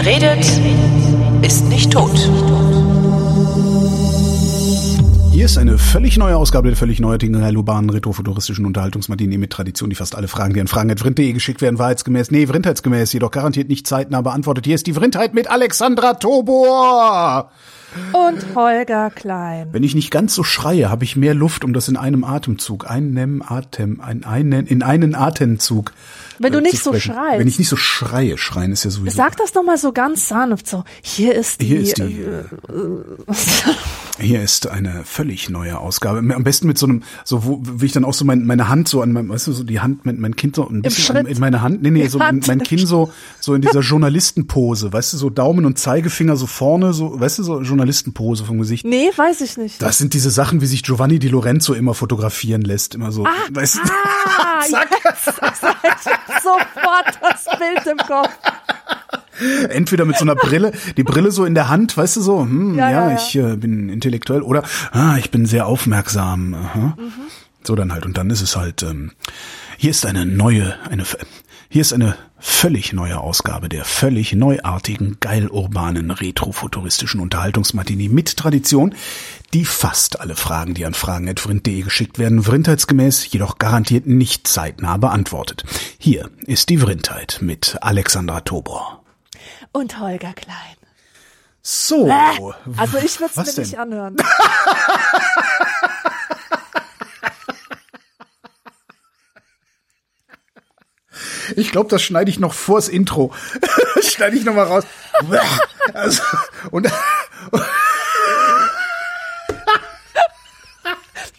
Wer redet, ist nicht tot. Hier ist eine völlig neue Ausgabe der völlig neuartigen, urbanen, retrofuturistischen Unterhaltungsmatinee mit Tradition, die fast alle Fragen, die an fragen.vrint.de geschickt werden, wahrheitsgemäß, nee, vrindheitsgemäß, jedoch garantiert nicht zeitnah beantwortet. Hier ist die Vrindheit mit Alexandra Tobor. Und Holger Klein. Wenn ich nicht ganz so schreie, habe ich mehr Luft, um das in einem Atemzug, einem Atem, ein, einen, in einen Atemzug. Wenn du äh, nicht so schreist. Wenn ich nicht so schreie, schreien ist ja sowieso. Sag das nochmal so ganz sanft, so, hier ist die, Hier ist die, äh, Hier ist eine völlig neue Ausgabe. Am besten mit so einem, so wo, wie ich dann auch so mein, meine Hand so an meinem, weißt du, so die Hand, mein, mein Kind so ein bisschen an, in meine Hand, nee, nee, so mein, mein Kinn so, so in dieser Journalistenpose, weißt du, so Daumen und Zeigefinger so vorne, so, weißt du, so Journalistenpose vom Gesicht. nee, weiß ich nicht. Das sind diese Sachen, wie sich Giovanni Di Lorenzo immer fotografieren lässt, immer so, weißt du, Ah, Zack. hab sofort das Bild im Kopf. Entweder mit so einer Brille, die Brille so in der Hand, weißt du so, hm, ja, Ja, ja, ich äh, bin intellektuell oder ah, ich bin sehr aufmerksam. Aha. So dann halt und dann ist es halt ähm, hier ist eine neue eine hier ist eine völlig neue Ausgabe der völlig neuartigen, geil urbanen, retrofuturistischen Unterhaltungsmatinee mit Tradition, die fast alle Fragen, die an fragen.vrint.de geschickt werden, vrindheitsgemäß, jedoch garantiert nicht zeitnah beantwortet. Hier ist die Vrindheit mit Alexandra Tobor. Und Holger Klein. So. Also ich würde es mir denn? nicht anhören. Ich glaube, das schneide ich noch vors Intro. Das schneide ich noch mal raus. Also, und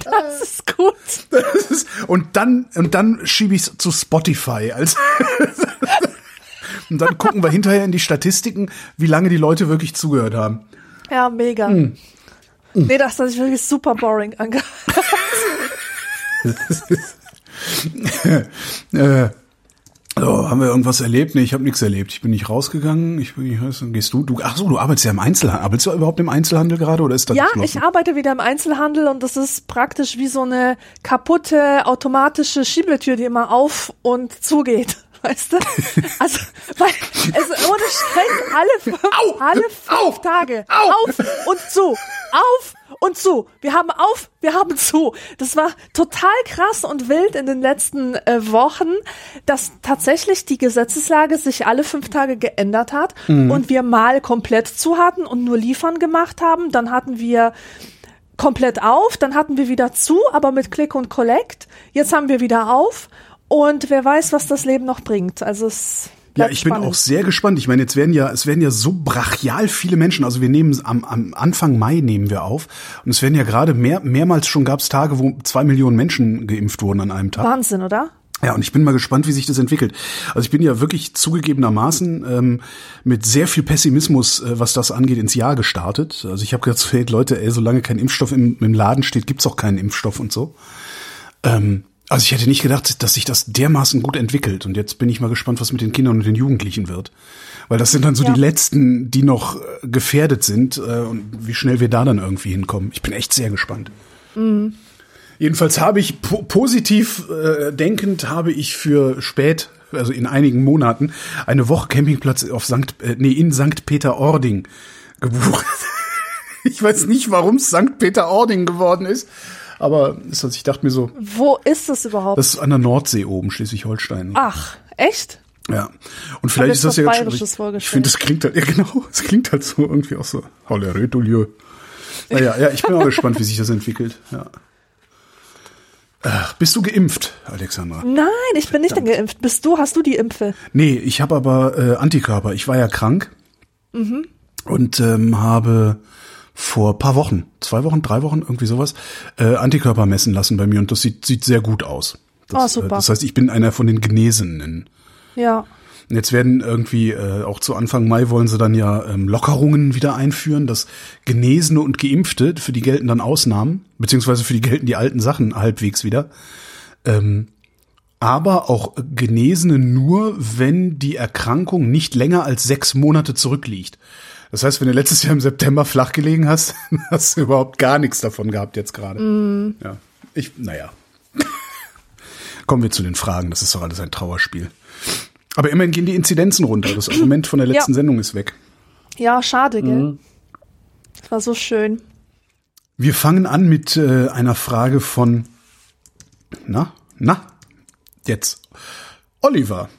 Das ist gut. das ist, und dann und dann schiebe ich es zu Spotify als und dann gucken wir hinterher in die Statistiken, wie lange die Leute wirklich zugehört haben. Ja, mega. Hm. Nee, das sich wirklich super boring angehört. Äh, so, haben wir irgendwas erlebt? Nee, ich habe nichts erlebt. Ich bin nicht rausgegangen. Ich bin, nicht, gehst du? Du, ach so, du arbeitest ja im Einzelhandel. Arbeitest du überhaupt im Einzelhandel gerade oder ist das Ja, ich arbeite wieder im Einzelhandel und das ist praktisch wie so eine kaputte automatische Schiebetür, die immer auf und zugeht. Weißt du? Also, weil es ohne Scheiß alle fünf, Au! alle fünf Au! Tage Au! auf und zu, auf und zu. Wir haben auf, wir haben zu. Das war total krass und wild in den letzten äh, Wochen, dass tatsächlich die Gesetzeslage sich alle fünf Tage geändert hat und wir mal komplett zu hatten und nur liefern gemacht haben. Dann hatten wir komplett auf, dann hatten wir wieder zu, aber mit Click und Collect. Jetzt haben wir wieder auf und wer weiß, was das Leben noch bringt. Also es Ja, ich bin spannend. auch sehr gespannt. Ich meine, jetzt werden ja, es werden ja so brachial viele Menschen. Also wir nehmen am, am Anfang Mai nehmen wir auf und es werden ja gerade mehr, mehrmals schon gab es Tage, wo zwei Millionen Menschen geimpft wurden an einem Tag. Wahnsinn, oder? Ja, und ich bin mal gespannt, wie sich das entwickelt. Also ich bin ja wirklich zugegebenermaßen ähm, mit sehr viel Pessimismus, äh, was das angeht, ins Jahr gestartet. Also ich habe gesagt, hey, Leute, ey, solange kein Impfstoff im, im Laden steht, gibt's auch keinen Impfstoff und so. Ähm, also ich hätte nicht gedacht, dass sich das dermaßen gut entwickelt. Und jetzt bin ich mal gespannt, was mit den Kindern und den Jugendlichen wird. Weil das sind dann so Ja. die letzten, die noch äh, gefährdet sind äh, und wie schnell wir da dann irgendwie hinkommen. Ich bin echt sehr gespannt. Jedenfalls habe ich po positiv äh, denkend habe ich für spät, also in einigen Monaten, eine Woche Campingplatz auf Sankt, äh, nee, in Sankt Peter-Ording gebucht. ich weiß nicht, warum es Sankt Peter-Ording geworden ist, aber es hat- ich dachte mir so, Wo ist das überhaupt? das ist an der Nordsee oben, Schleswig-Holstein. Ach, echt? Ja. Und vielleicht ist das ja ganz Bayerisches Ich finde, das klingt halt, ja genau, es klingt halt so irgendwie auch so. Holle Rötulieu. Naja, ja, ich bin auch gespannt, wie sich das entwickelt. Ja. Ach, bist du geimpft, Alexandra? Nein, ich bin nicht geimpft. Bist du? Hast du die Impfe? Nee, ich habe aber äh, Antikörper. Ich war ja krank und ähm, habe vor paar Wochen, zwei Wochen, drei Wochen, irgendwie sowas, äh, Antikörper messen lassen bei mir und das sieht, sieht sehr gut aus. Das, Oh, super. Äh, das heißt, ich bin einer von den Genesenen. Ja. Und Jetzt werden irgendwie, äh, auch zu Anfang Mai wollen sie dann ja ähm, Lockerungen wieder einführen, dass Genesene und Geimpfte, für die gelten dann Ausnahmen, beziehungsweise für die gelten die alten Sachen halbwegs wieder. Ähm, aber auch Genesene nur, wenn die Erkrankung nicht länger als sechs Monate zurückliegt. Das heißt, wenn du letztes Jahr im September flach gelegen hast, hast du überhaupt gar nichts davon gehabt jetzt gerade. Ja, ich, naja. Kommen wir zu den Fragen. Das ist doch alles ein Trauerspiel. Aber immerhin gehen die Inzidenzen runter. Das Argument von der letzten Ja. Sendung ist weg. Ja, schade, gell? Mhm. Das war so schön. Wir fangen an mit äh, einer Frage von, na, na, jetzt. Oliver.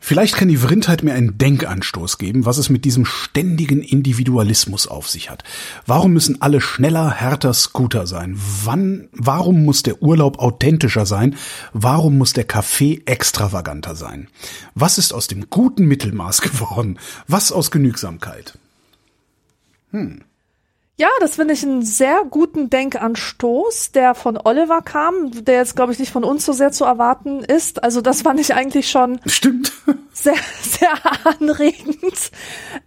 Vielleicht kann die Vrindheit mir einen Denkanstoß geben, was es mit diesem ständigen Individualismus auf sich hat. Warum müssen alle schneller, härter Scooter sein? Wann, warum muss der Urlaub authentischer sein? Warum muss der Kaffee extravaganter sein? Was ist aus dem guten Mittelmaß geworden? Was aus Genügsamkeit? Ja, das finde ich einen sehr guten Denkanstoß, der von Oliver kam, der jetzt, glaube ich, nicht von uns so sehr zu erwarten ist. Also das fand ich eigentlich schon Stimmt. sehr, sehr anregend.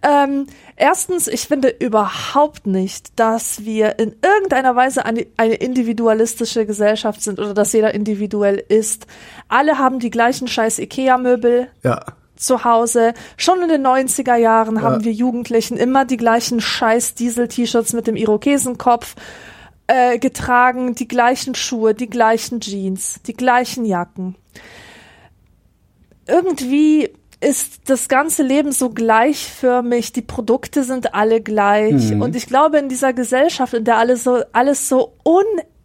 Ähm, erstens, ich finde überhaupt nicht, dass wir in irgendeiner Weise eine, eine individualistische Gesellschaft sind oder dass jeder individuell ist. Alle haben die gleichen scheiß Ikea-Möbel Ja. Zu Hause. Schon in den 90er Jahren Ja. haben wir Jugendlichen immer die gleichen scheiß Diesel-T-Shirts mit dem Irokesenkopf äh, getragen, die gleichen Schuhe, die gleichen Jeans, die gleichen Jacken. Irgendwie ist das ganze Leben so gleichförmig, die Produkte sind alle gleich und ich glaube in dieser Gesellschaft, in der alles so alles so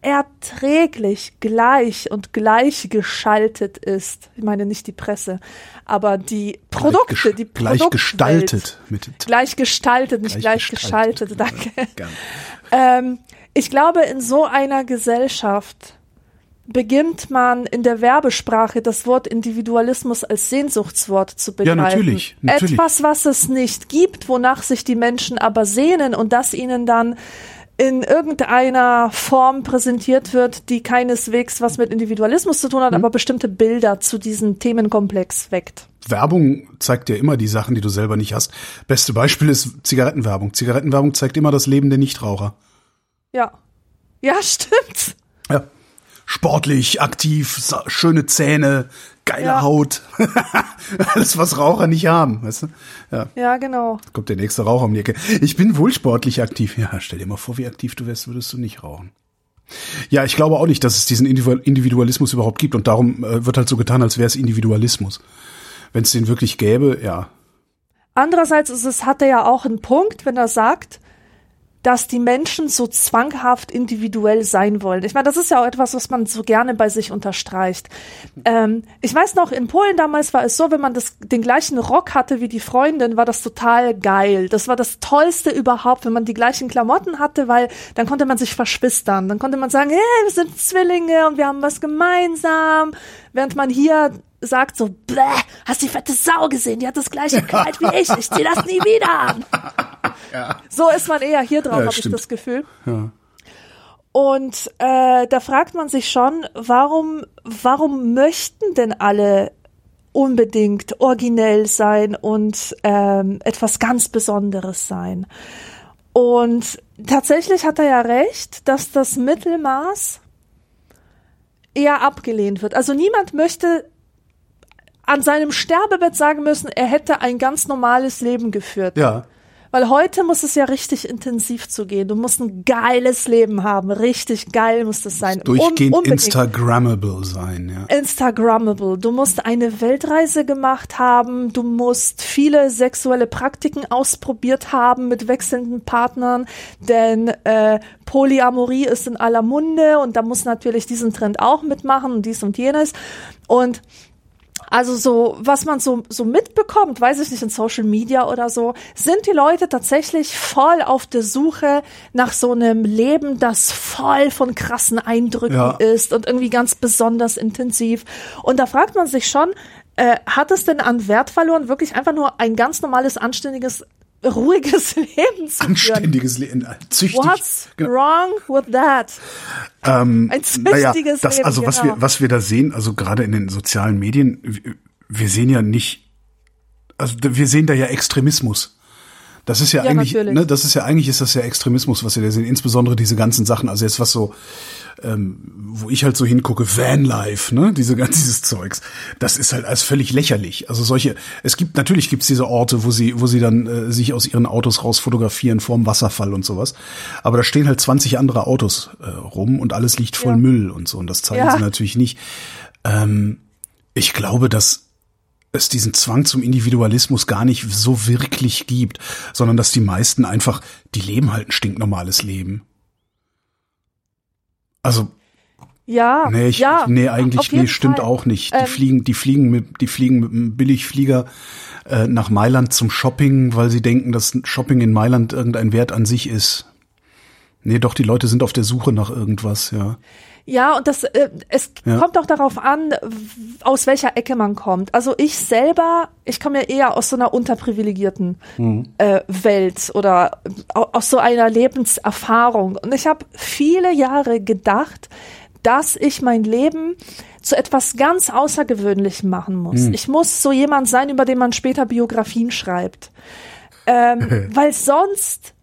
unerträglich gleich und gleichgeschaltet ist. Ich meine nicht die Presse, aber die Produkte, Gleich, die gleich Produktwelt. gestaltet. Mit Gleich gestaltet, nicht gleich, Gleich geschaltet, gestaltet. danke. Ähm, ich glaube, in so einer Gesellschaft beginnt man in der Werbesprache das Wort Individualismus als Sehnsuchtswort zu begreifen. natürlich, natürlich. Etwas, was es nicht gibt, wonach sich die Menschen aber sehnen und das ihnen dann in irgendeiner Form präsentiert wird, die keineswegs was mit Individualismus zu tun Mhm. hat, aber bestimmte Bilder zu diesem Themenkomplex weckt. Werbung zeigt dir immer die Sachen, die du selber nicht hast. Beste Beispiel ist Zigarettenwerbung. Zigarettenwerbung zeigt immer das Leben der Nichtraucher. Ja. Ja, stimmt. Ja. Sportlich, aktiv, schöne Zähne, geile Ja. Haut. Alles, was Raucher nicht haben. Weißt du? Ja, Ja, genau. kommt der nächste Raucher um die Ecke. Ich bin wohl sportlich aktiv. Ja, stell dir mal vor, wie aktiv du wärst, würdest du nicht rauchen. Ja, ich glaube auch nicht, dass es diesen Individu- Individualismus überhaupt gibt und darum äh, wird halt so getan, als wäre es Individualismus. Wenn es den wirklich gäbe, ja, Andererseits ist es, hat er ja auch einen Punkt, wenn er sagt, dass die Menschen so zwanghaft individuell sein wollen. Ich meine, das ist ja auch etwas, was man so gerne bei sich unterstreicht. Ähm, ich weiß noch, in Polen damals war es so, wenn man das, den gleichen Rock hatte wie die Freundin, war das total geil. Das war das Tollste überhaupt, wenn man die gleichen Klamotten hatte, weil dann konnte man sich verschwistern. Dann konnte man sagen, hey, wir sind Zwillinge und wir haben was gemeinsam. Während man hier sagt so, bläh, hast die fette Sau gesehen, die hat das gleiche Kleid wie ich, ich zieh das nie wieder an. So ist man eher hier drauf, Ja, habe ich das Gefühl. ja. Und äh, da fragt man sich schon, warum, warum möchten denn alle unbedingt originell sein und ähm, etwas ganz Besonderes sein? Und tatsächlich hat er ja recht, dass das Mittelmaß eher abgelehnt wird. Also niemand möchte an seinem Sterbebett sagen müssen, er hätte ein ganz normales Leben geführt. Ja. Weil heute muss es ja richtig intensiv zugehen. Du musst ein geiles Leben haben. Richtig geil muss das sein. Durchgehend Un-. Instagrammable sein, ja. Instagrammable. Du musst eine Weltreise gemacht haben. Du musst viele sexuelle Praktiken ausprobiert haben mit wechselnden Partnern. Denn äh, Polyamorie ist in aller Munde und da muss natürlich diesen Trend auch mitmachen und dies und jenes. Und also so, was man so, so mitbekommt, weiß ich nicht, in Social Media oder so, sind die Leute tatsächlich voll auf der Suche nach so einem Leben, das voll von krassen Eindrücken Ja. ist und irgendwie ganz besonders intensiv. Und da fragt man sich schon, äh, hat es denn an Wert verloren, wirklich einfach nur ein ganz normales, anständiges, ruhiges Leben zu führen? Anständiges Leben, äh, züchtig. What's Genau. wrong with that? Ähm, Ein naja, züchtiges das, Leben, also was genau. wir, was wir da sehen, also gerade in den sozialen Medien, wir sehen ja nicht, also wir sehen da ja Extremismus. Das ist ja, Ja, eigentlich, natürlich. ne, das ist ja eigentlich ist das ja Extremismus, was wir da sehen. Insbesondere diese ganzen Sachen, also jetzt was so, ähm, wo ich halt so hingucke, Vanlife, ne, diese ganze dieses Zeugs, das ist halt alles völlig lächerlich. Also solche, es gibt natürlich gibt's diese Orte, wo sie, wo sie dann äh, sich aus ihren Autos raus fotografieren vorm Wasserfall und sowas. Aber da stehen halt 20 andere Autos äh, rum und alles liegt voll Ja. Müll und so und das zeigen Ja. sie natürlich nicht. Ähm, ich glaube, dass es diesen Zwang zum Individualismus gar nicht so wirklich gibt, sondern dass die meisten einfach, die leben halt ein stinknormales Leben. Also Ja, Nee, ich, ja, nee eigentlich nee, stimmt Fall. auch nicht. Die Ähm, fliegen, die fliegen mit, die fliegen mit einem Billigflieger äh, nach Mailand zum Shopping, weil sie denken, dass Shopping in Mailand irgendein Wert an sich ist. Nee, doch, die Leute sind auf der Suche nach irgendwas, ja. Ja, und das, äh, es Ja. kommt auch darauf an, aus welcher Ecke man kommt. Also ich selber, ich komme ja eher aus so einer unterprivilegierten äh, Welt oder au- aus so einer Lebenserfahrung. Und ich habe viele Jahre gedacht, dass ich mein Leben zu etwas ganz Außergewöhnlichem machen muss. Ich muss so jemand sein, über den man später Biografien schreibt. Ähm, weil sonst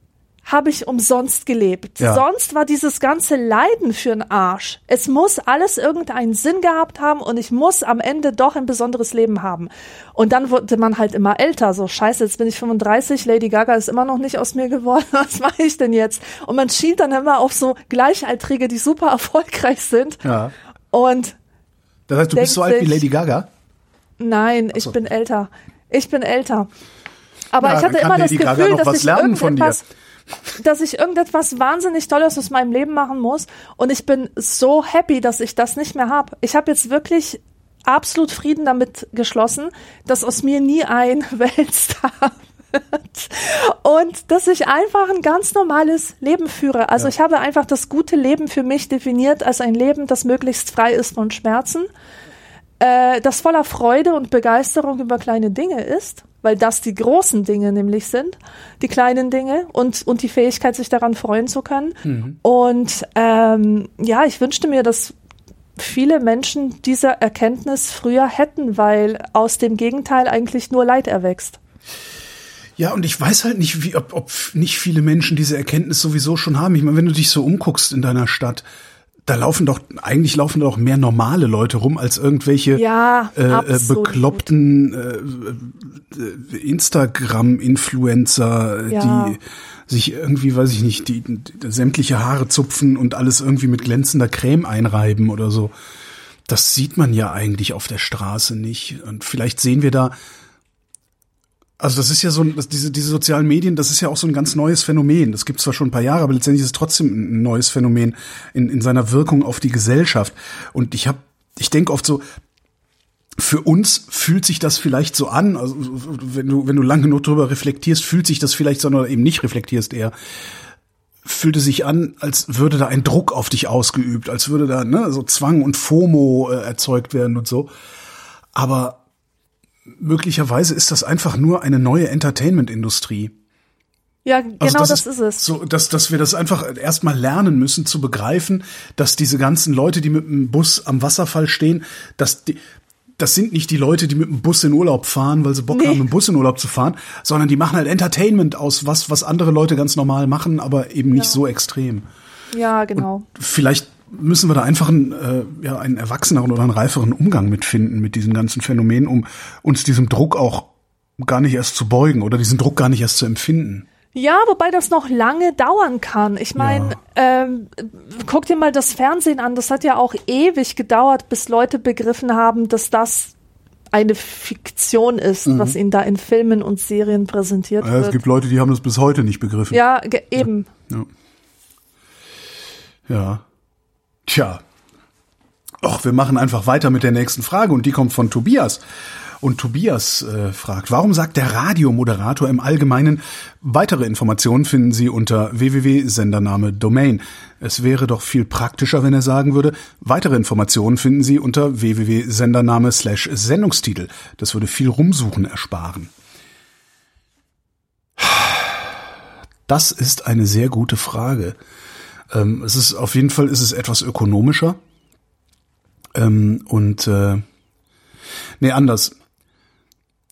habe ich umsonst gelebt. Ja. Sonst war dieses ganze Leiden für einen Arsch. Es muss alles irgendeinen Sinn gehabt haben und ich muss am Ende doch ein besonderes Leben haben. Und dann wurde man halt immer älter. So, scheiße, jetzt bin ich 35, Lady Gaga ist immer noch nicht aus mir geworden. Was mache ich denn jetzt? Und man schielt dann immer auf so Gleichaltrige, die super erfolgreich sind. Ja. Und Das heißt, du bist so alt wie Lady Gaga? Nein, ich bin älter. Ich bin älter. Aber Ja, ich hatte immer das Lady Gefühl, noch dass was ich lernen von dir. irgendetwas, dass ich irgendetwas wahnsinnig Tolles aus meinem Leben machen muss. Und ich bin so happy, dass ich das nicht mehr habe. Ich habe jetzt wirklich absolut Frieden damit geschlossen, dass aus mir nie ein Weltstar wird. Und dass ich einfach ein ganz normales Leben führe. Also ich habe einfach das gute Leben für mich definiert als ein Leben, das möglichst frei ist von Schmerzen äh, das voller Freude und Begeisterung über kleine Dinge ist, weil das die großen Dinge nämlich sind, die kleinen Dinge und, und die Fähigkeit, sich daran freuen zu können. Und ähm, ja, ich wünschte mir, dass viele Menschen diese Erkenntnis früher hätten, weil aus dem Gegenteil eigentlich nur Leid erwächst. Ja, und ich weiß halt nicht, wie, ob, ob nicht viele Menschen diese Erkenntnis sowieso schon haben. Ich meine, wenn du dich so umguckst in deiner Stadt, da laufen doch, eigentlich laufen doch mehr normale Leute rum als irgendwelche Ja, äh, äh, bekloppten äh, äh, Instagram-Influencer, Ja. die sich irgendwie, weiß ich nicht, die, die sämtliche Haare zupfen und alles irgendwie mit glänzender Creme einreiben oder so. Das sieht man ja eigentlich auf der Straße nicht. Und vielleicht sehen wir da also das ist ja so, das, diese, diese sozialen Medien, das ist ja auch so ein ganz neues Phänomen. Das gibt zwar schon ein paar Jahre, aber letztendlich ist es trotzdem ein neues Phänomen in, in seiner Wirkung auf die Gesellschaft. Und ich habe, ich denke oft so, für uns fühlt sich das vielleicht so an, also wenn du, wenn du lange genug drüber reflektierst, fühlt sich das vielleicht so oder eben nicht reflektierst eher, fühlte sich an, als würde da ein Druck auf dich ausgeübt, als würde da ne, so Zwang und FOMO äh, erzeugt werden und so. Aber möglicherweise ist das einfach nur eine neue Entertainment-Industrie. Ja, genau Also das, ist, es. So, dass, dass wir das einfach erstmal lernen müssen zu begreifen, dass diese ganzen Leute, die mit dem Bus am Wasserfall stehen, dass die, das sind nicht die Leute, die mit dem Bus in Urlaub fahren, weil sie Bock Nee. haben, mit dem Bus in Urlaub zu fahren, sondern die machen halt Entertainment aus was, was andere Leute ganz normal machen, aber eben nicht so extrem. Ja, genau. Vielleicht müssen wir da einfach einen, äh, ja, einen erwachseneren oder einen reiferen Umgang mitfinden mit diesen ganzen Phänomenen, um uns diesem Druck auch gar nicht erst zu beugen oder diesen Druck gar nicht erst zu empfinden. Ja, wobei das noch lange dauern kann. Ich meine, ähm, guck dir mal das Fernsehen an. Das hat ja auch ewig gedauert, bis Leute begriffen haben, dass das eine Fiktion ist, was ihnen da in Filmen und Serien präsentiert Mhm. Ja, es wird. gibt Leute, die haben das bis heute nicht begriffen. Ja, eben. Ja. Tja. Och, wir machen einfach weiter mit der nächsten Frage und die kommt von Tobias. Und Tobias äh, fragt, warum sagt der Radiomoderator im Allgemeinen, weitere Informationen finden Sie unter www.sendername Domain. Es wäre doch viel praktischer, wenn er sagen würde, weitere Informationen finden Sie unter www.sendername slash Sendungstitel. Das würde viel Rumsuchen ersparen. Das ist eine sehr gute Frage. Ähm, es ist auf jeden Fall ist es etwas ökonomischer. Ähm, und äh, nee, anders.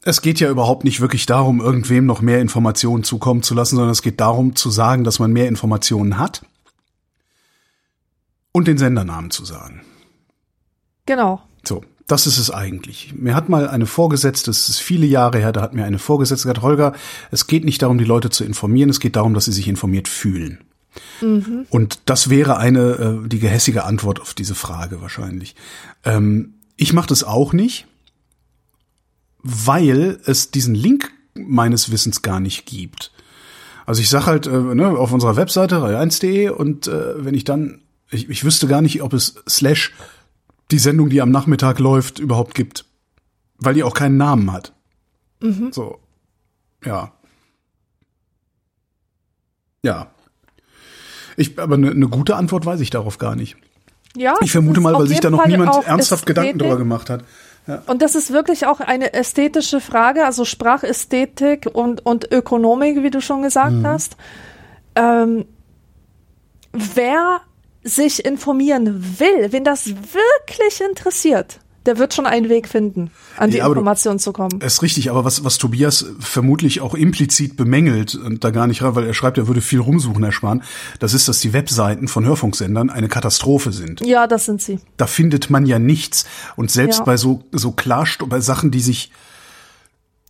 Es geht ja überhaupt nicht wirklich darum, irgendwem noch mehr Informationen zukommen zu lassen, sondern es geht darum zu sagen, dass man mehr Informationen hat und den Sendernamen zu sagen. Genau. So, das ist es eigentlich. Mir hat mal eine Vorgesetzte, das ist viele Jahre her, da hat mir eine Vorgesetzte gesagt, Holger, es geht nicht darum, die Leute zu informieren, es geht darum, dass sie sich informiert fühlen. Und das wäre eine, äh, die gehässige Antwort auf diese Frage wahrscheinlich. Ähm, ich mache das auch nicht, weil es diesen Link meines Wissens gar nicht gibt. Also ich sag halt äh, ne, auf unserer Webseite reihe1.de und äh, wenn ich dann, ich, ich wüsste gar nicht, ob es slash die Sendung, die am Nachmittag läuft, überhaupt gibt. Weil die auch keinen Namen hat. Mhm. So. Ja. Ja. Ich, aber eine ne gute Antwort weiß ich darauf gar nicht. Ja, Ich vermute mal, weil sich da noch Fall niemand ernsthaft Gedanken drüber gemacht hat. Und das ist wirklich auch eine ästhetische Frage, also Sprachästhetik und, und Ökonomik, wie du schon gesagt Mhm. hast. Ähm, wer sich informieren will, wen das wirklich interessiert, der wird schon einen Weg finden, an die Ja, Information zu kommen. Das ist richtig, aber was, was Tobias vermutlich auch implizit bemängelt und da gar nicht rein, weil er schreibt, er würde viel rumsuchen ersparen, das ist, dass die Webseiten von Hörfunksendern eine Katastrophe sind. Ja, das sind sie. Da findet man ja nichts. Und selbst Ja. bei so, so klar, bei Sachen, die sich,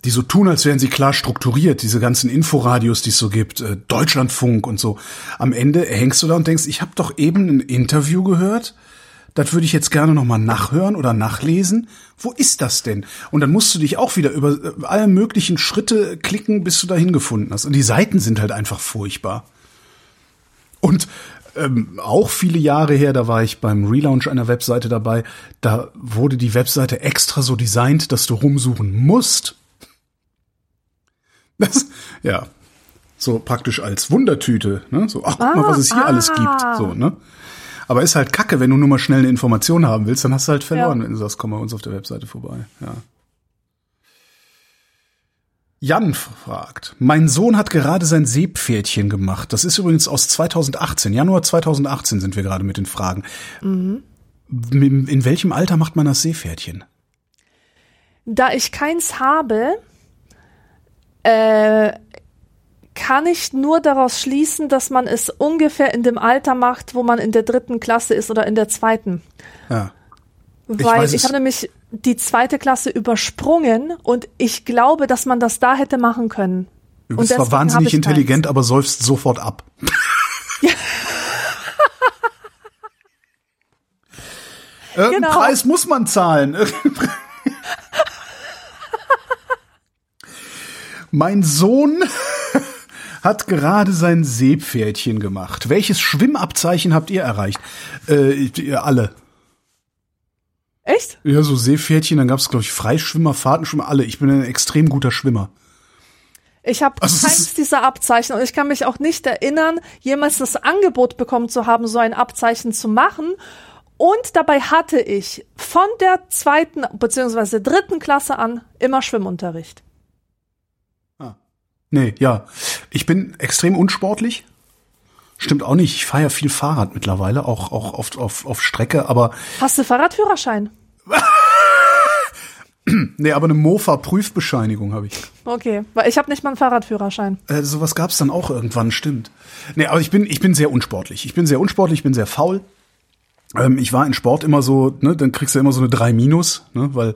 die so tun, als wären sie klar strukturiert, diese ganzen Inforadios, die es so gibt, äh, Deutschlandfunk und so. Am Ende hängst du da und denkst, ich habe doch eben ein Interview gehört. Das würde ich jetzt gerne nochmal nachhören oder nachlesen. Wo ist das denn? Und dann musst du dich auch wieder über äh, alle möglichen Schritte klicken, bis du dahin gefunden hast. Und die Seiten sind halt einfach furchtbar. Und ähm, auch viele Jahre her, da war ich beim Relaunch einer Webseite dabei, da wurde die Webseite extra so designt, dass du rumsuchen musst. Das, ja, so praktisch als Wundertüte, ne? So, ach, guck mal, was es hier Ah, alles gibt, ah. so, ne? Aber ist halt kacke, wenn du nur mal schnell eine Information haben willst, dann hast du halt verloren, Ja. wenn du sagst, komm mal uns auf der Webseite vorbei, ja. Jan fragt, mein Sohn hat gerade sein Seepferdchen gemacht. Das ist übrigens aus 2018. Januar 2018 sind wir gerade mit den Fragen. Mhm. In in welchem Alter macht man das Seepferdchen? Da ich keins habe, äh, kann ich nur daraus schließen, dass man es ungefähr in dem Alter macht, wo man in der dritten Klasse ist oder in der zweiten. Ja. Weil ich, es- habe nämlich die zweite Klasse übersprungen und ich glaube, dass man das da hätte machen können. Du bist zwar wahnsinnig ich intelligent, aber säufst sofort ab. Irgendeinen Genau. Preis muss man zahlen. mein Sohn hat gerade sein Seepferdchen gemacht. Welches Schwimmabzeichen habt ihr erreicht? Äh, ihr alle. Echt? Ja, so Seepferdchen, dann gab es, glaube ich, Freischwimmer, Fahrtenschwimmer, alle. Ich bin ein extrem guter Schwimmer. Ich habe Also keins dieser Abzeichen und ich kann mich auch nicht erinnern, jemals das Angebot bekommen zu haben, so ein Abzeichen zu machen. Und dabei hatte ich von der zweiten bzw. dritten Klasse an immer Schwimmunterricht. Nee, ja. Ich bin extrem unsportlich. Stimmt auch nicht. Ich fahre ja viel Fahrrad mittlerweile, auch, auch oft auf, auf Strecke, aber Hast du Fahrradführerschein? nee, aber eine Mofa-Prüfbescheinigung habe ich. Okay, weil ich habe nicht mal einen Fahrradführerschein. Äh, sowas gab's dann auch irgendwann, stimmt. Nee, aber ich bin, ich bin sehr unsportlich. Ich bin sehr unsportlich, ich bin sehr faul. Ähm, ich war in Sport immer so, ne, dann kriegst du immer so eine 3 minus, ne, weil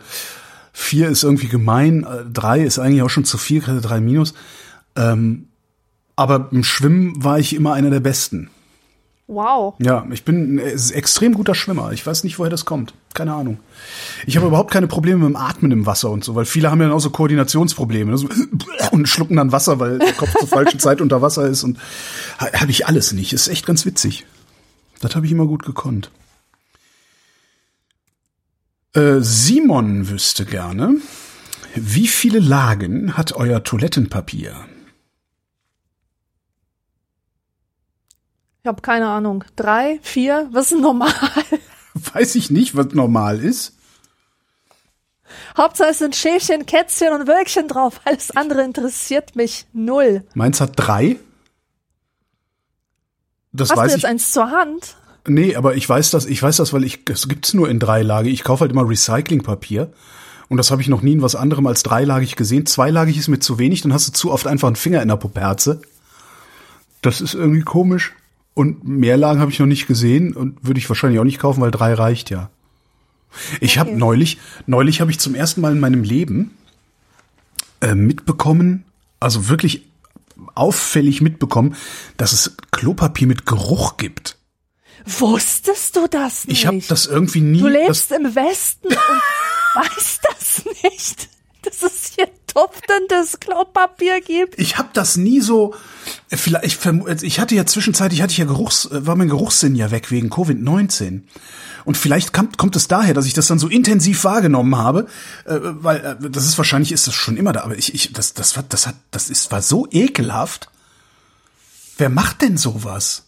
vier ist irgendwie gemein, äh, drei ist eigentlich auch schon zu viel, kriegst du 3 minus. Ähm, aber im Schwimmen war ich immer einer der Besten. Wow. Ja, ich bin ein äh, extrem guter Schwimmer. Ich weiß nicht, woher das kommt. Keine Ahnung. Ich habe überhaupt keine Probleme mit dem Atmen im Wasser und so, weil viele haben ja dann auch so Koordinationsprobleme ne? so, und schlucken dann Wasser, weil der Kopf zur falschen Zeit unter Wasser ist und ha- habe ich alles nicht. Ist echt ganz witzig. Das habe ich immer gut gekonnt. Äh, Simon wüsste gerne, wie viele Lagen hat euer Toilettenpapier? Ich habe keine Ahnung. Drei, vier, was ist normal? Weiß ich nicht, was normal ist. Hauptsache es sind Schäfchen, Kätzchen und Wölkchen drauf. Alles andere interessiert mich null. Meins hat drei. Das Hast du weiß jetzt ich. eins zur Hand? Nee, aber ich weiß das, ich weiß das, weil ich, es gibt's nur in dreilagig. Ich kaufe halt immer Recyclingpapier. Und das habe ich noch nie in was anderem als dreilagig gesehen. Zweilagig ist mir zu wenig, dann hast du zu oft einfach einen Finger in der Puperze. Das ist irgendwie komisch. Und Mehrlagen habe ich noch nicht gesehen und würde ich wahrscheinlich auch nicht kaufen, weil drei reicht ja. Ich habe neulich, neulich habe ich zum ersten Mal in meinem Leben äh, mitbekommen, also wirklich auffällig mitbekommen, dass es Klopapier mit Geruch gibt. Wusstest du das nicht? Ich habe das irgendwie nie. Du lebst im Westen und weißt das nicht. Dass es hier duftendes Klopapier gibt. Ich habe das nie so. äh, Vielleicht, ich, vermu- ich hatte ja zwischenzeitlich hatte ich ja Geruchs, äh, war mein Geruchssinn ja weg wegen Covid 19 und vielleicht kommt, kommt es daher, dass ich das dann so intensiv wahrgenommen habe, äh, weil äh, das ist wahrscheinlich ist das schon immer da, aber ich, ich das das war das hat das ist war so ekelhaft. Wer macht denn sowas?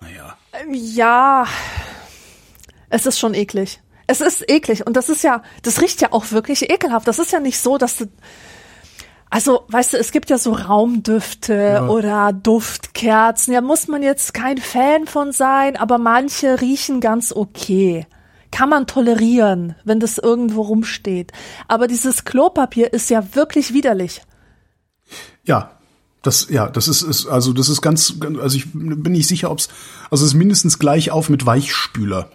Naja. Ja, es ist schon eklig. Es ist eklig und das ist ja, das riecht ja auch wirklich ekelhaft. Das ist ja nicht so, dass du, also, weißt du, es gibt ja so Raumdüfte oder Duftkerzen. Ja, muss man jetzt kein Fan von sein, aber manche riechen ganz okay. Kann man tolerieren, wenn das irgendwo rumsteht. Aber dieses Klopapier ist ja wirklich widerlich. Ja, das, ja, das ist, ist also das ist ganz, also ich bin nicht sicher, ob's, also es ist mindestens gleich auf mit Weichspüler.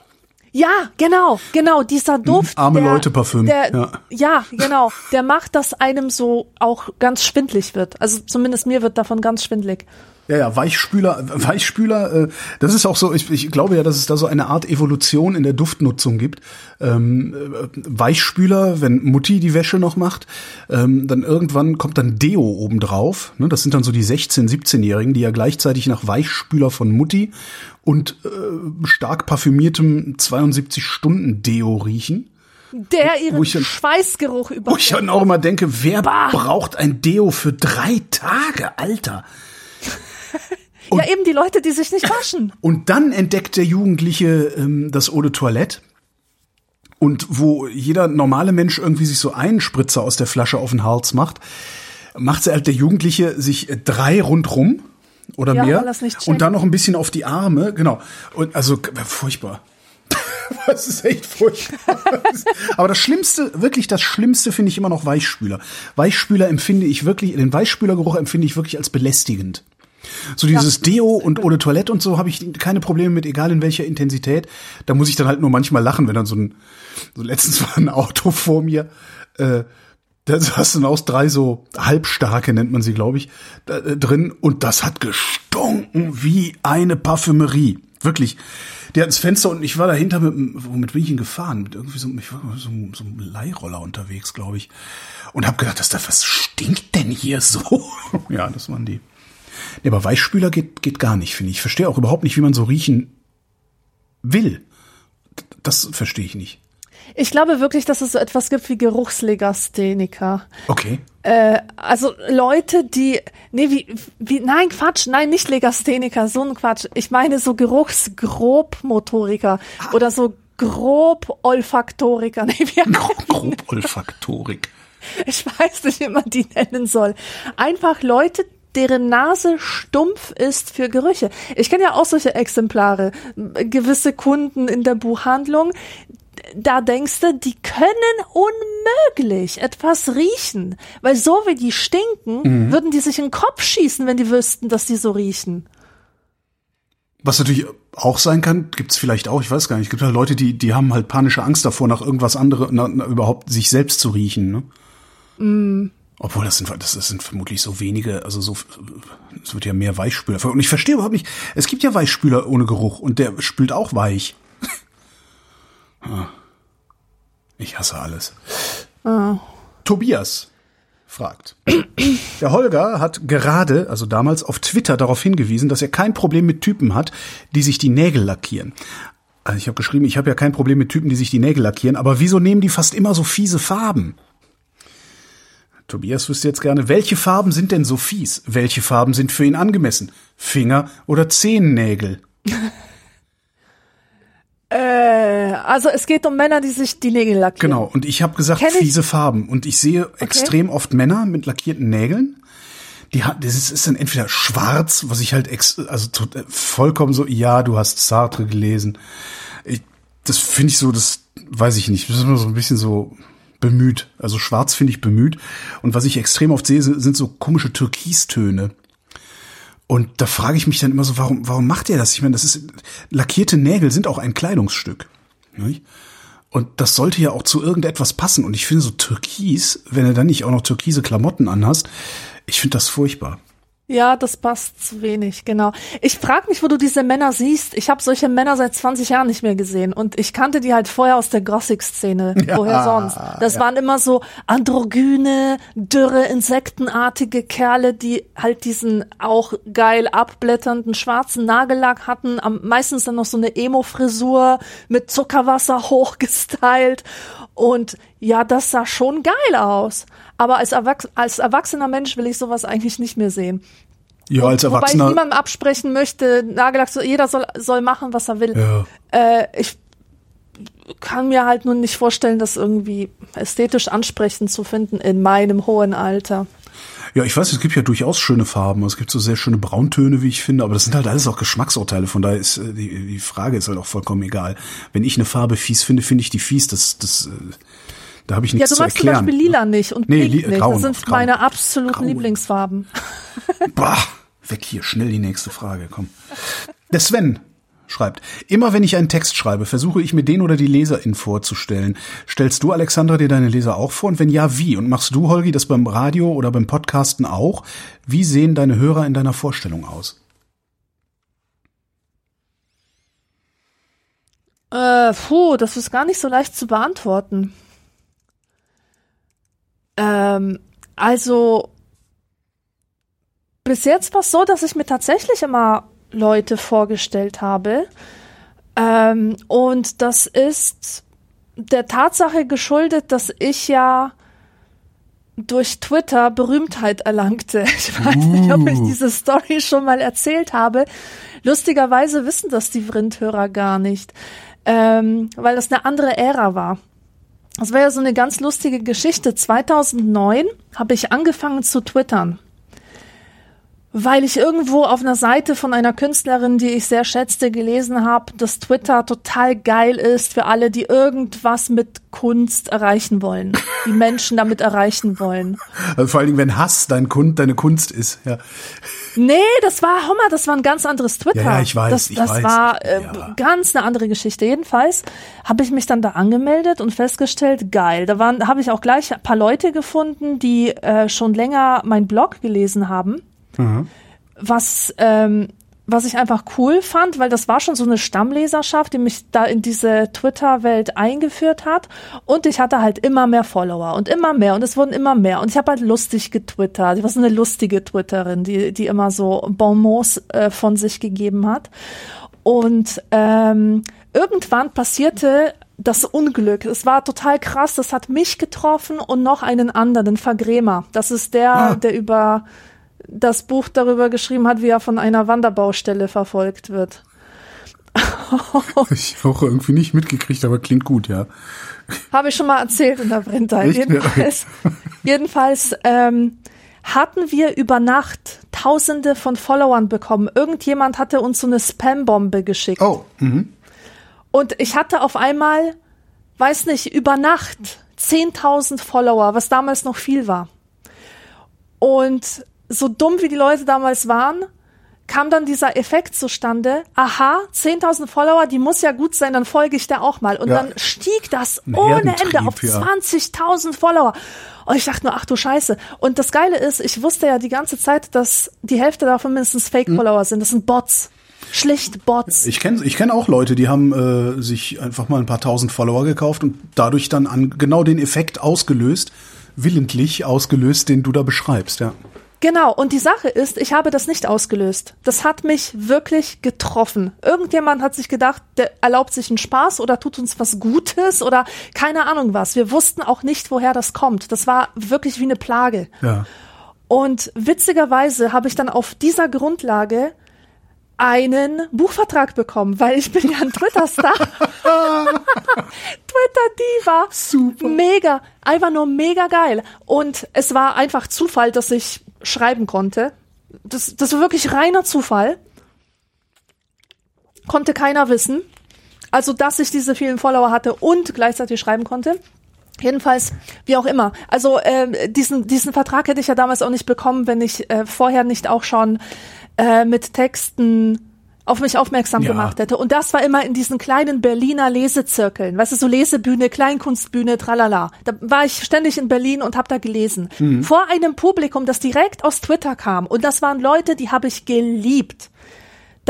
Ja, genau, genau, dieser Duft. Hm, arme der, Leute Parfüm, Der, ja. ja. genau. Der macht, dass einem so auch ganz schwindlig wird. Also zumindest mir wird davon ganz schwindlig. Ja, ja, Weichspüler, Weichspüler, äh, das ist auch so, ich, ich glaube ja, dass es da so eine Art Evolution in der Duftnutzung gibt. Ähm, äh, Weichspüler, wenn Mutti die Wäsche noch macht, ähm, dann irgendwann kommt dann Deo obendrauf. Ne? Das sind dann so die 16-, 17-Jährigen, die ja gleichzeitig nach Weichspüler von Mutti und äh, stark parfümiertem 72-Stunden-Deo riechen. Der Wo ihren ich dann- Schweißgeruch über. Wo ich dann auch immer denke, wer Bah. braucht ein Deo für drei Tage, Alter? Ja, eben die Leute, die sich nicht waschen. Und dann entdeckt der Jugendliche ähm, das Eau de Toilette. Und wo jeder normale Mensch irgendwie sich so einen Spritzer aus der Flasche auf den Hals macht, macht halt der Jugendliche sich drei rundrum oder Ja, mehr und dann noch ein bisschen auf die Arme, genau. Und also furchtbar. Das ist echt furchtbar. Aber das Schlimmste, wirklich das Schlimmste finde ich immer noch Weichspüler. Weichspüler empfinde ich wirklich, den Weichspülergeruch empfinde ich wirklich als belästigend. So dieses Deo und de Toilette und so habe ich keine Probleme mit, egal in welcher Intensität. Da muss ich dann halt nur manchmal lachen, wenn dann so ein, so letztens war ein Auto vor mir, äh, da saß dann aus drei so halbstarke, nennt man sie, glaube ich, da, äh, drin und das hat gestunken wie eine Parfümerie. Wirklich. Der hat das Fenster und ich war dahinter mit, womit bin ich denn gefahren? Mit irgendwie so, ich war so, so einem Leihroller unterwegs, glaube ich. Und habe gedacht, das da, was stinkt denn hier so? ja, das waren die. Nee, aber Weichspüler geht, geht gar nicht, finde ich. Ich verstehe auch überhaupt nicht, wie man so riechen will. Das verstehe ich nicht. Ich glaube wirklich, dass es so etwas gibt wie Geruchslegastheniker. Okay. Äh, also Leute, die, nee, wie, wie, nein, Quatsch, nein, nicht Legastheniker, so ein Quatsch. Ich meine so Geruchsgrobmotoriker oder so Grob-Olfaktoriker. Nee, Grobolfaktorik. ich weiß nicht, wie man die nennen soll. Einfach Leute, deren Nase stumpf ist für Gerüche. Ich kenne ja auch solche Exemplare. Gewisse Kunden in der Buchhandlung, da denkst du, die können unmöglich etwas riechen. Weil so wie die stinken, würden die sich in den Kopf schießen, wenn die wüssten, dass die so riechen. Was natürlich auch sein kann, gibt's vielleicht auch, ich weiß gar nicht, es gibt halt Leute, die, die haben halt panische Angst davor, nach irgendwas anderem, überhaupt sich selbst zu riechen, ne? Obwohl, das sind, das, sind vermutlich so wenige, also so, es wird ja mehr Weichspüler. Und ich verstehe überhaupt nicht, es gibt ja Weichspüler ohne Geruch und der spült auch weich. Ah. Ich hasse alles. Tobias fragt. Der Holger hat gerade, also damals auf Twitter darauf hingewiesen, dass er kein Problem mit Typen hat, die sich die Nägel lackieren. Also ich habe geschrieben, ich habe ja kein Problem mit Typen, die sich die Nägel lackieren, aber wieso nehmen die fast immer so fiese Farben? Tobias wüsste jetzt gerne, welche Farben sind denn so fies? Welche Farben sind für ihn angemessen? Finger- oder Zehennägel? Äh, also es geht um Männer, die sich die Nägel lackieren. Genau, und ich habe gesagt Kenn ich. fiese Farben. Und ich sehe extrem oft Männer mit lackierten Nägeln. Die hat, das ist, dann entweder schwarz, was ich halt ex, also äh, vollkommen so, ja, du hast Sartre gelesen. Ich, das finde ich so, das weiß ich nicht. Das ist immer so ein bisschen so bemüht. Also schwarz finde ich bemüht. Und was ich extrem oft sehe, sind, so komische Türkistöne. Und da frage ich mich dann immer so, warum, warum macht ihr das? Ich meine, das ist, lackierte Nägel sind auch ein Kleidungsstück. Und das sollte ja auch zu irgendetwas passen. Und ich finde so Türkis, wenn du dann nicht auch noch türkise Klamotten anhast, ich finde das furchtbar. Ja, das passt zu wenig, genau. Ich frage mich, wo du diese Männer siehst. Ich habe solche Männer seit 20 Jahren nicht mehr gesehen und ich kannte die halt vorher aus der Gothic-Szene. Ja, Woher sonst? Das ja. waren immer so androgyne, dürre, insektenartige Kerle, die halt diesen auch geil abblätternden schwarzen Nagellack hatten, am meistens dann noch so eine Emo-Frisur mit Zuckerwasser hochgestylt und ja, das sah schon geil aus. Aber als, Erwachs als erwachsener Mensch will ich sowas eigentlich nicht mehr sehen. Ja, als Wobei ich Erwachsener. niemandem absprechen möchte, Nagellack, so, jeder soll, soll machen, was er will. Ja. Äh, ich kann mir halt nur nicht vorstellen, das irgendwie ästhetisch ansprechend zu finden in meinem hohen Alter. Ja, ich weiß, es gibt ja durchaus schöne Farben. Es gibt so sehr schöne Brauntöne, wie ich finde, aber das sind halt alles auch Geschmacksurteile. Von daher ist äh, die, die Frage ist halt auch vollkommen egal. Wenn ich eine Farbe fies finde, finde ich die fies. Das, das, äh, da habe ich Ja, nichts du zu magst zum erklären. Beispiel lila nicht und Nee, pink nicht. Das sind noch, grau. meine absoluten Grau. Lieblingsfarben. Bah, weg hier, schnell die nächste Frage, komm. Der Sven schreibt, immer wenn ich einen Text schreibe, versuche ich mir den oder die Leserin vorzustellen. Stellst du, Alexandra, dir deine Leser auch vor? Und wenn ja, wie? Und machst du, Holgi, das beim Radio oder beim Podcasten auch? Wie sehen deine Hörer in deiner Vorstellung aus? Äh, puh, das ist gar nicht so leicht zu beantworten. Ähm, also bis jetzt war es so, dass ich mir tatsächlich immer Leute vorgestellt habe. Ähm, und das ist der Tatsache geschuldet, dass ich ja durch Twitter Berühmtheit erlangte. Ich weiß nicht, ob ich diese Story schon mal erzählt habe. Lustigerweise wissen das die Vrindhörer gar nicht, ähm, weil das eine andere Ära war. Das war ja so eine ganz lustige Geschichte. 2009 habe ich angefangen zu twittern weil ich irgendwo auf einer Seite von einer Künstlerin, die ich sehr schätzte, gelesen habe, dass Twitter total geil ist für alle, die irgendwas mit Kunst erreichen wollen, die Menschen damit erreichen wollen. Also vor allen Dingen, wenn Hass dein Kund, deine Kunst ist. Ja. Nee, das war Hummer, das war ein ganz anderes Twitter. Ja, ja, ich weiß, Das, ich das weiß. war äh, Ja. ganz eine andere Geschichte. Jedenfalls habe ich mich dann da angemeldet und festgestellt, geil. Da waren, habe ich auch gleich ein paar Leute gefunden, die äh, schon länger mein Blog gelesen haben. Was ähm, was ich einfach cool fand, weil das war schon so eine Stammleserschaft, die mich da in diese Twitter-Welt eingeführt hat. Und ich hatte halt immer mehr Follower und immer mehr und es wurden immer mehr. Und ich habe halt lustig getwittert. Ich war so eine lustige Twitterin, die, die immer so Bonmots äh, von sich gegeben hat. Und ähm, irgendwann passierte das Unglück. Es war total krass. Das hat mich getroffen und noch einen anderen, den Vergrämer. Das ist der, Ah. der über das Buch darüber geschrieben hat, wie er von einer Wanderbaustelle verfolgt wird. Ich auch irgendwie nicht mitgekriegt, aber klingt gut, ja. Habe ich schon mal erzählt in der. Echt? Jedenfalls, jedenfalls ähm, hatten wir über Nacht Tausende von Followern bekommen. Irgendjemand hatte uns so eine Spam-Bombe geschickt. Oh, mhm. Und ich hatte auf einmal, weiß nicht, über Nacht 10.000 Follower, was damals noch viel war. Und so dumm wie die Leute damals waren, kam dann dieser Effekt zustande. Aha, 10.000 Follower, die muss ja gut sein, dann folge ich der auch mal. Und Ja. dann stieg das Ein ohne Ende auf ja. 20.000 Follower. Und ich dachte nur, ach du Scheiße. Und das Geile ist, ich wusste ja die ganze Zeit, dass die Hälfte davon mindestens Fake-Follower sind. Das sind Bots. Schlicht Bots. Ich kenne ich kenn auch Leute, die haben äh, sich einfach mal ein paar tausend Follower gekauft und dadurch dann an genau den Effekt ausgelöst, willentlich ausgelöst, den du da beschreibst, ja. Genau, und die Sache ist, ich habe das nicht ausgelöst. Das hat mich wirklich getroffen. Irgendjemand hat sich gedacht, der erlaubt sich einen Spaß oder tut uns was Gutes oder keine Ahnung was. Wir wussten auch nicht, woher das kommt. Das war wirklich wie eine Plage. Ja. Und witzigerweise habe ich dann auf dieser Grundlage einen Buchvertrag bekommen, weil ich bin ja ein Twitter-Star. Twitter-Diva. Super. Mega. Einfach nur mega geil. Und es war einfach Zufall, dass ich schreiben konnte. Das, das war wirklich reiner Zufall. Konnte keiner wissen. Also, dass ich diese vielen Follower hatte und gleichzeitig schreiben konnte. Jedenfalls, wie auch immer. Also äh, diesen, diesen Vertrag hätte ich ja damals auch nicht bekommen, wenn ich äh, vorher nicht auch schon äh, mit Texten auf mich aufmerksam Ja. gemacht hätte. Und das war immer in diesen kleinen Berliner Lesezirkeln. Weißt du, so Lesebühne, Kleinkunstbühne, tralala. Da war ich ständig in Berlin und habe da gelesen. Mhm. Vor einem Publikum, das direkt aus Twitter kam. Und das waren Leute, die habe ich geliebt.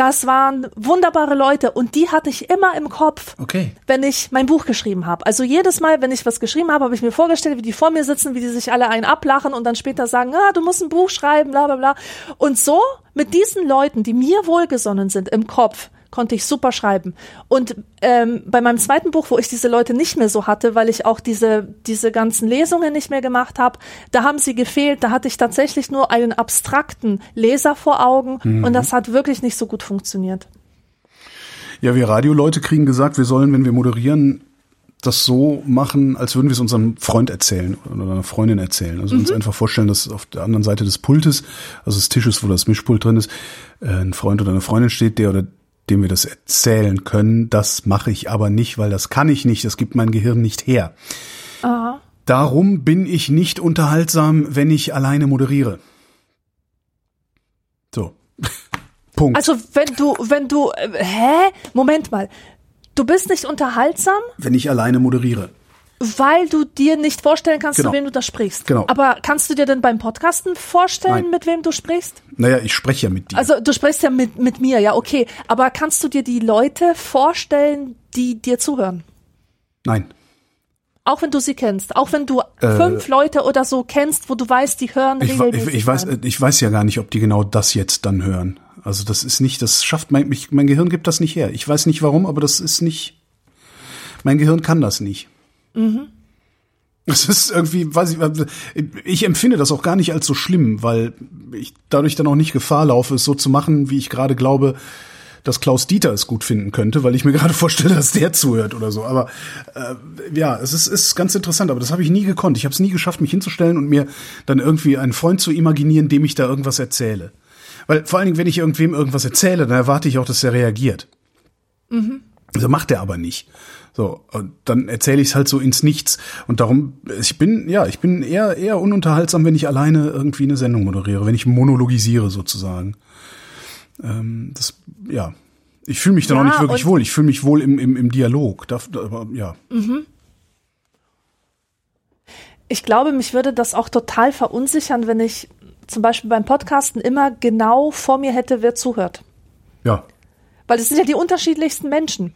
Das waren wunderbare Leute und die hatte ich immer im Kopf Okay. wenn ich mein Buch geschrieben habe. Also jedes Mal, wenn ich was geschrieben habe, habe ich mir vorgestellt, wie die vor mir sitzen, wie die sich alle einen ablachen und dann später sagen, ah, du musst ein Buch schreiben, bla bla bla. Und so mit diesen Leuten, die mir wohlgesonnen sind im Kopf, konnte ich super schreiben. Und ähm, bei meinem zweiten Buch, wo ich diese Leute nicht mehr so hatte, weil ich auch diese, diese ganzen Lesungen nicht mehr gemacht habe, da haben sie gefehlt. Da hatte ich tatsächlich nur einen abstrakten Leser vor Augen und das hat wirklich nicht so gut funktioniert. Ja, wir Radioleute kriegen gesagt, wir sollen, wenn wir moderieren, das so machen, als würden wir es unserem Freund erzählen oder einer Freundin erzählen. Also uns einfach vorstellen, dass auf der anderen Seite des Pultes, also des Tisches, wo das Mischpult drin ist, äh, ein Freund oder eine Freundin steht, der oder dem wir das erzählen können. Das mache ich aber nicht, weil das kann ich nicht. Das gibt mein Gehirn nicht her. Darum bin ich nicht unterhaltsam, wenn ich alleine moderiere. So. Punkt. Also wenn du, wenn du, äh, hä? Moment mal. Du bist nicht unterhaltsam, wenn ich alleine moderiere. Weil du dir nicht vorstellen kannst, Genau. zu wem du da sprichst. Genau. Aber kannst du dir denn beim Podcasten vorstellen, Nein. mit wem du sprichst? Naja, ich spreche ja mit dir. Also du sprichst ja mit, mit mir, ja, okay. Aber kannst du dir die Leute vorstellen, die dir zuhören? Nein. Auch wenn du sie kennst, auch wenn du fünf Leute oder so kennst, wo du weißt, die hören Äh. Ich, wa- ich, regelmäßig ich, weiß, ich weiß ja gar nicht, ob die genau das jetzt dann hören. Also das ist nicht, das schafft mein, mich, mein Gehirn gibt das nicht her. Ich weiß nicht warum, aber das ist nicht, mein Gehirn kann das nicht. Es ist irgendwie, weiß ich, ich empfinde das auch gar nicht als so schlimm, weil ich dadurch dann auch nicht Gefahr laufe, es so zu machen, wie ich gerade glaube, dass Klaus Dieter es gut finden könnte, weil ich mir gerade vorstelle, dass der zuhört oder so. Aber äh, ja, es ist, ist ganz interessant, aber das habe ich nie gekonnt. Ich habe es nie geschafft, mich hinzustellen und mir dann irgendwie einen Freund zu imaginieren, dem ich da irgendwas erzähle. Weil vor allen Dingen, wenn ich irgendwem irgendwas erzähle, dann erwarte ich auch, dass er reagiert. So macht er aber nicht. So, und dann erzähle ich es halt so ins Nichts. Und darum, ich bin, ja, ich bin eher, eher ununterhaltsam, wenn ich alleine irgendwie eine Sendung moderiere, wenn ich monologisiere sozusagen. Ähm, das, ja. Ich fühle mich dann Ja, auch nicht wirklich wohl. Ich fühle mich wohl im, im, im Dialog. Da, da, aber, ja. Ich glaube, mich würde das auch total verunsichern, wenn ich zum Beispiel beim Podcasten immer genau vor mir hätte, wer zuhört. Ja. Weil es sind ja die unterschiedlichsten Menschen.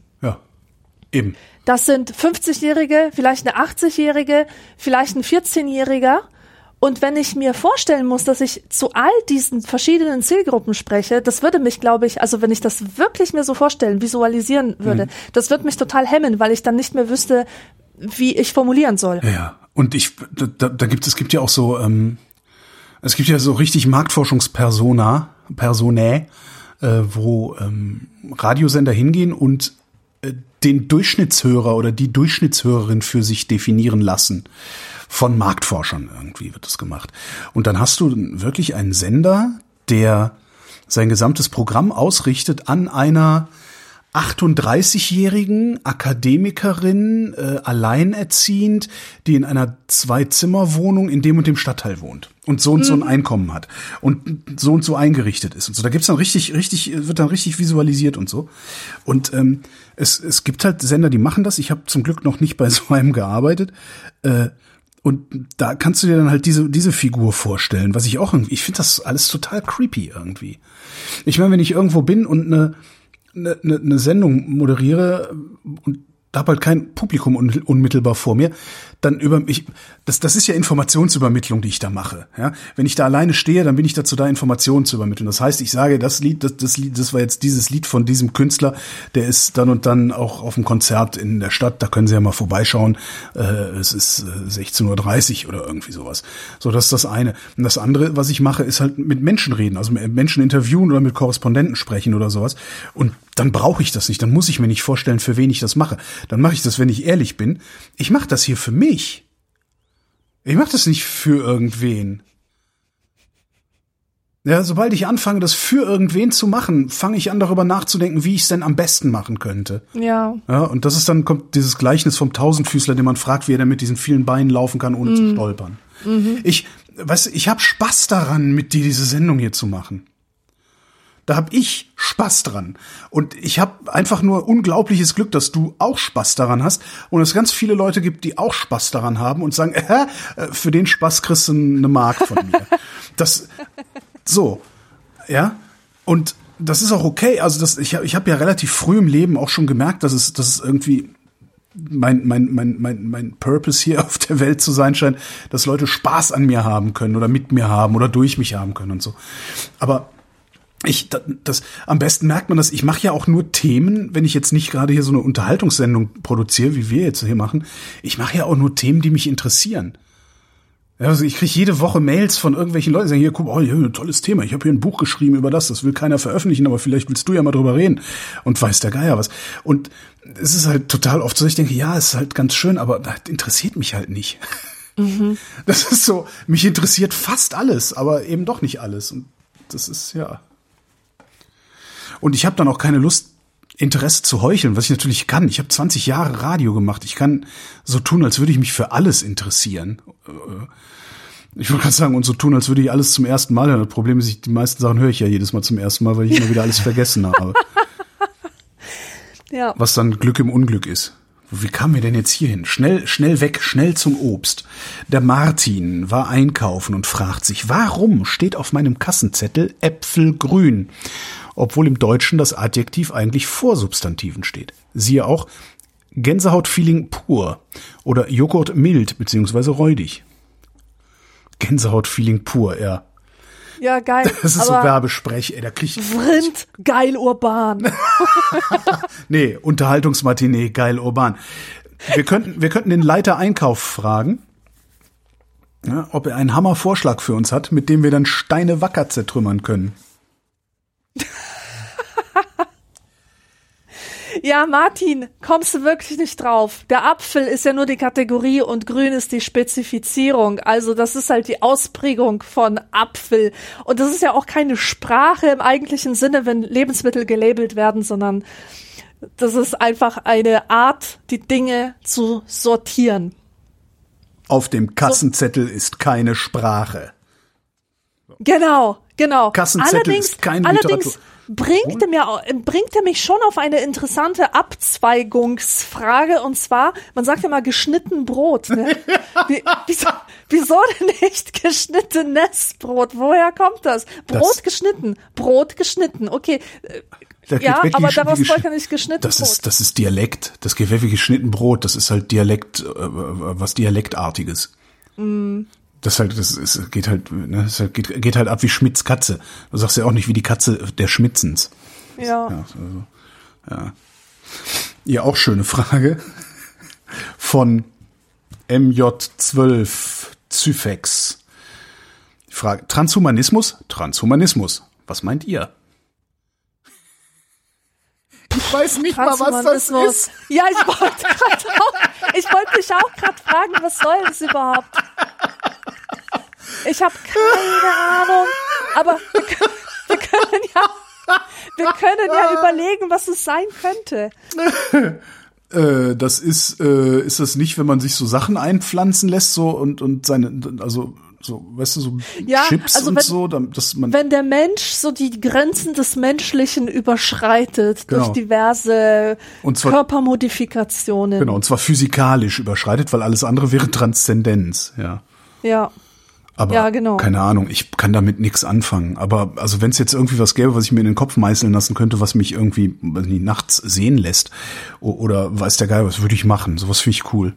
Eben. Das sind 50-Jährige, vielleicht eine 80-Jährige, vielleicht ein 14-Jähriger. Und wenn ich mir vorstellen muss, dass ich zu all diesen verschiedenen Zielgruppen spreche, das würde mich, glaube ich, also wenn ich das wirklich mir so vorstellen, visualisieren würde, das würde mich total hemmen, weil ich dann nicht mehr wüsste, wie ich formulieren soll. Ja. Und ich, da, da, gibt es gibt ja auch so, ähm, es gibt ja so richtig Marktforschungspersona, Personae, äh, wo ähm, Radiosender hingehen und den Durchschnittshörer oder die Durchschnittshörerin für sich definieren lassen. Von Marktforschern irgendwie wird das gemacht. Und dann hast du wirklich einen Sender, der sein gesamtes Programm ausrichtet an einer 38-jährigen Akademikerin, äh, alleinerziehend, die in einer Zwei-Zimmer-Wohnung in dem und dem Stadtteil wohnt und so und so ein Einkommen hat und so und so eingerichtet ist und so. Da gibt's dann richtig, richtig, wird dann richtig visualisiert und so. Und ähm, es, es gibt halt Sender, die machen das. Ich habe zum Glück noch nicht bei so einem gearbeitet. Äh, und da kannst du dir dann halt diese, diese Figur vorstellen, was ich auch irgendwie, ich finde das alles total creepy irgendwie. Ich meine, wenn ich irgendwo bin und eine, eine, eine eine Sendung moderiere und da habe halt kein Publikum un, unmittelbar vor mir, dann über ich das das ist ja Informationsübermittlung, die ich da mache, ja? Wenn ich da alleine stehe, dann bin ich dazu da Informationen zu übermitteln. Das heißt, ich sage, das Lied das das Lied das war jetzt dieses Lied von diesem Künstler, der ist dann und dann auch auf dem Konzert in der Stadt, da können Sie ja mal vorbeischauen. Äh, es ist äh, 16:30 Uhr oder irgendwie sowas. So, das ist das eine. Und das andere, was ich mache, ist halt mit Menschen reden, also mit Menschen interviewen oder mit Korrespondenten sprechen oder sowas. Und dann brauche ich das nicht. Dann muss ich mir nicht vorstellen, für wen ich das mache. Dann mache ich das, wenn ich ehrlich bin. Ich mache das hier für mich. Ich mache das nicht für irgendwen. Ja, sobald ich anfange, das für irgendwen zu machen, fange ich an, darüber nachzudenken, wie ich es denn am besten machen könnte. Ja. Ja, und das ist dann kommt dieses Gleichnis vom Tausendfüßler, den man fragt, wie er denn mit diesen vielen Beinen laufen kann, ohne zu stolpern. Ich, weißt ich habe Spaß daran, mit dir diese Sendung hier zu machen. Da hab ich Spaß dran. Und ich habe einfach nur unglaubliches Glück, dass du auch Spaß daran hast und es ganz viele Leute gibt, die auch Spaß daran haben und sagen, äh, für den Spaß kriegst du eine Mark von mir. Das so, ja. Und das ist auch okay. Also das, ich habe ich hab ja relativ früh im Leben auch schon gemerkt, dass es, dass es irgendwie mein, mein, mein, mein, mein Purpose hier auf der Welt zu sein scheint, dass Leute Spaß an mir haben können oder mit mir haben oder durch mich haben können und so. Aber ich, das, das am besten merkt man das, ich mache ja auch nur Themen, wenn ich jetzt nicht gerade hier so eine Unterhaltungssendung produziere, wie wir jetzt hier machen, ich mache ja auch nur Themen, die mich interessieren. Also ich kriege jede Woche Mails von irgendwelchen Leuten, die sagen, hier, guck, oh, hier, ein tolles Thema. Ich habe hier ein Buch geschrieben über das, das will keiner veröffentlichen, aber vielleicht willst du ja mal drüber reden und weiß der Geier was. Und es ist halt total oft so, ich denke, ja, es ist halt ganz schön, aber das interessiert mich halt nicht. Mhm. Das ist so, mich interessiert fast alles, aber eben doch nicht alles. Und das ist, ja. Und ich habe dann auch keine Lust, Interesse zu heucheln, was ich natürlich kann. Ich habe 20 Jahre Radio gemacht. Ich kann so tun, als würde ich mich für alles interessieren. Äh, ich wollte gerade sagen, und so tun, als würde ich alles zum ersten Mal hören. Das Problem ist, ich, die meisten Sachen höre ich ja jedes Mal zum ersten Mal, weil ich immer wieder alles vergessen habe. Ja. Was dann Glück im Unglück ist. Wie kamen wir denn jetzt hierhin? Schnell, schnell weg, schnell zum Obst. Der Martin war einkaufen und fragt sich, warum steht auf meinem Kassenzettel Äpfelgrün? Obwohl im Deutschen das Adjektiv eigentlich vor Substantiven steht. Siehe auch Gänsehautfeeling pur oder Joghurt mild bzw. räudig. Gänsehautfeeling pur, ja. Ja, geil. Das ist so Werbesprech, ey, da krieg ich. Vrind, geil urban. nee, Unterhaltungsmatinee, geil urban. Wir könnten, wir könnten den Leiter Einkauf fragen, ja, ob er einen Hammervorschlag für uns hat, mit dem wir dann Steine wacker zertrümmern können. Ja, Martin, kommst du wirklich nicht drauf? Der Apfel ist ja nur die Kategorie und grün ist die Spezifizierung. Also das ist halt die Ausprägung von Apfel. Und das ist ja auch keine Sprache im eigentlichen Sinne, wenn Lebensmittel gelabelt werden, sondern das ist einfach eine Art, die Dinge zu sortieren. Auf dem Kassenzettel so. ist keine Sprache. Genau, genau. Kassenzettel allerdings, ist keine allerdings, Literatur bringt er, mir, bringt er mich schon auf eine interessante Abzweigungsfrage und zwar, man sagt ja mal geschnitten Brot. Ne? Wie, wieso, wieso denn nicht geschnittenes Brot? Woher kommt das? Brot das, geschnitten, Brot geschnitten. Okay, ja, aber daraus folgt ja nicht geschnitten das Brot. Ist, das ist Dialekt. Das geht wie geschnitten Brot. Das ist halt Dialekt, äh, was Dialektartiges. Mm. Das halt, das ist, geht halt, ne, das halt, geht, geht halt ab wie Schmitz Katze. Du sagst ja auch nicht wie die Katze der Schmitzens. Ja. Ja, also, ja. ja, auch schöne Frage von MJ12 Zyfex. Frage, Transhumanismus? Transhumanismus. Was meint ihr? Ich weiß nicht mal, was das ist. Ja, ich wollte gerade auch, ich wollte dich auch gerade fragen, was soll das überhaupt? Ich habe keine Ahnung. Aber wir können, wir können ja, wir können ja überlegen, was es sein könnte. Äh, das ist, äh, ist das nicht, wenn man sich so Sachen einpflanzen lässt, so und und seine, also so, weißt du, so ja, Chips also und wenn, so, dass man wenn der Mensch so die Grenzen des Menschlichen überschreitet genau. durch diverse und zwar, Körpermodifikationen. Genau, und zwar physikalisch überschreitet, weil alles andere wäre Transzendenz, ja. Ja. Aber ja, genau. keine Ahnung, ich kann damit nichts anfangen. Aber also wenn es jetzt irgendwie was gäbe, was ich mir in den Kopf meißeln lassen könnte, was mich irgendwie nachts sehen lässt oder weiß der Geil, was würde ich machen? Sowas finde ich cool.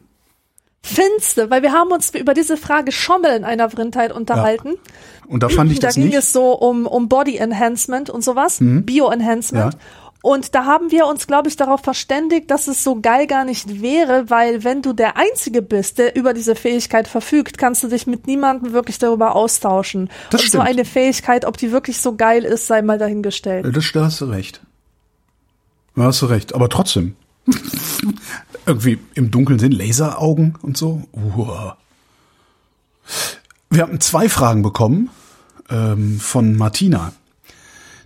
Findste, weil wir haben uns über diese Frage schon mal in einer Vrindheit unterhalten. Ja. Und da fand ich da das nicht. Da ging es so um, um Body Enhancement und sowas, mhm. Bio Enhancement. Ja. Und da haben wir uns, glaube ich, darauf verständigt, dass es so geil gar nicht wäre, weil wenn du der Einzige bist, der über diese Fähigkeit verfügt, kannst du dich mit niemandem wirklich darüber austauschen. Das Und stimmt. so eine Fähigkeit, ob die wirklich so geil ist, sei mal dahingestellt. Das, da hast du recht. Da hast du recht. Aber trotzdem. Irgendwie im Dunkeln sind Laseraugen und so. Uah. Wir haben zwei Fragen bekommen ähm, von Martina.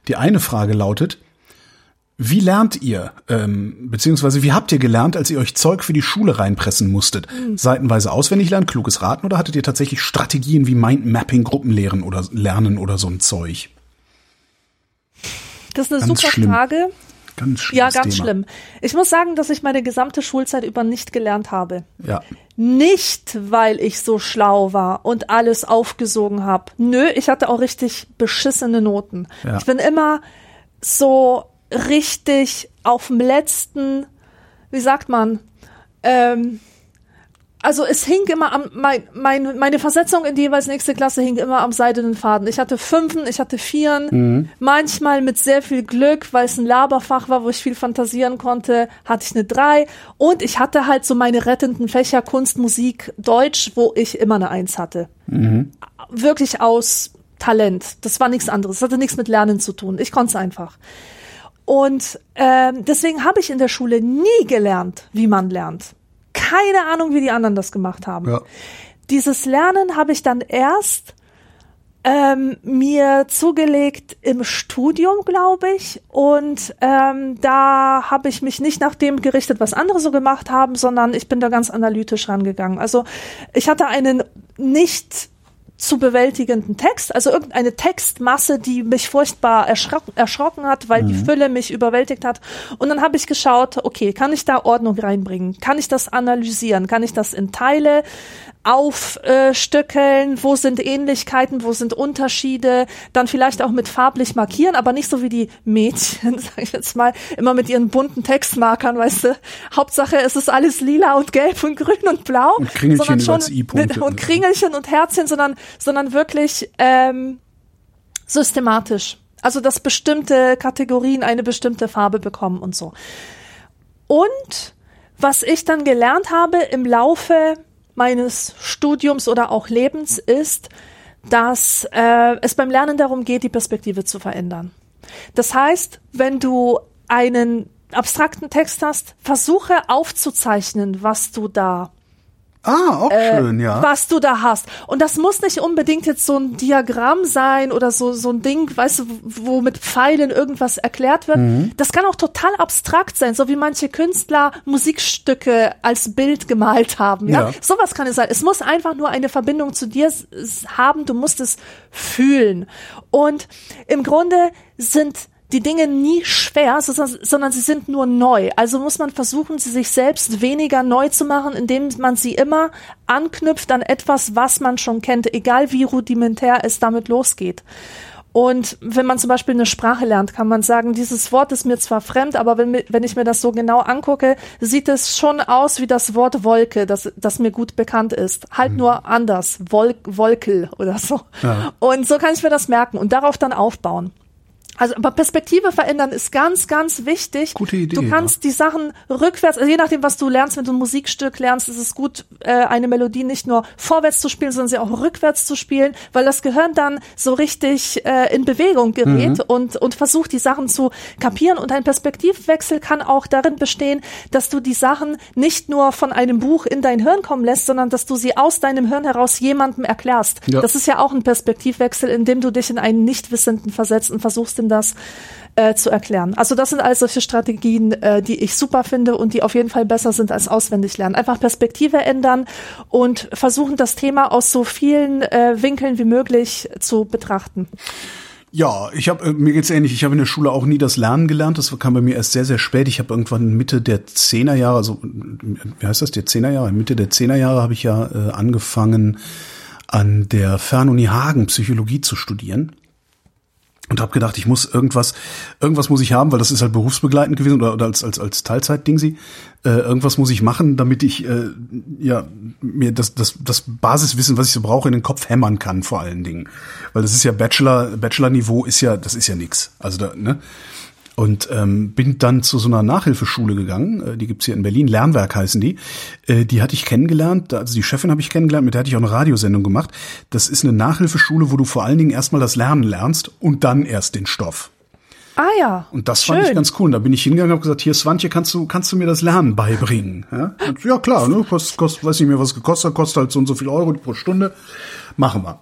Die eine Frage lautet, wie lernt ihr, ähm, beziehungsweise wie habt ihr gelernt, als ihr euch Zeug für die Schule reinpressen musstet? Mhm. Seitenweise auswendig lernen, kluges Raten oder hattet ihr tatsächlich Strategien wie Mindmapping, Gruppenlehren oder Lernen oder so ein Zeug? Das ist eine Ganz super schlimm. Frage. Ganz schlimmes Ja, ganz Thema. schlimm. Ich muss sagen, dass ich meine gesamte Schulzeit über nicht gelernt habe. Ja. Nicht, weil ich so schlau war und alles aufgesogen habe. Nö, ich hatte auch richtig beschissene Noten. Ja. Ich bin immer so richtig auf dem letzten, wie sagt man, ähm, also es hing immer am, mein, mein, meine Versetzung in die jeweils nächste Klasse hing immer am seidenen Faden. Ich hatte Fünfen, ich hatte Vieren, manchmal mit sehr viel Glück, weil es ein Laberfach war, wo ich viel fantasieren konnte, hatte ich eine Drei und ich hatte halt so meine rettenden Fächer Kunst, Musik, Deutsch, wo ich immer eine Eins hatte. Wirklich aus Talent. Das war nichts anderes. Das hatte nichts mit Lernen zu tun. Ich konnte es einfach. Und ähm, deswegen habe ich in der Schule nie gelernt, wie man lernt. Keine Ahnung, wie die anderen das gemacht haben. Ja. Dieses Lernen habe ich dann erst ähm, mir zugelegt im Studium, glaube ich. Und ähm, da habe ich mich nicht nach dem gerichtet, was andere so gemacht haben, sondern ich bin da ganz analytisch rangegangen. Also ich hatte einen nicht zu bewältigenden Text, also irgendeine Textmasse, die mich furchtbar erschrocken, erschrocken hat, weil die Fülle mich überwältigt hat. Und dann habe ich geschaut, okay, kann ich da Ordnung reinbringen? Kann ich das analysieren? Kann ich das in Teile aufstückeln? Wo sind Ähnlichkeiten? Wo sind Unterschiede? Dann vielleicht auch mit farblich markieren, aber nicht so wie die Mädchen, sag ich jetzt mal, immer mit ihren bunten Textmarkern, weißt du. Hauptsache, es ist alles lila und gelb und grün und blau. Und Kringelchen sondern schon mit- Und Kringelchen und Herzchen, sondern, sondern wirklich ähm, systematisch. Also, dass bestimmte Kategorien eine bestimmte Farbe bekommen und so. Und was ich dann gelernt habe im Laufe meines Studiums oder auch Lebens ist, dass äh, es beim Lernen darum geht, die Perspektive zu verändern. Das heißt, wenn du einen abstrakten Text hast, versuche aufzuzeichnen, was du da Ah, auch schön, ja. Äh, was du da hast. Und das muss nicht unbedingt jetzt so ein Diagramm sein oder so, so ein Ding, weißt du, wo mit Pfeilen irgendwas erklärt wird. Mhm. Das kann auch total abstrakt sein, so wie manche Künstler Musikstücke als Bild gemalt haben. Ja? Ja. Sowas kann es sein. Es muss einfach nur eine Verbindung zu dir haben. Du musst es fühlen. Und im Grunde sind die Dinge nie schwer, sondern sie sind nur neu. Also muss man versuchen, sie sich selbst weniger neu zu machen, indem man sie immer anknüpft an etwas, was man schon kennt, egal wie rudimentär es damit losgeht. Und wenn man zum Beispiel eine Sprache lernt, kann man sagen, dieses Wort ist mir zwar fremd, aber wenn, wenn ich mir das so genau angucke, sieht es schon aus wie das Wort Wolke, das, das mir gut bekannt ist. Halt nur anders. Wolk, Wolkel oder so. Ja. Und so kann ich mir das merken und darauf dann aufbauen. Also, aber Perspektive verändern ist ganz, ganz wichtig. Gute Idee, Du kannst die Sachen rückwärts, also je nachdem, was du lernst, wenn du ein Musikstück lernst, ist es gut, äh, eine Melodie nicht nur vorwärts zu spielen, sondern sie auch rückwärts zu spielen, weil das Gehirn dann so richtig äh, in Bewegung gerät Mhm. und, und versucht, die Sachen zu kapieren. Und ein Perspektivwechsel kann auch darin bestehen, dass du die Sachen nicht nur von einem Buch in dein Hirn kommen lässt, sondern dass du sie aus deinem Hirn heraus jemandem erklärst. Ja. Das ist ja auch ein Perspektivwechsel, in dem du dich in einen Nichtwissenden versetzt und versuchst ihm das äh, zu erklären. Also das sind all solche Strategien, äh, die ich super finde und die auf jeden Fall besser sind als auswendig lernen. Einfach Perspektive ändern und versuchen, das Thema aus so vielen äh, Winkeln wie möglich zu betrachten. Ja, ich habe äh, mir geht's ähnlich. Ich habe in der Schule auch nie das Lernen gelernt. Das kam bei mir erst sehr sehr spät. Ich habe irgendwann Mitte der Zehnerjahre, also wie heißt das, der Zehnerjahre? Mitte der Zehnerjahre habe ich ja äh, angefangen an der Fernuni Hagen Psychologie zu studieren und habe gedacht, ich muss irgendwas, irgendwas muss ich haben, weil das ist halt berufsbegleitend gewesen oder, oder als als als Teilzeitding sie. Äh, irgendwas muss ich machen, damit ich äh, ja mir das das das Basiswissen, was ich so brauche, in den Kopf hämmern kann, vor allen Dingen, weil das ist ja Bachelor Bachelor Niveau ist ja das ist ja nix. Also da ne und ähm, bin dann zu so einer Nachhilfeschule gegangen, äh, die gibt's hier in Berlin, Lernwerk heißen die. Äh, die hatte ich kennengelernt, also die Chefin habe ich kennengelernt, mit der hatte ich auch eine Radiosendung gemacht. Das ist eine Nachhilfeschule, wo du vor allen Dingen erstmal das Lernen lernst und dann erst den Stoff. Ah ja. Und das Schön. fand ich ganz cool. Und da bin ich hingegangen und habe gesagt, hier Swantje, kannst du, kannst du mir das Lernen beibringen? Ja, und, ja klar, ne, kostet, kostet, weiß nicht mehr, was gekostet hat, kostet halt so und so viel Euro pro Stunde. Machen wir.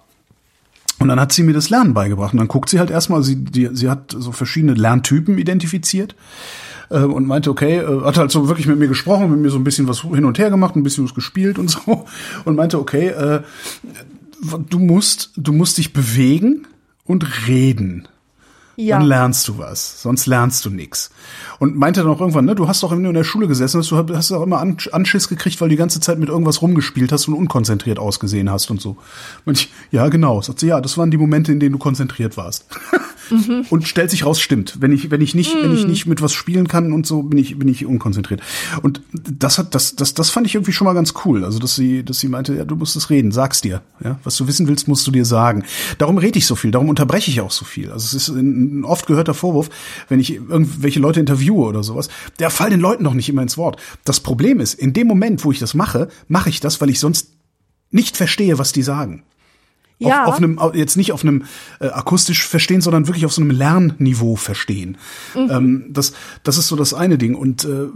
Und dann hat sie mir das Lernen beigebracht. Und dann guckt sie halt erstmal, sie, die, sie hat so verschiedene Lerntypen identifiziert äh, und meinte, okay, äh, hat halt so wirklich mit mir gesprochen, mit mir so ein bisschen was hin und her gemacht, ein bisschen was gespielt und so. Und meinte, okay, äh, du musst, du musst dich bewegen und reden. Ja. Dann lernst du was, sonst lernst du nix. Und meinte dann auch irgendwann, ne, du hast doch in der Schule gesessen, hast, du hast doch immer An- Anschiss gekriegt, weil du die ganze Zeit mit irgendwas rumgespielt hast und unkonzentriert ausgesehen hast und so. Und ich, ja, genau. Sagt sie, ja, das waren die Momente, in denen du konzentriert warst. Und stellt sich raus, stimmt. Wenn ich, wenn ich nicht, wenn ich nicht mit was spielen kann und so, bin ich, bin ich unkonzentriert. Und das hat, das, das, das fand ich irgendwie schon mal ganz cool. Also, dass sie, dass sie meinte, ja, du musst es reden, sag's dir. Ja, was du wissen willst, musst du dir sagen. Darum rede ich so viel, darum unterbreche ich auch so viel. Also, es ist ein oft gehörter Vorwurf, wenn ich irgendwelche Leute interviewe oder sowas, der fallen den Leuten noch nicht immer ins Wort. Das Problem ist, in dem Moment, wo ich das mache, mache ich das, weil ich sonst nicht verstehe, was die sagen. Ja. Auf, auf einem, jetzt nicht auf einem äh, akustisch verstehen, sondern wirklich auf so einem Lernniveau verstehen. Ähm, das, das ist so das eine Ding. Und äh,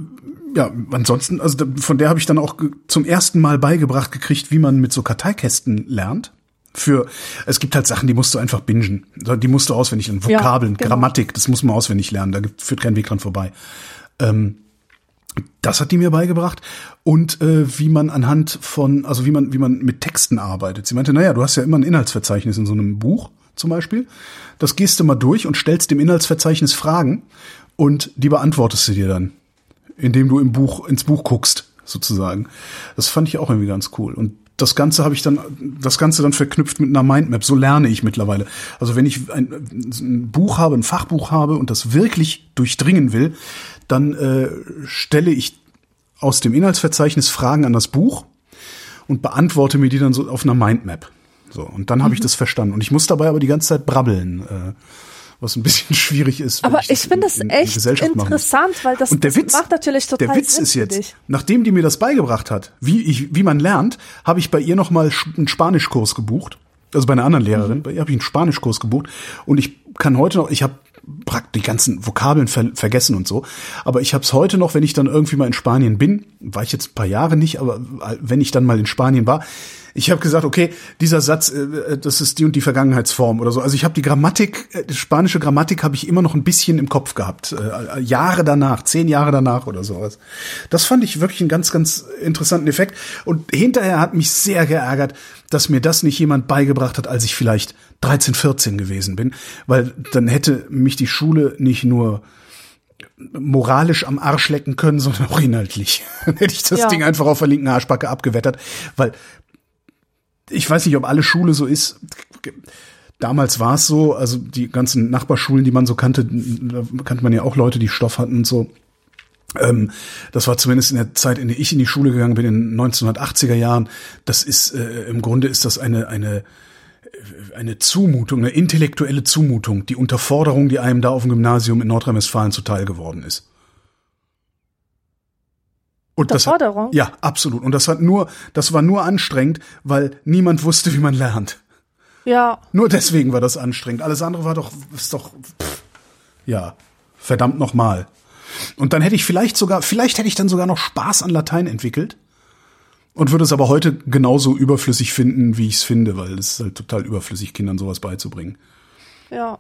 ja, ansonsten, also von der habe ich dann auch zum ersten Mal beigebracht gekriegt, wie man mit so Karteikästen lernt. Für es gibt halt Sachen, die musst du einfach bingen. Die musst du auswendig lernen. Ja, Vokabeln, genau. Grammatik, das muss man auswendig lernen. Da gibt, führt kein Weg dran vorbei. Das hat die mir beigebracht und äh, wie man anhand von, also wie man, wie man mit Texten arbeitet. Sie meinte, naja, du hast ja immer ein Inhaltsverzeichnis in so einem Buch zum Beispiel. Das gehst du mal durch und stellst dem Inhaltsverzeichnis Fragen und die beantwortest du dir dann, indem du im Buch ins Buch guckst sozusagen. Das fand ich auch irgendwie ganz cool und das Ganze habe ich dann, das Ganze dann verknüpft mit einer Mindmap. So lerne ich mittlerweile. Also wenn ich ein, ein Buch habe, ein Fachbuch habe und das wirklich durchdringen will, dann äh, stelle ich aus dem Inhaltsverzeichnis Fragen an das Buch und beantworte mir die dann so auf einer Mindmap. So und dann habe Mhm. ich das verstanden. Und ich muss dabei aber die ganze Zeit brabbeln, äh, was ein bisschen schwierig ist. Aber ich das finde das in- in echt muss. interessant, weil das, Und der das Witz, macht natürlich total der Witz Sinn ist jetzt, nachdem die mir das beigebracht hat, wie ich, wie man lernt, habe ich bei ihr noch mal sch- einen Spanischkurs gebucht. Also bei einer anderen Lehrerin, bei ihr habe ich einen Spanischkurs gebucht und ich kann heute noch, ich habe die ganzen Vokabeln ver vergessen und so, aber ich habe es heute noch, wenn ich dann irgendwie mal in Spanien bin, war ich jetzt ein paar Jahre nicht, aber wenn ich dann mal in Spanien war, ich habe gesagt, okay, dieser Satz, äh, das ist die und die Vergangenheitsform oder so. Also ich habe die Grammatik, äh, die spanische Grammatik habe ich immer noch ein bisschen im Kopf gehabt. Äh, Jahre danach, zehn Jahre danach oder sowas. Das fand ich wirklich einen ganz, ganz interessanten Effekt. Und hinterher hat mich sehr geärgert, dass mir das nicht jemand beigebracht hat, als ich vielleicht 13, 14 gewesen bin. Weil dann hätte mich die Schule nicht nur moralisch am Arsch lecken können, sondern auch inhaltlich. Dann hätte ich das Ja. Ding einfach auf der linken Arschbacke abgewettert, weil ich weiß nicht, ob alle Schule so ist. Damals war es so, also die ganzen Nachbarschulen, die man so kannte, da kannte man ja auch Leute, die Stoff hatten und so. Ähm, das war zumindest in der Zeit, in der ich in die Schule gegangen bin, in den 1980er Jahren. Das ist äh, im Grunde ist das eine eine eine Zumutung, eine intellektuelle Zumutung, die Unterforderung, die einem da auf dem Gymnasium in Nordrhein-Westfalen zuteil geworden ist. Und das hat, ja, absolut. Und das hat nur, das war nur anstrengend, weil niemand wusste, wie man lernt. Ja, Nur deswegen war das anstrengend. Alles andere war doch, ist doch, pff, ja, verdammt nochmal. Und dann hätte ich vielleicht sogar, vielleicht hätte ich dann sogar noch Spaß an Latein entwickelt und würde es aber heute genauso überflüssig finden, wie ich es finde, weil es ist halt total überflüssig, Kindern sowas beizubringen. ja.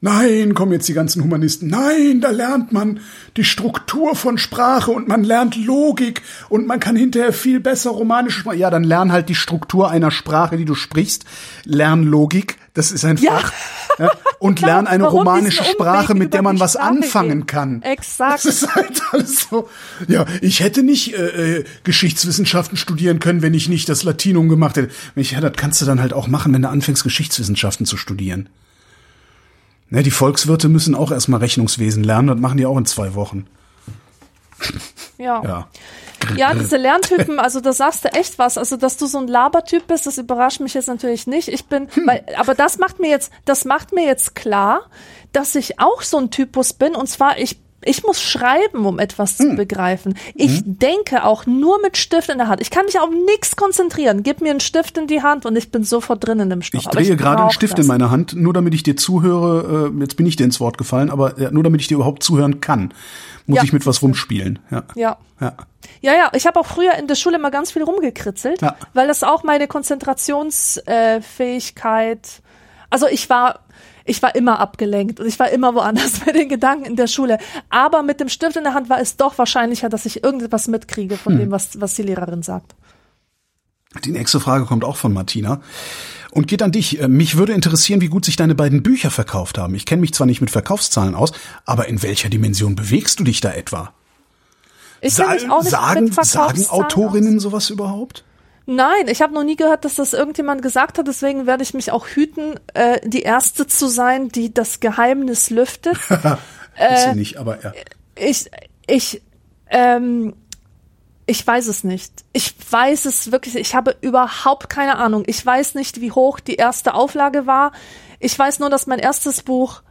Nein, kommen jetzt die ganzen Humanisten. Nein, da lernt man die Struktur von Sprache und man lernt Logik und man kann hinterher viel besser romanische Sprache. Ja, dann lern halt die Struktur einer Sprache, die du sprichst. Lern Logik, das ist ein Ja. Fach. Ja, und lern eine Warum romanische Sprache, mit der man was Sprache anfangen gehen? kann. Exakt. Das ist halt alles so. Ja, ich hätte nicht äh, äh, Geschichtswissenschaften studieren können, wenn ich nicht das Latinum gemacht hätte. Ja, das kannst du dann halt auch machen, wenn du anfängst, Geschichtswissenschaften zu studieren. Ne, die Volkswirte müssen auch erstmal Rechnungswesen lernen, das machen die auch in zwei Wochen. Ja. Ja. Ja, diese Lerntypen, also da sagst du echt was. Also, dass du so ein Labertyp bist, das überrascht mich jetzt natürlich nicht. Ich bin, Hm. weil, aber das macht mir jetzt, das macht mir jetzt klar, dass ich auch so ein Typus bin. Und zwar, ich, ich muss schreiben, um etwas Hm. zu begreifen. Ich denke auch nur mit Stift in der Hand. Ich kann mich auf nichts konzentrieren. Gib mir einen Stift in die Hand und ich bin sofort drin in dem Stoff. Ich drehe gerade einen Stift das. in meiner Hand, nur damit ich dir zuhöre. Äh, jetzt bin ich dir ins Wort gefallen, aber nur damit ich dir überhaupt zuhören kann, muss Ja. ich mit was rumspielen. Ja. Ja. Ja. Ja, ja, ich habe auch früher in der Schule immer ganz viel rumgekritzelt, Ja. weil das auch meine Konzentrationsfähigkeit, äh, also ich war, ich war immer abgelenkt und ich war immer woanders bei den Gedanken in der Schule. Aber mit dem Stift in der Hand war es doch wahrscheinlicher, dass ich irgendetwas mitkriege von Hm. dem, was, was die Lehrerin sagt. Die nächste Frage kommt auch von Martina. und geht an dich. Äh, mich würde interessieren, wie gut sich deine beiden Bücher verkauft haben. Ich kenne mich zwar nicht mit Verkaufszahlen aus, aber in welcher Dimension bewegst du dich da etwa? Ich Sa sagen, sagen Autorinnen aus. sowas überhaupt? Nein, ich habe noch nie gehört, dass das irgendjemand gesagt hat. Deswegen werde ich mich auch hüten, äh, die erste zu sein, die das Geheimnis lüftet. äh, Ist sie nicht, aber ja. Ich, ich, ähm, ich weiß es nicht. Ich weiß es wirklich. Ich habe überhaupt keine Ahnung. Ich weiß nicht, wie hoch die erste Auflage war. Ich weiß nur, dass mein erstes Buch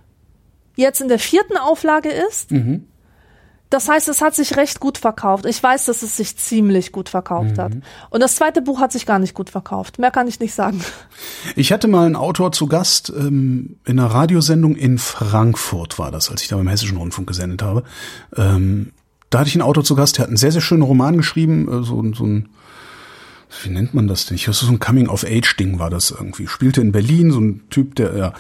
jetzt in der vierten Auflage ist. Mhm. Das heißt, es hat sich recht gut verkauft. Ich weiß, dass es sich ziemlich gut verkauft mhm. hat. Und das zweite Buch hat sich gar nicht gut verkauft. Mehr kann ich nicht sagen. Ich hatte mal einen Autor zu Gast ähm, in einer Radiosendung in Frankfurt, war das, als ich da beim Hessischen Rundfunk gesendet habe. Ähm, da hatte ich einen Autor zu Gast, der hat einen sehr, sehr schönen Roman geschrieben, äh, so, so ein wie nennt man das denn? Ich so ein Coming-of-Age-Ding war das irgendwie. Spielte in Berlin, so ein Typ, der, ja.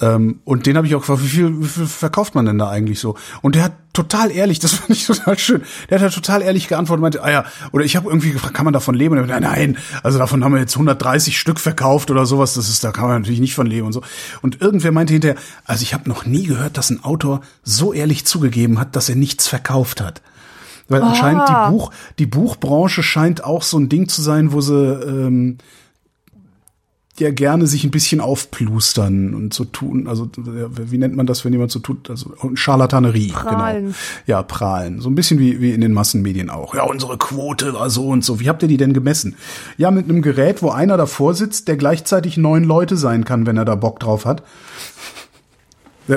Ähm, und den habe ich auch gefragt, wie viel, wie viel verkauft man denn da eigentlich so? Und der hat total ehrlich, das fand ich total schön, der hat halt total ehrlich geantwortet, meinte, ah ja, oder ich habe irgendwie gefragt, kann man davon leben? Und er meinte, nein, also davon haben wir jetzt 130 Stück verkauft oder sowas, das ist, da kann man natürlich nicht von leben und so. Und irgendwer meinte hinterher, also ich habe noch nie gehört, dass ein Autor so ehrlich zugegeben hat, dass er nichts verkauft hat. Weil ah. anscheinend die Buch, die Buchbranche scheint auch so ein Ding zu sein, wo sie ähm, ja gerne sich ein bisschen aufplustern und so tun. Also wie nennt man das, wenn jemand so tut? Also Charlatanerie, genau. prahlen. genau. Ja, prahlen. So ein bisschen wie, wie in den Massenmedien auch. Ja, unsere Quote war so und so. Wie habt ihr die denn gemessen? Ja, mit einem Gerät, wo einer davor sitzt, der gleichzeitig neun Leute sein kann, wenn er da Bock drauf hat.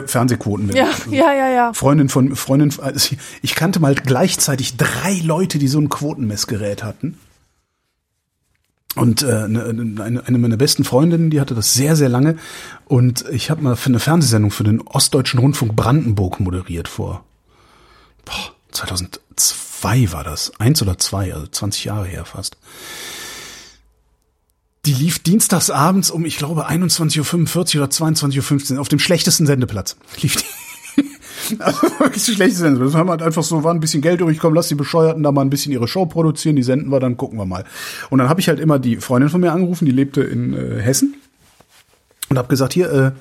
Fernsehquoten. Ja, ja, ja, ja. Freundin von Freundin, also ich kannte mal gleichzeitig drei Leute, die so ein Quotenmessgerät hatten. Und äh, eine, eine, eine meiner besten Freundinnen, die hatte das sehr, sehr lange. Und ich habe mal für eine Fernsehsendung für den Ostdeutschen Rundfunk Brandenburg moderiert vor boah, 2002 war das. Eins oder zwei, also 20 Jahre her fast. Die lief dienstags abends um, ich glaube, 21.45 Uhr oder 22.15 Uhr auf dem schlechtesten Sendeplatz. Lief die. Also wirklich die schlechte Sendung. Das haben halt einfach so, war ein bisschen Geld komm, lass die Bescheuerten da mal ein bisschen ihre Show produzieren, die senden wir, dann gucken wir mal. Und dann habe ich halt immer die Freundin von mir angerufen, die lebte in äh, Hessen und habe gesagt, hier, äh,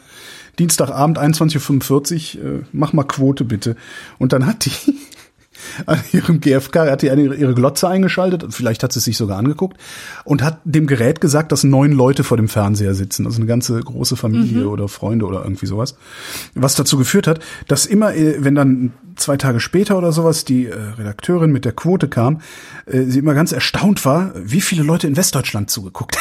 Dienstagabend 21.45 Uhr, äh, mach mal Quote bitte. Und dann hat die an ihrem GFK, hat die ihre, Glotze eingeschaltet, vielleicht hat sie es sich sogar angeguckt und hat dem Gerät gesagt, dass neun Leute vor dem Fernseher sitzen, also eine ganze große Familie mhm. oder Freunde oder irgendwie sowas. Was dazu geführt hat, dass immer, äh, wenn dann zwei Tage später oder sowas die äh, Redakteurin mit der Quote kam, äh, sie immer ganz erstaunt war, wie viele Leute in Westdeutschland zugeguckt.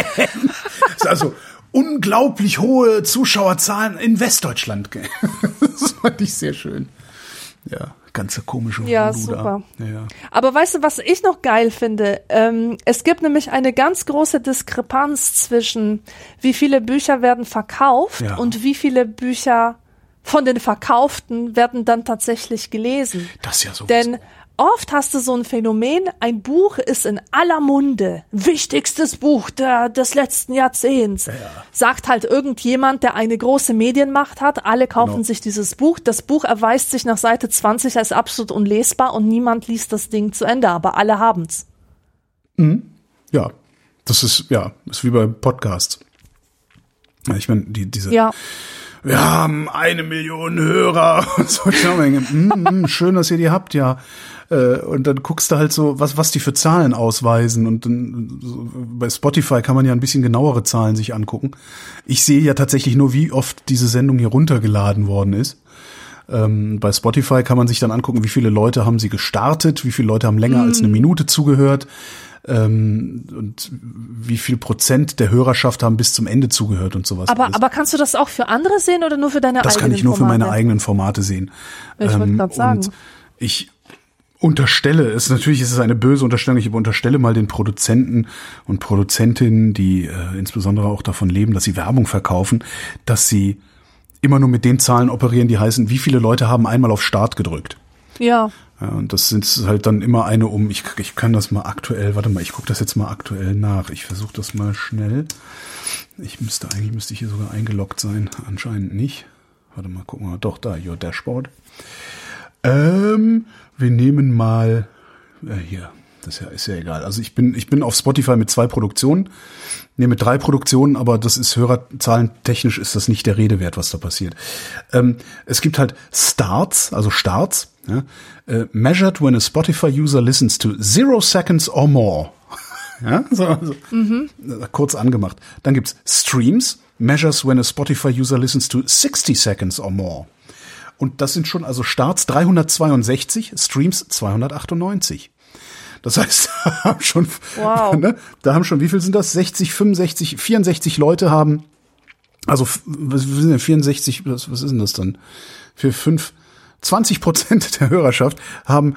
also unglaublich hohe Zuschauerzahlen in Westdeutschland. das fand ich sehr schön. Ja ganze komische Ja, super. Ja. Aber weißt du, was ich noch geil finde? Ähm, es gibt nämlich eine ganz große Diskrepanz zwischen, wie viele Bücher werden verkauft ja. und wie viele Bücher von den Verkauften werden dann tatsächlich gelesen. Das ist ja so. Denn oft hast du so ein Phänomen, ein Buch ist in aller Munde, wichtigstes Buch der, des letzten Jahrzehnts. Ja. Sagt halt irgendjemand, der eine große Medienmacht hat, alle kaufen genau. sich dieses Buch. Das Buch erweist sich nach Seite 20 als absolut unlesbar und niemand liest das Ding zu Ende, aber alle haben's. Mhm. Ja, das ist, ja, ist wie bei Podcasts. Ich meine, die, diese, ja wir haben eine Million Hörer und so. Mm, schön, dass ihr die habt, ja. Äh, und dann guckst du halt so, was, was die für Zahlen ausweisen. Und dann, so, bei Spotify kann man ja ein bisschen genauere Zahlen sich angucken. Ich sehe ja tatsächlich nur, wie oft diese Sendung hier runtergeladen worden ist. Ähm, bei Spotify kann man sich dann angucken, wie viele Leute haben sie gestartet, wie viele Leute haben länger mhm. als eine Minute zugehört ähm, und wie viel Prozent der Hörerschaft haben bis zum Ende zugehört und sowas. Aber, aber kannst du das auch für andere sehen oder nur für deine das eigenen Formate? Das kann ich nur Formate? für meine eigenen Formate sehen. Ich wollte ähm, gerade sagen. Ich unterstelle, es natürlich ist es eine böse Unterstellung, ich unterstelle mal den Produzenten und Produzentinnen, die äh, insbesondere auch davon leben, dass sie Werbung verkaufen, dass sie immer nur mit den Zahlen operieren, die heißen, wie viele Leute haben einmal auf Start gedrückt. Ja. Ja, und das sind halt dann immer eine um, ich, ich kann das mal aktuell, warte mal, ich gucke das jetzt mal aktuell nach. Ich versuche das mal schnell. Ich müsste, eigentlich müsste ich hier sogar eingeloggt sein. Anscheinend nicht. Warte mal, gucken wir. Doch, da, Your Dashboard. Ähm, wir nehmen mal äh, hier das ist ja, ist ja egal. Also ich bin, ich bin auf Spotify mit zwei Produktionen, nee, mit drei Produktionen, aber das ist Hörerzahlen technisch ist das nicht der Rede wert, was da passiert. Ähm, es gibt halt Starts, also Starts, ja, äh, measured when a Spotify user listens to zero seconds or more. ja, so, also, mhm. kurz angemacht. Dann gibt's Streams, measures when a Spotify user listens to 60 seconds or more. Und das sind schon also Starts 362, Streams 298. Das heißt, da haben schon, wow. ne, da haben schon, wie viel sind das? 60, 65, 64 Leute haben, also, was sind denn 64, was, was ist denn das dann? Für fünf, 20 Prozent der Hörerschaft haben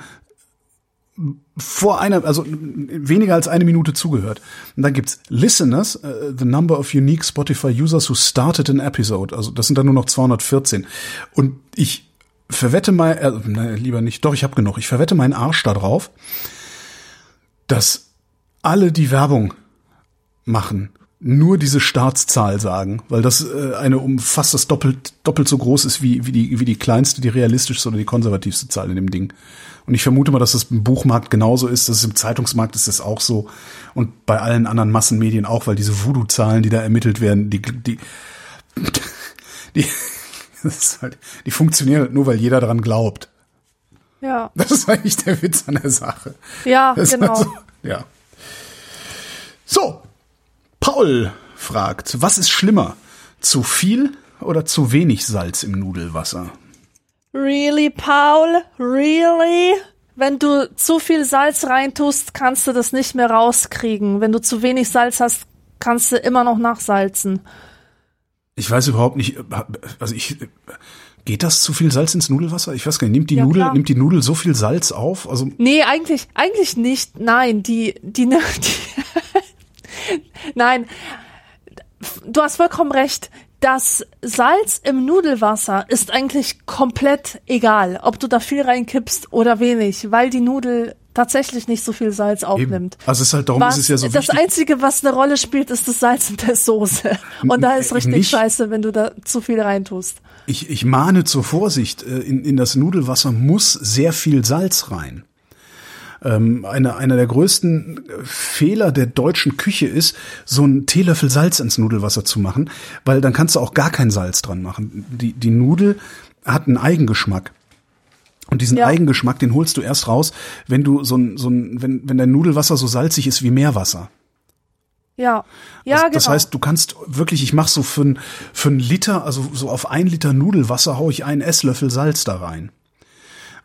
vor einer, also weniger als eine Minute zugehört. Und dann gibt's Listeners, uh, the number of unique Spotify users who started an episode. Also das sind dann nur noch 214. Und ich verwette mal, äh, nein, lieber nicht, doch, ich habe genug. Ich verwette meinen Arsch da drauf, dass alle, die Werbung machen, nur diese Startzahl sagen, weil das äh, eine um fast das doppelt doppelt so groß ist wie wie die wie die kleinste, die realistischste oder die konservativste Zahl in dem Ding. Und ich vermute mal, dass das im Buchmarkt genauso ist, dass es im Zeitungsmarkt ist das auch so und bei allen anderen Massenmedien auch, weil diese Voodoo-Zahlen, die da ermittelt werden, die die die, halt, die funktionieren nur, weil jeder daran glaubt. Ja. Das ist eigentlich der Witz an der Sache. Ja, genau. Also, ja. So, Paul fragt, was ist schlimmer? Zu viel oder zu wenig Salz im Nudelwasser? Really, Paul? Really? Wenn du zu viel Salz reintust, kannst du das nicht mehr rauskriegen. Wenn du zu wenig Salz hast, kannst du immer noch nachsalzen. Ich weiß überhaupt nicht, also ich, geht das zu viel Salz ins Nudelwasser? Ich weiß gar nicht, nimmt die Ja, Nudel, klar. nimmt die Nudel so viel Salz auf? Also, Nee, eigentlich, eigentlich nicht. Nein, die, die, die Nein. Du hast vollkommen recht. Das Salz im Nudelwasser ist eigentlich komplett egal, ob du da viel reinkippst oder wenig, weil die Nudel tatsächlich nicht so viel Salz aufnimmt. eben. Also es ist halt, darum Was, ist es ja so das wichtig. Einzige, was eine Rolle spielt, ist das Salz in der Soße. Und da ist richtig Nicht- scheiße, wenn du da zu viel reintust. Ich, ich mahne zur Vorsicht. Äh, In, in das Nudelwasser muss sehr viel Salz rein. Ähm, einer, einer der größten Fehler der deutschen Küche ist, so einen Teelöffel Salz ins Nudelwasser zu machen, weil dann kannst du auch gar kein Salz dran machen. Die, die Nudel hat einen Eigengeschmack. Und diesen Ja. Eigengeschmack, den holst du erst raus, wenn du so ein, so ein, wenn, wenn dein Nudelwasser so salzig ist wie Meerwasser. Ja. Ja, das, genau. das heißt, du kannst wirklich, ich mach so für ein, für ein Liter, also so auf ein Liter Nudelwasser hau ich einen Esslöffel Salz da rein.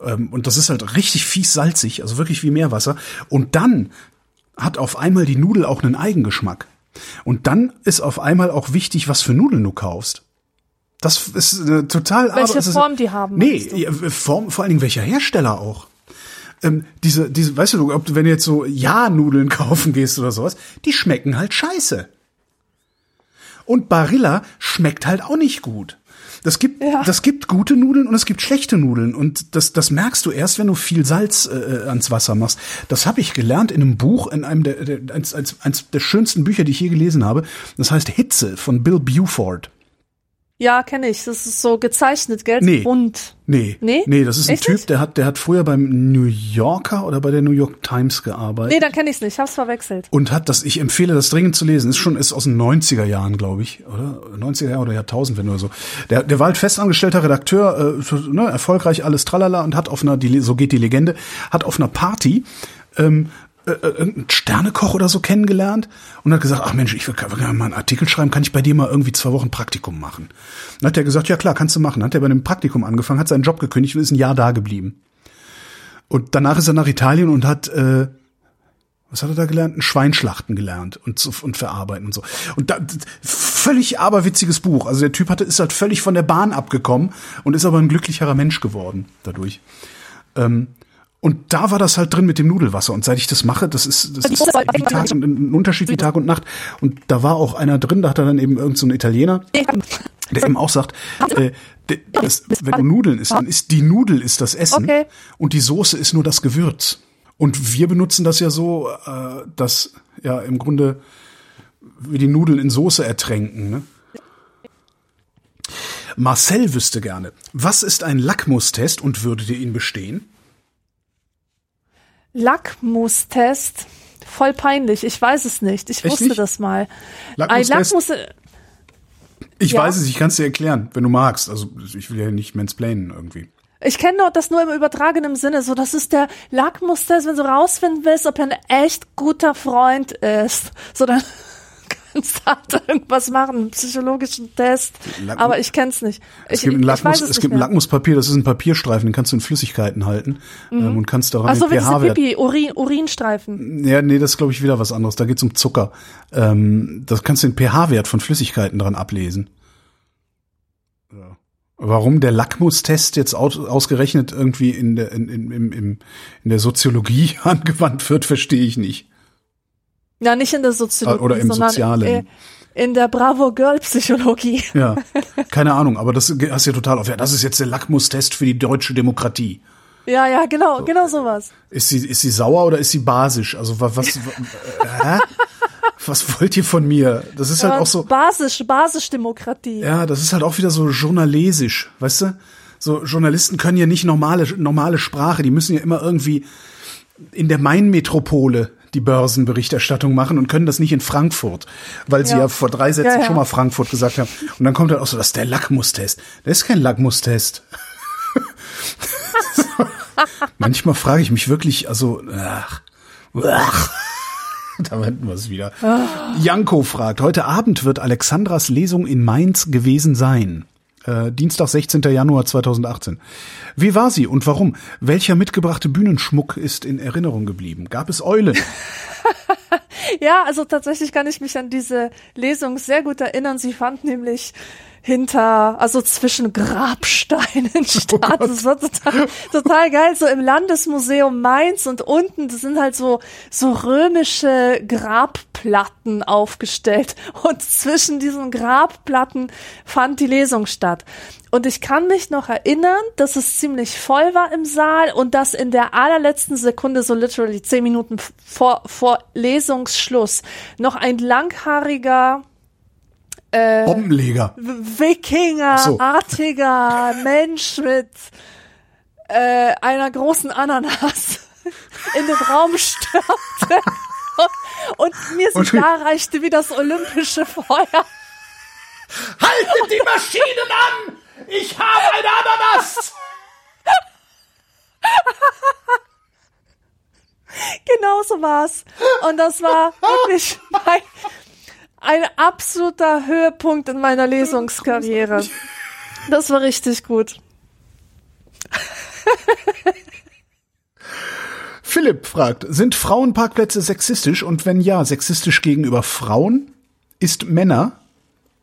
Ähm, und das ist halt richtig fies salzig, also wirklich wie Meerwasser. Und dann hat auf einmal die Nudel auch einen Eigengeschmack. Und dann ist auf einmal auch wichtig, was für Nudeln du kaufst. Das ist äh, total. Welche aber ist- Form die haben, Nee, Form, vor allen Dingen welcher Hersteller auch. Ähm, diese, diese, weißt du, ob du, wenn du jetzt so Ja-Nudeln kaufen gehst oder sowas, die schmecken halt scheiße. Und Barilla schmeckt halt auch nicht gut. Das gibt, Ja. das gibt gute Nudeln und es gibt schlechte Nudeln. Und das, das merkst du erst, wenn du viel Salz äh, ans Wasser machst. Das habe ich gelernt in einem Buch, in einem der, der eins, eins, eins der schönsten Bücher, die ich je gelesen habe. Das heißt Hitze von Bill Buford. Ja, kenne ich. Das ist so gezeichnet, gell? Nee. Bunt. Nee, Nee? nee, das ist ein Echt Typ, nicht? der hat, der hat früher beim New Yorker oder bei der New York Times gearbeitet. Nee, dann kenne ich's nicht. Ich hab's verwechselt. und hat das, ich empfehle das dringend zu lesen, ist schon, ist aus den 90er Jahren, glaube ich, oder? 90er Jahre oder Jahrtausend, wenn oder so. Der, der war halt festangestellter Redakteur, äh, ne, erfolgreich alles tralala und hat auf einer, die, so geht die Legende, hat auf einer Party, ähm, äh, äh, irgendeinen Sternekoch oder so kennengelernt und hat gesagt, ach Mensch, ich will, will gerne mal einen Artikel schreiben, kann ich bei dir mal irgendwie zwei Wochen Praktikum machen? Dann hat er gesagt, ja klar, kannst du machen. Dann hat er bei einem Praktikum angefangen, hat seinen Job gekündigt und ist ein Jahr da geblieben. Und danach ist er nach Italien und hat, äh, was hat er da gelernt? Ein Schweinschlachten gelernt und, so, und verarbeiten und so. Und da, völlig aberwitziges Buch. Also der Typ hatte, ist halt völlig von der Bahn abgekommen und ist aber ein glücklicherer Mensch geworden dadurch. Ähm, und da war das halt drin mit dem Nudelwasser. Und seit ich das mache, das ist, das ist wie Tag, ein Unterschied wie Tag und Nacht. Und da war auch einer drin, da hat er dann eben irgend so Italiener, der eben auch sagt, äh, das, wenn du Nudeln isst, dann ist die Nudel ist das Essen Okay. und die Soße ist nur das Gewürz. Und wir benutzen das ja so, äh, dass ja im Grunde wir die Nudeln in Soße ertränken. Ne? Marcel wüsste gerne, was ist ein Lackmustest und würdet ihr ihn bestehen? Lackmustest. Voll peinlich. Ich weiß es nicht. Ich Echt wusste nicht? das mal. Lackmustest? Ein Lackmus. Ich Ja. weiß es, ich kann es dir erklären, wenn du magst. Also ich will ja nicht mansplainen irgendwie. Ich kenne das nur im übertragenen Sinne. So, das ist der Lackmustest, wenn du rausfinden willst, ob er ein echt guter Freund ist. So, dann halt irgendwas machen, einen psychologischen Test. Lack- Aber ich kenn's nicht. Es ich, gibt ein, Lackmus, es gibt ein. Lackmuspapier, das ist ein Papierstreifen, den kannst du in Flüssigkeiten halten ähm, und kannst daran Ach so, den pH-Wert. Pipi, Urin, Urinstreifen. Ja, nee, das ist glaube ich wieder was anderes. Da geht's um Zucker. Ähm, das kannst du den pH-Wert von Flüssigkeiten dran ablesen. Ja. Warum der Lackmustest jetzt aus, ausgerechnet irgendwie in der in, in, in, in der Soziologie angewandt wird, verstehe ich nicht. Ja, nicht in der Soziologie, Oder im sondern Sozialen. äh, in der Bravo Girl Psychologie. Ja, keine Ahnung, aber das hast du ja total auf. Ja, das ist jetzt der Lackmustest für die deutsche Demokratie. Ja, ja, genau, genau sowas. Ist sie, ist sie sauer oder ist sie basisch? Also wa- was, wa- hä? was wollt ihr von mir? Das ist halt Ja, auch so, Basisch, Basisdemokratie. ja, das ist halt auch wieder so journalesisch, weißt du? So Journalisten können ja nicht normale, normale Sprache, die müssen ja immer irgendwie in der Main-Metropole die Börsenberichterstattung machen und können das nicht in Frankfurt, weil sie ja, Ja. vor drei Sätzen Ja, ja. schon mal Frankfurt gesagt haben. Und dann kommt halt auch so, das ist der Lackmustest. Das ist kein Lackmustest. Manchmal frage ich mich wirklich, also, ach, ach. Da wenden wir es wieder. Janko fragt, heute Abend wird Alexandras Lesung in Mainz gewesen sein. Äh, Dienstag, 16. Januar 2018. Wie war sie und warum? Welcher mitgebrachte Bühnenschmuck ist in Erinnerung geblieben? Gab es Eulen? Ja, also tatsächlich kann ich mich an diese Lesung sehr gut erinnern. Sie fand nämlich hinter, also zwischen Grabsteinen statt. Gott. das war total, total geil. So im Landesmuseum Mainz und unten, das sind halt so, so römische Grabplatten aufgestellt. Und zwischen diesen Grabplatten fand die Lesung statt. Und ich kann mich noch erinnern, dass es ziemlich voll war im Saal und dass in der allerletzten Sekunde, so literally zehn Minuten vor, vor Lesungsschluss, noch ein langhaariger Bombenleger. Wikinger-artiger Mensch mit äh, einer großen Ananas in den Raum stürmte und mir so klar reichte wie das olympische Feuer. Haltet die Maschinen an! Ich habe eine Ananas! Genau so war's. Und das war wirklich mein, ein absoluter Höhepunkt in meiner Lesungskarriere. Das war richtig gut. Philipp fragt, sind Frauenparkplätze sexistisch und wenn ja, sexistisch gegenüber Frauen? Ist Männer?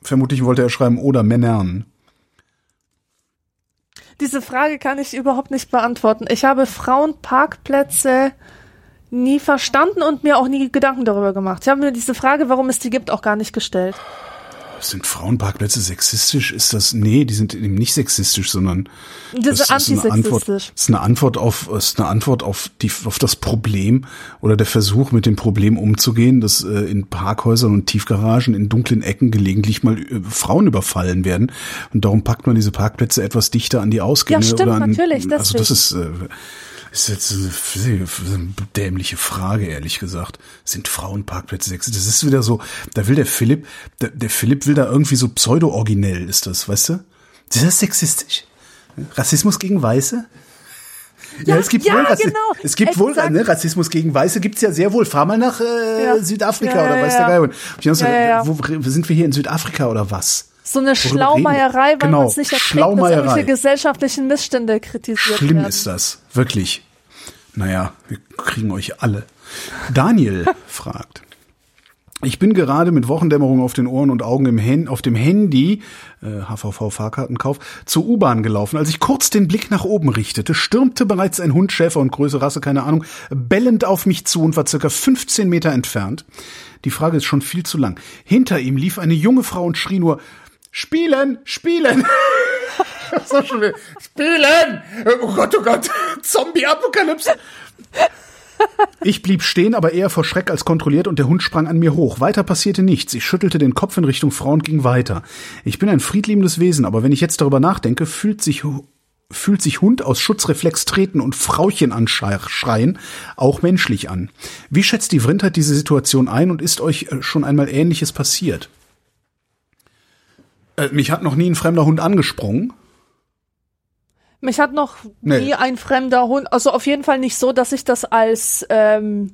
Vermutlich wollte er schreiben, oder Männern. Diese Frage kann ich überhaupt nicht beantworten. Ich habe Frauenparkplätze nie verstanden und mir auch nie Gedanken darüber gemacht. Ich habe mir diese Frage, warum es die gibt, auch gar nicht gestellt. Sind Frauenparkplätze sexistisch? Ist das, nee, die sind eben nicht sexistisch, sondern Das ist eine Antwort, ist eine Antwort auf, ist eine Antwort auf die, auf das Problem oder der Versuch, mit dem Problem umzugehen, dass äh, in Parkhäusern und Tiefgaragen in dunklen Ecken gelegentlich mal äh, Frauen überfallen werden. Und darum packt man diese Parkplätze etwas dichter an die Ausgänge. Ja, stimmt, oder an, natürlich, Also das deswegen. ist, äh, ist jetzt eine dämliche Frage, ehrlich gesagt. Sind Frauenparkplätze sexistisch? Das ist wieder so, da will der Philipp, der, der Philipp will da irgendwie so pseudo-originell, ist das, weißt du? Ist das sexistisch? Rassismus gegen Weiße? Ja, es gibt ja, wohl, Rassi genau, es gibt wohl exakt. ne, Rassismus gegen Weiße gibt's ja sehr wohl. Fahr mal nach äh, Ja. Südafrika Ja, ja, oder weiß ja. der Geil. Ja, ja, ja. Wo sind wir hier in Südafrika oder was? So eine? Schlaumeierei, weil Genau, man es nicht erträgt, dass irgendwelche gesellschaftlichen Missstände kritisiert Schlimm werden. ist das, wirklich. Naja, wir kriegen euch alle. Daniel fragt. Ich bin gerade mit Wochendämmerung auf den Ohren und Augen im Hen auf dem Handy, äh, HVV-Fahrkartenkauf, zur U-Bahn gelaufen. Als ich kurz den Blick nach oben richtete, stürmte bereits ein Hund, Schäfer und Größe, Rasse, keine Ahnung, bellend auf mich zu und war circa 15 Meter entfernt. Die Frage ist schon viel zu lang. Hinter ihm lief eine junge Frau und schrie nur, Spielen, spielen! so schon wieder, Spielen! Oh Gott, oh Gott! Zombie-Apokalypse! Ich blieb stehen, aber eher vor Schreck als kontrolliert und der Hund sprang an mir hoch. Weiter passierte nichts. Ich schüttelte den Kopf in Richtung Frau und ging weiter. Ich bin ein friedliebendes Wesen, aber wenn ich jetzt darüber nachdenke, fühlt sich fühlt sich Hund aus Schutzreflex treten und Frauchen anschreien auch menschlich an. Wie schätzt die Vrindheit diese Situation ein und ist euch äh, schon einmal Ähnliches passiert? Äh, mich hat noch nie ein fremder Hund angesprungen. Mich hat noch Nee. nie ein fremder Hund, also auf jeden Fall nicht so, dass ich das als ähm,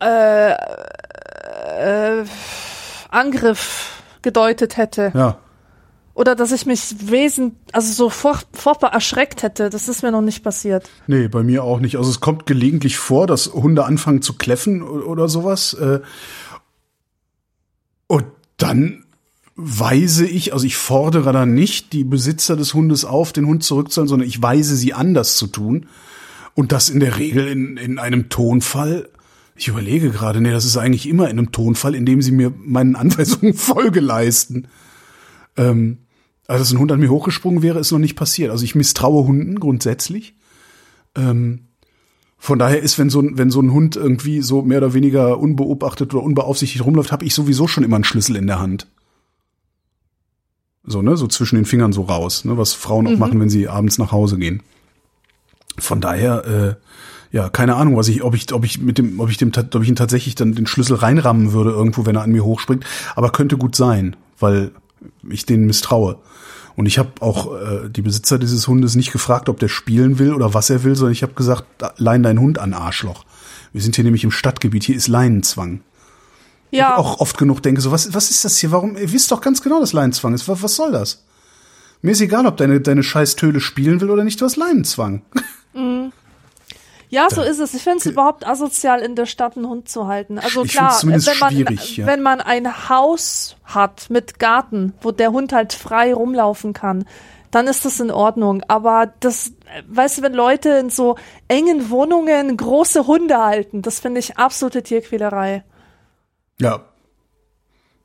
äh, äh, Angriff gedeutet hätte. Ja. Oder dass ich mich wesen, also so furch- furchtbar erschreckt hätte. Das ist mir noch nicht passiert. Nee, bei mir auch nicht. Also es kommt gelegentlich vor, dass Hunde anfangen zu kläffen oder sowas. äh, Und dann weise ich, also ich fordere dann nicht die Besitzer des Hundes auf, den Hund zurückzuholen, sondern ich weise sie an, das zu tun. Und das in der Regel in, in einem Tonfall. Ich überlege gerade, nee, das ist eigentlich immer in einem Tonfall, in dem sie mir meinen Anweisungen Folge leisten. Ähm, also, dass ein Hund an mir hochgesprungen wäre, ist noch nicht passiert. Also ich misstraue Hunden grundsätzlich. Ähm, von daher ist, wenn so, ein, wenn so ein Hund irgendwie so mehr oder weniger unbeobachtet oder unbeaufsichtigt rumläuft, habe ich sowieso schon immer einen Schlüssel in der Hand. So, ne, so zwischen den Fingern so raus, ne, was Frauen auch machen, wenn sie abends nach Hause gehen. Von daher, äh, ja, keine Ahnung, was ich, ob ich, ob ich mit dem, ob ich dem, ob ich ihn tatsächlich dann den Schlüssel reinrammen würde irgendwo, wenn er an mir hochspringt. Aber könnte gut sein, weil ich denen misstraue. Und ich habe auch äh, die Besitzer dieses Hundes nicht gefragt, ob der spielen will oder was er will, sondern ich habe gesagt, lein deinen Hund an, Arschloch. Wir sind hier nämlich im Stadtgebiet, hier ist Leinenzwang. Ja, Auch oft genug denke so, was, was ist das hier? Warum? Ihr wisst doch ganz genau, dass Leinenzwang ist. Was, was soll das? Mir ist egal, ob deine, deine scheiß Töle spielen will oder nicht, du hast Leinenzwang. ja, so ist es. Ich finde es überhaupt asozial, in der Stadt einen Hund zu halten. Also Ich klar, wenn man, schwierig, ja. wenn man ein Haus hat mit Garten, wo der Hund halt frei rumlaufen kann, dann ist das in Ordnung. Aber das, weißt du, wenn Leute in so engen Wohnungen große Hunde halten, das finde ich absolute Tierquälerei. Ja.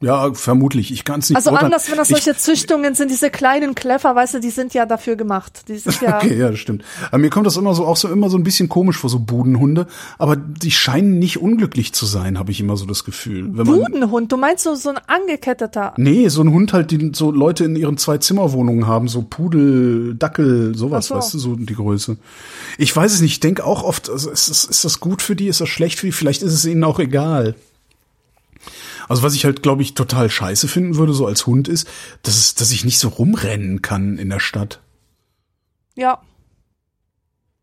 Ja, vermutlich. Ich kann es nicht Also beurteilen. anders, wenn das Ich- solche Züchtungen sind, diese kleinen Kleffer, weißt du, die sind ja dafür gemacht. Die sind ja, Okay, ja, das stimmt. Aber mir kommt das immer so auch so immer so ein bisschen komisch vor, so Budenhunde. Aber die scheinen nicht unglücklich zu sein, habe ich immer so das Gefühl. Wenn Budenhund, du meinst so, so ein angeketteter. Nee, so ein Hund halt, die so Leute in ihren Zwei-Zimmer-Wohnungen haben, so Pudel, Dackel, sowas, so. weißt du, so die Größe. Ich weiß es nicht, ich denke auch oft, also ist das, ist das gut für die, ist das schlecht für die, vielleicht ist es ihnen auch egal. Also was ich halt, glaube ich, total scheiße finden würde, so als Hund ist, dass, es, dass ich nicht so rumrennen kann in der Stadt. Ja.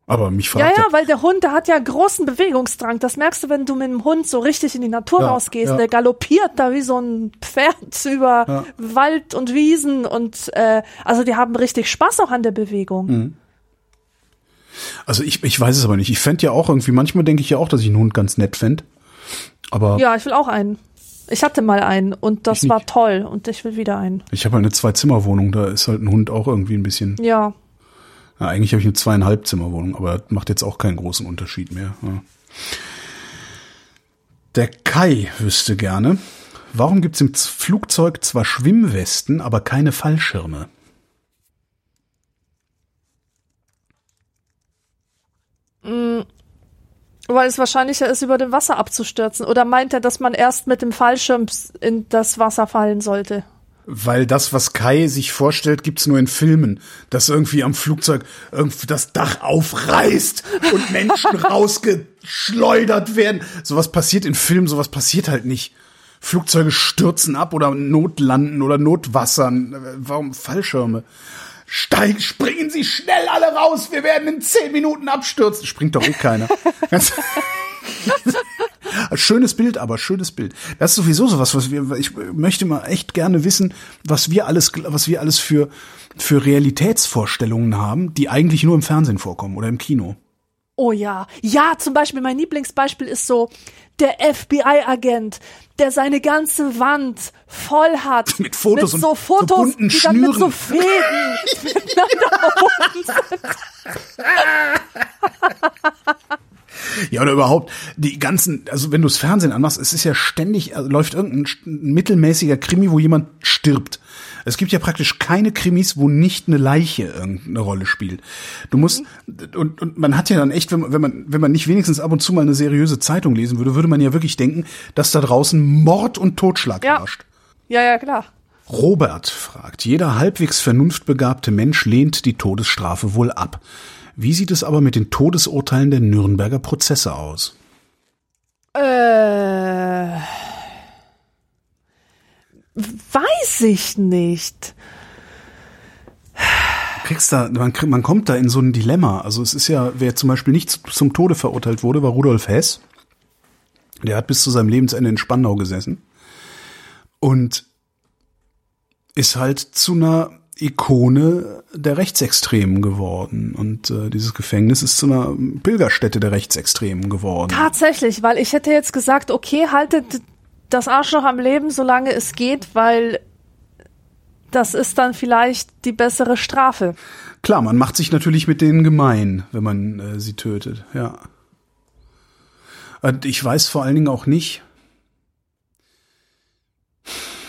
Aber mich Ja, fragt ja, weil der Hund, der hat ja großen Bewegungsdrang. Das merkst du, wenn du mit dem Hund so richtig in die Natur Ja, rausgehst. ja. Der galoppiert da wie so ein Pferd über Ja. Wald und Wiesen und äh, also die haben richtig Spaß auch an der Bewegung. Mhm. Also ich, ich weiß es aber nicht. Ich fänd ja auch irgendwie, manchmal denke ich ja auch, dass ich einen Hund ganz nett fänd. Aber Ja, ich will auch einen. Ich hatte mal einen und das war toll und ich will wieder einen. ich habe eine Zwei-Zimmer-Wohnung, da ist halt ein Hund auch irgendwie ein bisschen. Ja. Ja, eigentlich habe ich eine zweieinhalb Zimmerwohnung, aber das macht jetzt auch keinen großen Unterschied mehr. Ja. Der Kai wüsste gerne, warum gibt's im Z- Flugzeug zwar Schwimmwesten, aber keine Fallschirme? Weil es wahrscheinlicher ist, über dem Wasser abzustürzen. Oder meint er, dass man erst mit dem Fallschirm in das Wasser fallen sollte? Weil das, was Kai sich vorstellt, gibt's nur in Filmen. Dass irgendwie am Flugzeug irgendwie das Dach aufreißt und Menschen rausgeschleudert werden. Sowas passiert in Filmen, sowas passiert halt nicht. Flugzeuge stürzen ab oder notlanden oder notwassern. Warum Fallschirme? Steig, springen Sie schnell alle raus, wir werden in zehn Minuten abstürzen. Springt doch eh keiner. Schönes Bild, aber schönes Bild. Das ist sowieso sowas, was wir, ich möchte mal echt gerne wissen, was wir alles, was wir alles für, für Realitätsvorstellungen haben, die eigentlich nur im Fernsehen vorkommen oder im Kino. Oh ja. Ja, zum Beispiel, mein Lieblingsbeispiel ist so, der FBI-Agent, der seine ganze Wand voll hat. Mit Fotos mit und so Fotos, so bunten die dann mit so Schnüren. Fäden. Ja, oder überhaupt die ganzen, also wenn du das Fernsehen anmachst, es ist ja ständig, also läuft irgendein mittelmäßiger Krimi, wo jemand stirbt. Es gibt ja praktisch keine Krimis, wo nicht eine Leiche irgendeine Rolle spielt. Du musst, und, und man hat ja dann echt, wenn man, wenn man, wenn man nicht wenigstens ab und zu mal eine seriöse Zeitung lesen würde, würde man ja wirklich denken, dass da draußen Mord und Totschlag Ja. herrscht. Ja, ja, klar. Robert fragt, jeder halbwegs vernunftbegabte Mensch lehnt die Todesstrafe wohl ab. Wie sieht es aber mit den Todesurteilen der Nürnberger Prozesse aus? Äh, weiß ich nicht. kriegst da, man, man kommt da in so ein Dilemma. Also es ist ja, wer zum Beispiel nicht zum Tode verurteilt wurde, war Rudolf Hess. Der hat bis zu seinem Lebensende in Spandau gesessen und ist halt zu einer Ikone der Rechtsextremen geworden. Und äh, dieses Gefängnis ist zu einer Pilgerstätte der Rechtsextremen geworden. Tatsächlich, weil ich hätte jetzt gesagt, okay, haltet das Arschloch am Leben, solange es geht, weil das ist dann vielleicht die bessere Strafe. Klar, man macht sich natürlich mit denen gemein, wenn man äh, sie tötet, ja. Und ich weiß vor allen Dingen auch nicht,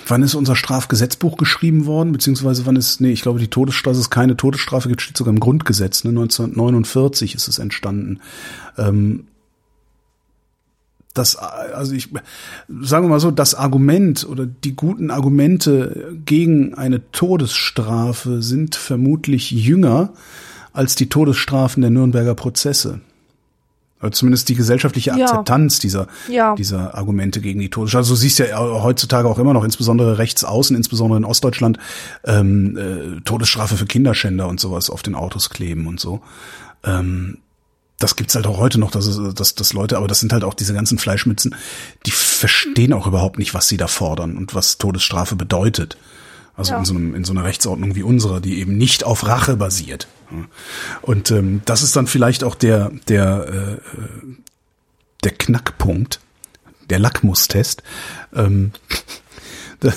wann ist unser Strafgesetzbuch geschrieben worden, beziehungsweise wann ist, nee, ich glaube, die Todesstrafe ist keine Todesstrafe, gibt steht sogar im Grundgesetz, ne? 1949 ist es entstanden. Ähm, das, also ich, sagen wir mal so, das Argument oder die guten Argumente gegen eine Todesstrafe sind vermutlich jünger als die Todesstrafen der Nürnberger Prozesse. Oder zumindest die gesellschaftliche Akzeptanz ja. dieser, ja. dieser Argumente gegen die Todesstrafe. Also du siehst ja heutzutage auch immer noch, insbesondere rechts außen, insbesondere in Ostdeutschland, ähm, äh, Todesstrafe für Kinderschänder und sowas auf den Autos kleben und so. Ähm, das gibt's halt auch heute noch, dass, dass, dass Leute, aber das sind halt auch diese ganzen Fleischmützen, die verstehen auch überhaupt nicht, was sie da fordern und was Todesstrafe bedeutet. Also ja. in, so einem, in so einer Rechtsordnung wie unserer, die eben nicht auf Rache basiert. Und ähm, das ist dann vielleicht auch der, der, äh, der Knackpunkt, der Lackmustest. Ähm,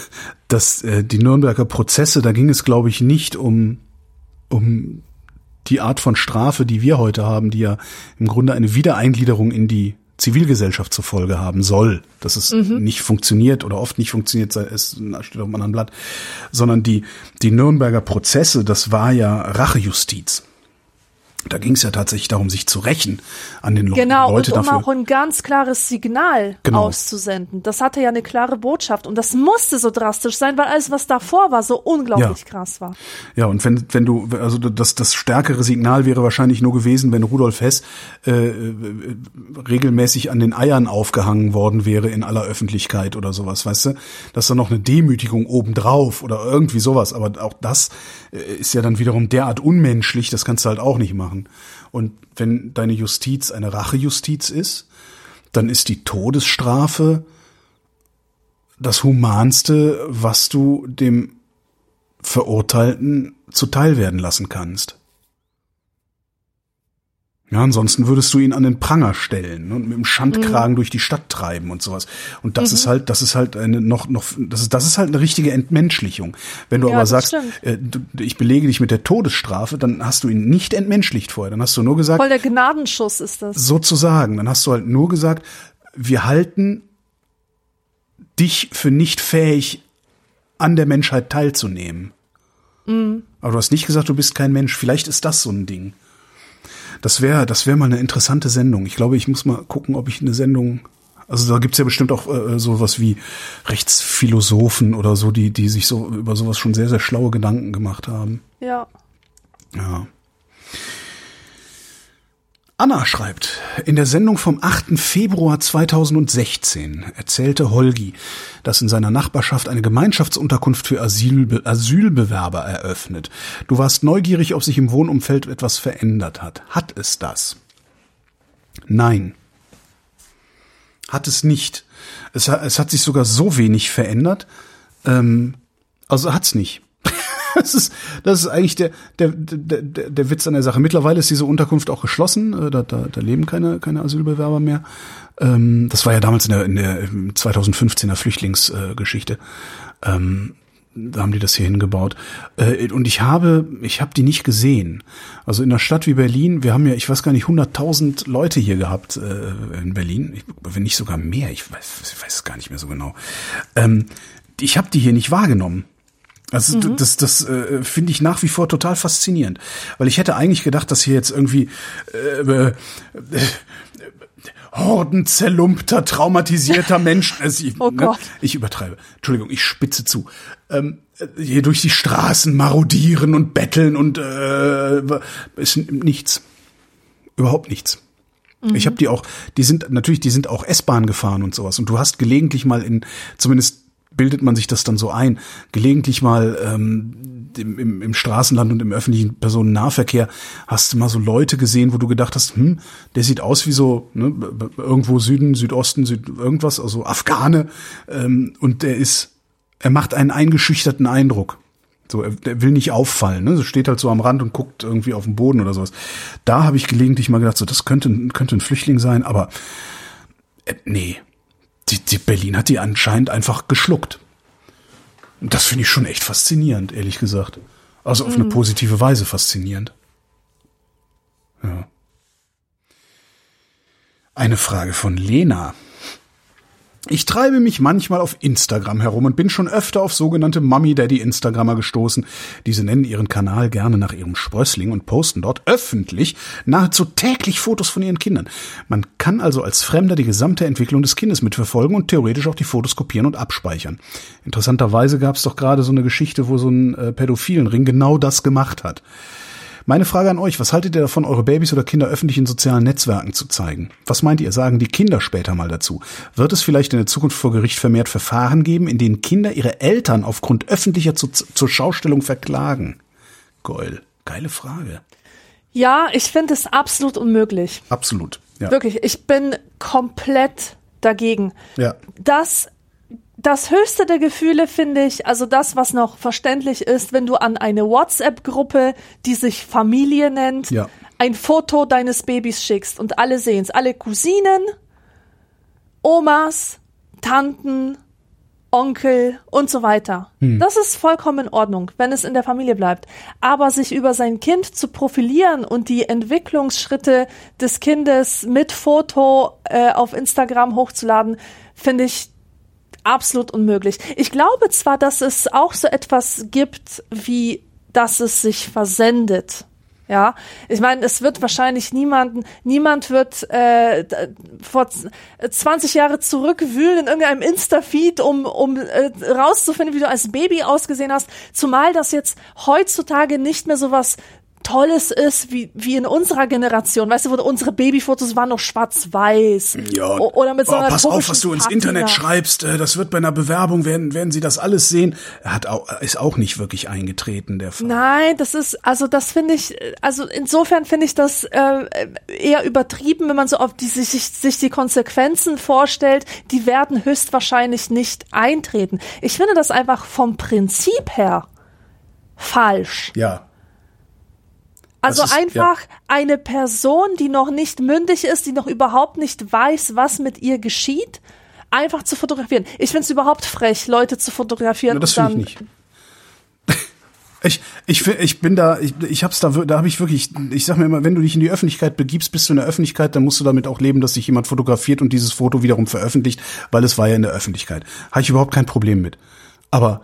dass äh, die Nürnberger Prozesse, da ging es, glaube ich, nicht um, um die Art von Strafe, die wir heute haben, die ja im Grunde eine Wiedereingliederung in die Zivilgesellschaft zur Folge haben soll, dass es mhm. nicht funktioniert oder oft nicht funktioniert, sei es steht auf einem anderen Blatt, sondern die, die Nürnberger Prozesse, das war ja Rachejustiz. Da ging es ja tatsächlich darum, sich zu rächen an den genau, Leuten. Genau, und um auch ein ganz klares Signal genau. auszusenden. Das hatte ja eine klare Botschaft und das musste so drastisch sein, weil alles, was davor war, so unglaublich ja. krass war. Ja, und wenn, wenn du, also das, das stärkere Signal wäre wahrscheinlich nur gewesen, wenn Rudolf Hess äh, äh, regelmäßig an den Eiern aufgehangen worden wäre in aller Öffentlichkeit oder sowas, weißt du? Dass da noch eine Demütigung obendrauf oder irgendwie sowas, aber auch das äh, ist ja dann wiederum derart unmenschlich, das kannst du halt auch nicht machen machen. Und wenn deine Justiz eine Rachejustiz ist, dann ist die Todesstrafe das Humanste, was du dem Verurteilten zuteil werden lassen kannst. Ja, ansonsten würdest du ihn an den Pranger stellen und mit dem Schandkragen mhm. durch die Stadt treiben und sowas. Und das mhm. ist halt, das ist halt eine noch, noch, das ist, das ist halt eine richtige Entmenschlichung. Wenn du ja, aber sagst, äh, du, ich belege dich mit der Todesstrafe, dann hast du ihn nicht entmenschlicht vorher. Dann hast du nur gesagt. Voll der Gnadenschuss ist das. Sozusagen. Dann hast du halt nur gesagt, wir halten dich für nicht fähig, an der Menschheit teilzunehmen. Mhm. Aber du hast nicht gesagt, du bist kein Mensch. Vielleicht ist das so ein Ding. Das wäre, das wäre mal eine interessante Sendung. Ich glaube, ich muss mal gucken, ob ich eine Sendung also da gibt's ja bestimmt auch äh, sowas wie Rechtsphilosophen oder so, die, die sich so über sowas schon sehr, sehr schlaue Gedanken gemacht haben. Ja. Ja. Anna schreibt, in der Sendung vom 8. Februar 2016 erzählte Holgi, dass in seiner Nachbarschaft eine Gemeinschaftsunterkunft für Asylbe Asylbewerber eröffnet. Du warst neugierig, ob sich im Wohnumfeld etwas verändert hat. Hat es das? Nein. Hat es nicht. Es, es hat sich sogar so wenig verändert. Ähm, also hat's nicht. das ist, das ist eigentlich der, der, der, der Witz an der Sache. Mittlerweile ist diese Unterkunft auch geschlossen. Äh, da, da, da leben keine, keine Asylbewerber mehr. Ähm, das war ja damals in der, in der 2015er Flüchtlingsgeschichte. Ähm, da haben die das hier hingebaut. Äh, und ich habe, ich habe die nicht gesehen. Also in einer Stadt wie Berlin, wir haben ja, ich weiß gar nicht, 100.000 Leute hier gehabt äh, in Berlin, wenn nicht sogar mehr, ich weiß, ich weiß es gar nicht mehr so genau. Ähm, ich habe die hier nicht wahrgenommen Also mhm. das, das äh, finde ich nach wie vor total faszinierend, weil ich hätte eigentlich gedacht, dass hier jetzt irgendwie äh, äh, Horden zerlumpter, traumatisierter Menschen, also ich, oh ne, ich übertreibe, Entschuldigung, ich spitze zu, ähm, hier durch die Straßen marodieren und betteln und äh, ist nichts, überhaupt nichts. Mhm. Ich habe die auch, die sind natürlich, die sind auch S-Bahn gefahren und sowas. Und du hast gelegentlich mal in, zumindest bildet man sich das dann so ein, gelegentlich mal ähm, im, im, Straßenland und im öffentlichen Personennahverkehr hast du mal so Leute gesehen, wo du gedacht hast, hm, der sieht aus wie so ne, irgendwo Süden, Südosten, Süd irgendwas, also Afghane ähm, und der ist, er macht einen eingeschüchterten Eindruck. So, er, der will nicht auffallen, ne? So steht halt so am Rand und guckt irgendwie auf den Boden oder sowas. Da habe ich gelegentlich mal gedacht, so das könnte könnte ein Flüchtling sein, aber äh, nee, die, die Berlin hat die anscheinend einfach geschluckt. Das finde ich schon echt faszinierend, ehrlich gesagt. Also auf mhm. eine positive Weise faszinierend. Ja. Eine Frage von Lena. Ich treibe mich manchmal auf Instagram herum und bin schon öfter auf sogenannte Mummy-Daddy-Instagrammer gestoßen. Diese nennen ihren Kanal gerne nach ihrem Sprössling und posten dort öffentlich nahezu täglich Fotos von ihren Kindern. Man kann also als Fremder die gesamte Entwicklung des Kindes mitverfolgen und theoretisch auch die Fotos kopieren und abspeichern. Interessanterweise gab es doch gerade so eine Geschichte, wo so ein äh, pädophilen Ring genau das gemacht hat. Meine Frage an euch, was haltet ihr davon, eure Babys oder Kinder öffentlich in sozialen Netzwerken zu zeigen? Was meint ihr, sagen die Kinder später mal dazu? Wird es vielleicht in der Zukunft vor Gericht vermehrt Verfahren geben, in denen Kinder ihre Eltern aufgrund öffentlicher zu, zur Schaustellung verklagen? Geil. Geile Frage. Ja, ich finde es absolut unmöglich. Absolut. Ja. Wirklich, ich bin komplett dagegen. Ja. Das das höchste der Gefühle finde ich, also das, was noch verständlich ist, wenn du an eine WhatsApp-Gruppe, die sich Familie nennt, ja. ein Foto deines Babys schickst und alle sehen es. Alle Cousinen, Omas, Tanten, Onkel und so weiter. Hm. Das ist vollkommen in Ordnung, wenn es in der Familie bleibt. Aber sich über sein Kind zu profilieren und die Entwicklungsschritte des Kindes mit Foto äh, auf Instagram hochzuladen, finde ich absolut unmöglich. Ich glaube zwar, dass es auch so etwas gibt, wie dass es sich versendet. Ja, ich meine, es wird wahrscheinlich niemanden, niemand wird äh, vor 20 Jahre zurückwühlen in irgendeinem Insta-Feed, um, um äh, rauszufinden, wie du als Baby ausgesehen hast. Zumal das jetzt heutzutage nicht mehr sowas Tolles ist, wie, wie in unserer Generation. Weißt du, wo unsere Babyfotos waren noch schwarz-weiß. Ja. Oder mit so einer oh, Pass auf, was du ins Internet schreibst. Äh, das wird bei einer Bewerbung, werden, werden sie das alles sehen. Er hat auch, ist auch nicht wirklich eingetreten, der Fall. Nein, das ist, also das finde ich, also insofern finde ich das äh, eher übertrieben, wenn man so auf die, sich, sich die Konsequenzen vorstellt. Die werden höchstwahrscheinlich nicht eintreten. Ich finde das einfach vom Prinzip her falsch. Ja. Also ist, einfach ja. eine Person, die noch nicht mündig ist, die noch überhaupt nicht weiß, was mit ihr geschieht, einfach zu fotografieren. Ich finde es überhaupt frech, Leute zu fotografieren. Ja, das finde ich nicht. Ich, ich, ich bin da, ich, ich hab's da, da habe ich wirklich, ich sag mir immer, wenn du dich in die Öffentlichkeit begibst, bist du in der Öffentlichkeit, dann musst du damit auch leben, dass sich jemand fotografiert und dieses Foto wiederum veröffentlicht, weil es war ja in der Öffentlichkeit. Habe ich überhaupt kein Problem mit. Aber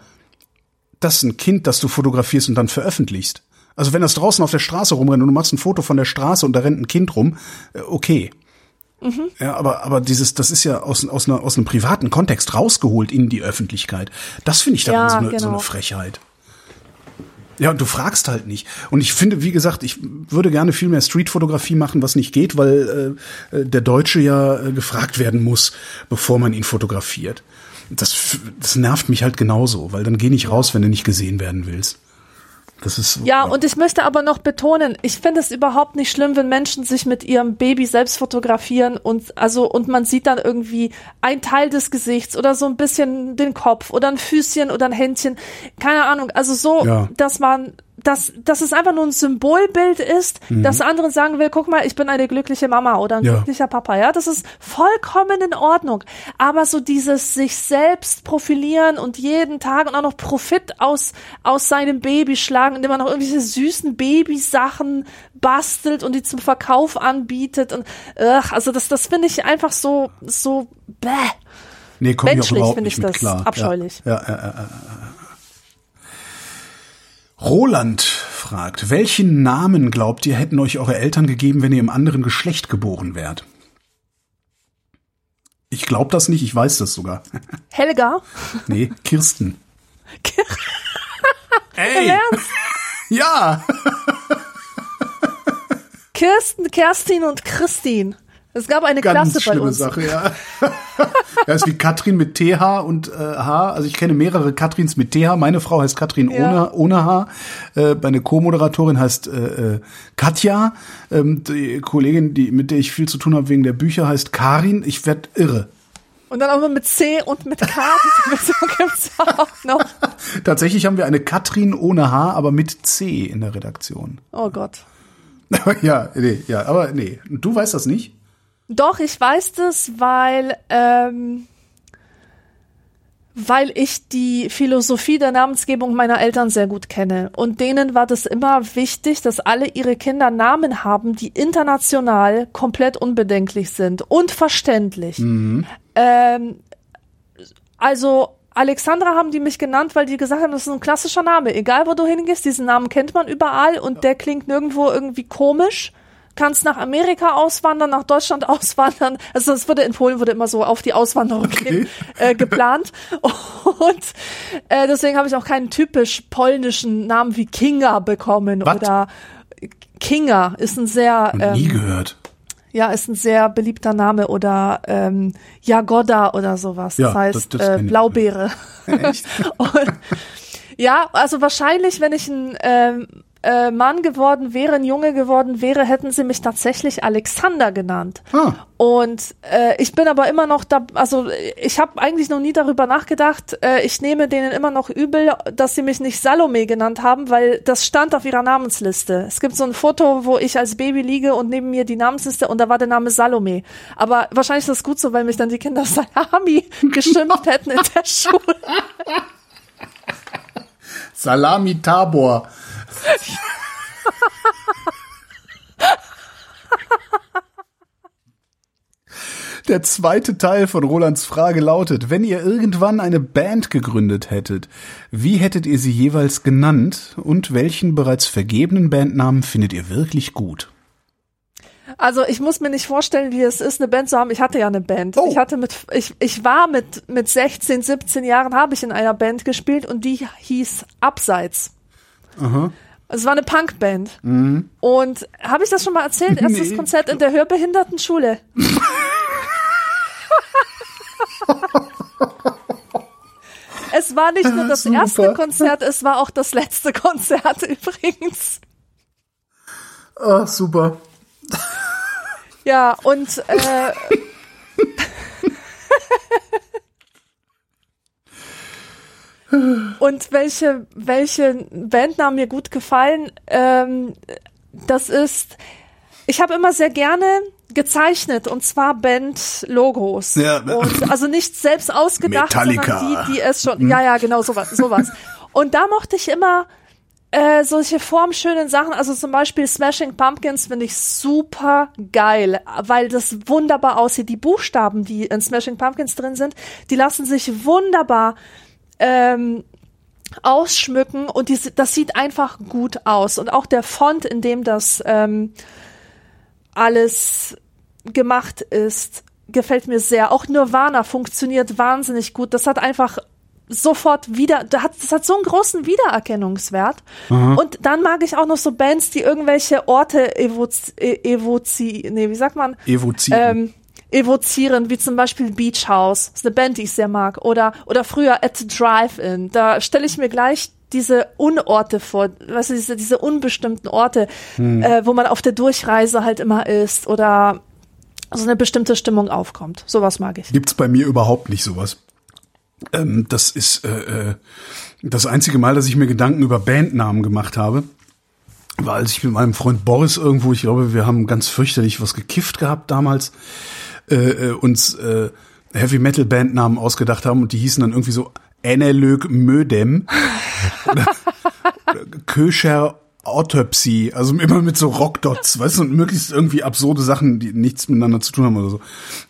das ist ein Kind, das du fotografierst und dann veröffentlichst. Also wenn das draußen auf der Straße rumrennt und du machst ein Foto von der Straße und da rennt ein Kind rum, äh, okay. Mhm. Ja, aber, aber dieses, das ist ja aus, aus, einer, aus einem privaten Kontext rausgeholt in die Öffentlichkeit. Das finde ich dann ja, so, eine, genau. so eine Frechheit. Ja, und du fragst halt nicht. Und ich finde, wie gesagt, ich würde gerne viel mehr Streetfotografie machen, was nicht geht, weil äh, äh der Deutsche ja äh, gefragt werden muss, bevor man ihn fotografiert. Das, das nervt mich halt genauso, weil dann geh nicht raus, wenn du nicht gesehen werden willst. Das ist, ja, und ich möchte aber noch betonen, ich finde es überhaupt nicht schlimm, wenn Menschen sich mit ihrem Baby selbst fotografieren und also und man sieht dann irgendwie ein Teil des Gesichts oder so ein bisschen den Kopf oder ein Füßchen oder ein Händchen, keine Ahnung, also so, ja. dass man dass, dass es einfach nur ein Symbolbild ist, mhm. dass anderen sagen will, guck mal, ich bin eine glückliche Mama oder ein ja. glücklicher Papa, ja, das ist vollkommen in Ordnung. Aber so dieses sich selbst profilieren und jeden Tag und auch noch Profit aus, aus seinem Baby schlagen, indem man noch irgendwelche süßen Babysachen bastelt und die zum Verkauf anbietet und, ugh, also das, das finde ich einfach so, so, bäh. Nee, komm Menschlich finde ich das klar. abscheulich. Ja, ja, ja, ja, ja. Roland fragt, welchen Namen glaubt ihr hätten euch eure Eltern gegeben, wenn ihr im anderen Geschlecht geboren wärt? Ich glaube das nicht, ich weiß das sogar. Helga? Nee, Kirsten. Im Ey, ja, Kirsten, Kerstin und Christine. Es gab eine ganz Klasse bei schlimme uns. Sache, ja. Das ist wie Katrin mit TH und äh, H. Also ich kenne mehrere Katrins mit TH. Meine Frau heißt Katrin Ja. ohne, ohne H. Äh, meine Co-Moderatorin heißt äh, äh, Katja. Ähm, die Kollegin, die, mit der ich viel zu tun habe wegen der Bücher, heißt Karin. Ich werd irre. Und dann auch noch mit C und mit K. Diese Version gibt's auch noch. Tatsächlich haben wir eine Katrin ohne H, aber mit C in der Redaktion. Oh Gott. ja, nee, ja, aber nee. Du weißt das nicht? Doch, ich weiß das, weil, ähm, weil ich die Philosophie der Namensgebung meiner Eltern sehr gut kenne. Und denen war das immer wichtig, dass alle ihre Kinder Namen haben, die international komplett unbedenklich sind und verständlich. Ähm, also Alexandra haben die mich genannt, weil die gesagt haben, das ist ein klassischer Name. Egal, wo du hingehst, diesen Namen kennt man überall und der klingt nirgendwo irgendwie komisch. Kannst nach Amerika auswandern, nach Deutschland auswandern. Also es wurde in Polen wurde immer so auf die Auswanderung Okay. hin, äh, geplant. Und äh, deswegen habe ich auch keinen typisch polnischen Namen wie Kinga bekommen Was? oder Kinga ist ein sehr Noch nie ähm, gehört. ja, ist ein sehr beliebter Name oder ähm, Jagoda oder sowas. Ja, das heißt das- das äh. Blaubeere. Echt? Und, ja, also wahrscheinlich, wenn ich ein ähm, äh, Mann geworden wäre, ein Junge geworden wäre, hätten sie mich tatsächlich Alexander genannt. Ah. Und äh, ich bin aber immer noch da, also ich habe eigentlich noch nie darüber nachgedacht. Äh, ich nehme denen immer noch übel, dass sie mich nicht Salome genannt haben, weil das stand auf ihrer Namensliste. Es gibt so ein Foto, wo ich als Baby liege und neben mir die Namensliste und da war der Name Salome. Aber wahrscheinlich ist das gut so, weil mich dann die Kinder Salami geschimpft hätten in der Schule. Salami Tabor. Der zweite Teil von Rolands Frage lautet, wenn ihr irgendwann eine Band gegründet hättet, wie hättet ihr sie jeweils genannt und welchen bereits vergebenen Bandnamen findet ihr wirklich gut? Also ich muss mir nicht vorstellen, wie es ist, eine Band zu haben. Ich hatte ja eine Band. Oh. Ich hatte mit, ich, ich war mit, mit 16, 17 Jahren habe ich in einer Band gespielt und die hieß Abseits. Es war eine Punkband. Und habe ich das schon mal erzählt? Erstes Mhm. Nee. Konzert in der Hörbehindertenschule. es war nicht nur das Super. erste Konzert, es war auch das letzte Konzert übrigens. Ah, super. Ja, und äh, und welche welche Bandnamen mir gut gefallen, ähm, das ist, ich habe immer sehr gerne gezeichnet und zwar Band-Logos. Ja. Und also nicht selbst ausgedacht, Metallica. sondern die, die es schon, ja, ja, genau, sowas, sowas. Und da mochte ich immer äh, solche formschönen Sachen, also zum Beispiel Smashing Pumpkins finde ich super geil, weil das wunderbar aussieht. Die Buchstaben, die in Smashing Pumpkins drin sind, die lassen sich wunderbar ähm, ausschmücken und die, das sieht einfach gut aus. Und auch der Font, in dem das ähm, alles gemacht ist, gefällt mir sehr. Auch Nirvana funktioniert wahnsinnig gut. Das hat einfach sofort wieder, da hat, das hat so einen großen Wiedererkennungswert. Und dann mag ich auch noch so Bands, die irgendwelche Orte evozi, evozi nee, wie sagt man? Evozieren. ähm, evozieren, wie zum Beispiel Beach House. Ist eine Band, die ich sehr mag. Oder, oder früher At the Drive-In. Da stelle ich mir gleich diese Unorte vor, weißt du, diese, diese unbestimmten Orte, äh, wo man auf der Durchreise halt immer ist oder so eine bestimmte Stimmung aufkommt. Sowas mag ich. Gibt's bei mir überhaupt nicht sowas. Ähm, das ist äh, äh, das einzige Mal, dass ich mir Gedanken über Bandnamen gemacht habe, war, als ich mit meinem Freund Boris irgendwo, ich glaube, wir haben ganz fürchterlich was gekifft gehabt damals, äh, äh, uns äh, Heavy Metal Bandnamen ausgedacht haben und die hießen dann irgendwie so Enelög Mödem oder, oder Köscher Autopsy, also immer mit so Rockdots, weißt du, und möglichst irgendwie absurde Sachen, die nichts miteinander zu tun haben oder so.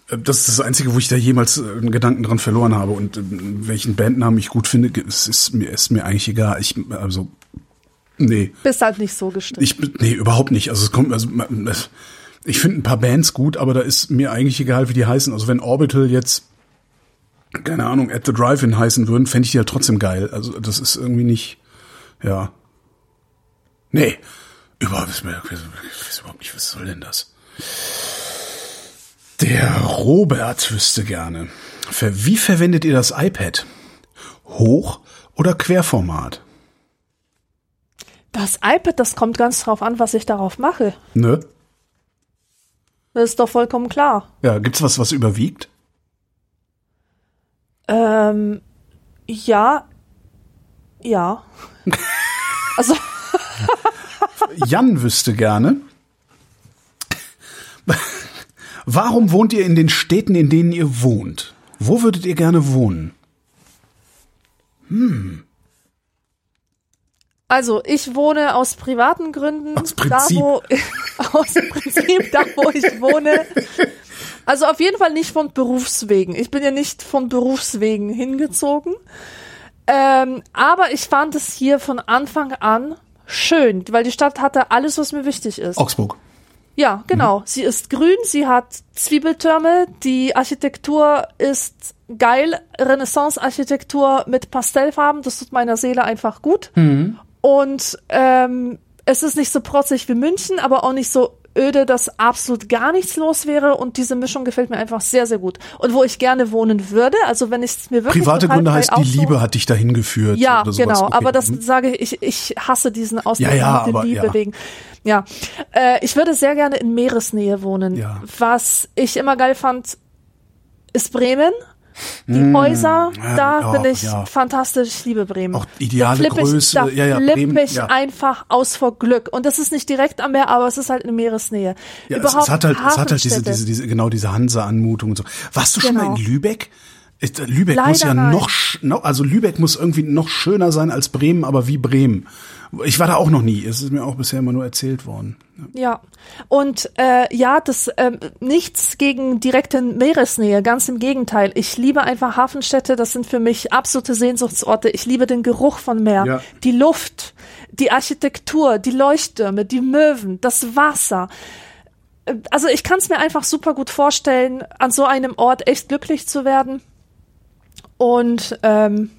Äh, Das ist das Einzige, wo ich da jemals äh, einen Gedanken dran verloren habe. Und welchen Bandnamen ich gut finde, es ist mir, ist mir eigentlich egal. Ich, also, Nee. Bist halt nicht so gestrickt. Ich, nee, überhaupt nicht. Also es kommt, also ich finde ein paar Bands gut, aber da ist mir eigentlich egal, wie die heißen. Also wenn Orbital jetzt, keine Ahnung, at the Drive-In heißen würden, fände ich die halt trotzdem geil. Also das ist irgendwie nicht, ja. Nee. Überhaupt, ich weiß überhaupt nicht, was soll denn das? Der Robert wüsste gerne. Für, wie verwendet ihr das iPad? Hoch- oder Querformat? Das iPad, das kommt ganz drauf an, was ich darauf mache. Ne? Das ist doch vollkommen klar. Ja, gibt's was, was überwiegt? Ähm, ja. Ja. Also, Jan wüsste gerne. Warum wohnt ihr in den Städten, in denen ihr wohnt? Wo würdet ihr gerne wohnen? Also ich wohne aus privaten Gründen. Aus Prinzip. Da, wo, aus Prinzip, da wo ich wohne. Also auf jeden Fall nicht von Berufswegen. Ich bin ja nicht von Berufswegen hingezogen. Ähm, aber ich fand es hier von Anfang an schön, weil die Stadt hatte alles, was mir wichtig ist. Augsburg. Ja, genau. Sie ist grün, sie hat Zwiebeltürme, die Architektur ist geil, Renaissance-Architektur mit Pastellfarben, das tut meiner Seele einfach gut. Und ähm, es ist nicht so protzig wie München, aber auch nicht so öde, dass absolut gar nichts los wäre und diese Mischung gefällt mir einfach sehr, sehr gut. Und wo ich gerne wohnen würde, also wenn ich es mir wirklich Private Gründe heißt, die Liebe hat dich dahin geführt. ja, genau. Okay. Aber das Mhm. sage ich, ich hasse diesen Ausdruck Ja, ja, mit der Liebe ja. wegen. Ja, äh, ich würde sehr gerne in Meeresnähe wohnen. Ja. Was ich immer geil fand, ist Bremen. Die Häuser, ja, da ja, bin ich ja. fantastisch. Ich liebe Bremen. Auch ideale da Größe, Ich, da ja, ja, flipp Bremen, ich einfach aus vor Glück. Und das ist nicht direkt am Meer, aber es ist halt in Meeresnähe. Ja, es, Überhaupt es hat halt, es hat halt diese, diese, diese, genau diese Hansa-Anmutung und so. Warst du schon Genau. mal in Lübeck? Lübeck Leider muss ja noch, also Lübeck muss irgendwie noch schöner sein als Bremen, aber wie Bremen. Ich war da auch noch nie. Es ist mir auch bisher immer nur erzählt worden. Ja, und äh, ja, das ähm, nichts gegen direkte Meeresnähe, ganz im Gegenteil. Ich liebe einfach Hafenstädte, das sind für mich absolute Sehnsuchtsorte. Ich liebe den Geruch von Meer, Ja. die Luft, die Architektur, die Leuchttürme, die Möwen, das Wasser. Äh, Also ich kann es mir einfach super gut vorstellen, an so einem Ort echt glücklich zu werden. Und ähm,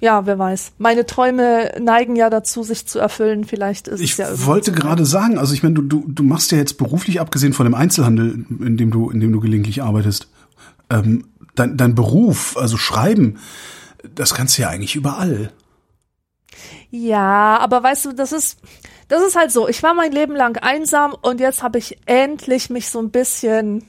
ja, wer weiß. Meine Träume neigen ja dazu, sich zu erfüllen. Vielleicht ist Ich es ja irgendwie wollte gerade sagen, also ich meine, du, du, du machst ja jetzt beruflich, abgesehen von dem Einzelhandel, in dem du, in dem du gelegentlich arbeitest, ähm, dein, dein Beruf, also Schreiben, das kannst du ja eigentlich überall. Ja, aber weißt du, das ist, das ist halt so. Ich war mein Leben lang einsam und jetzt habe ich endlich mich so ein bisschen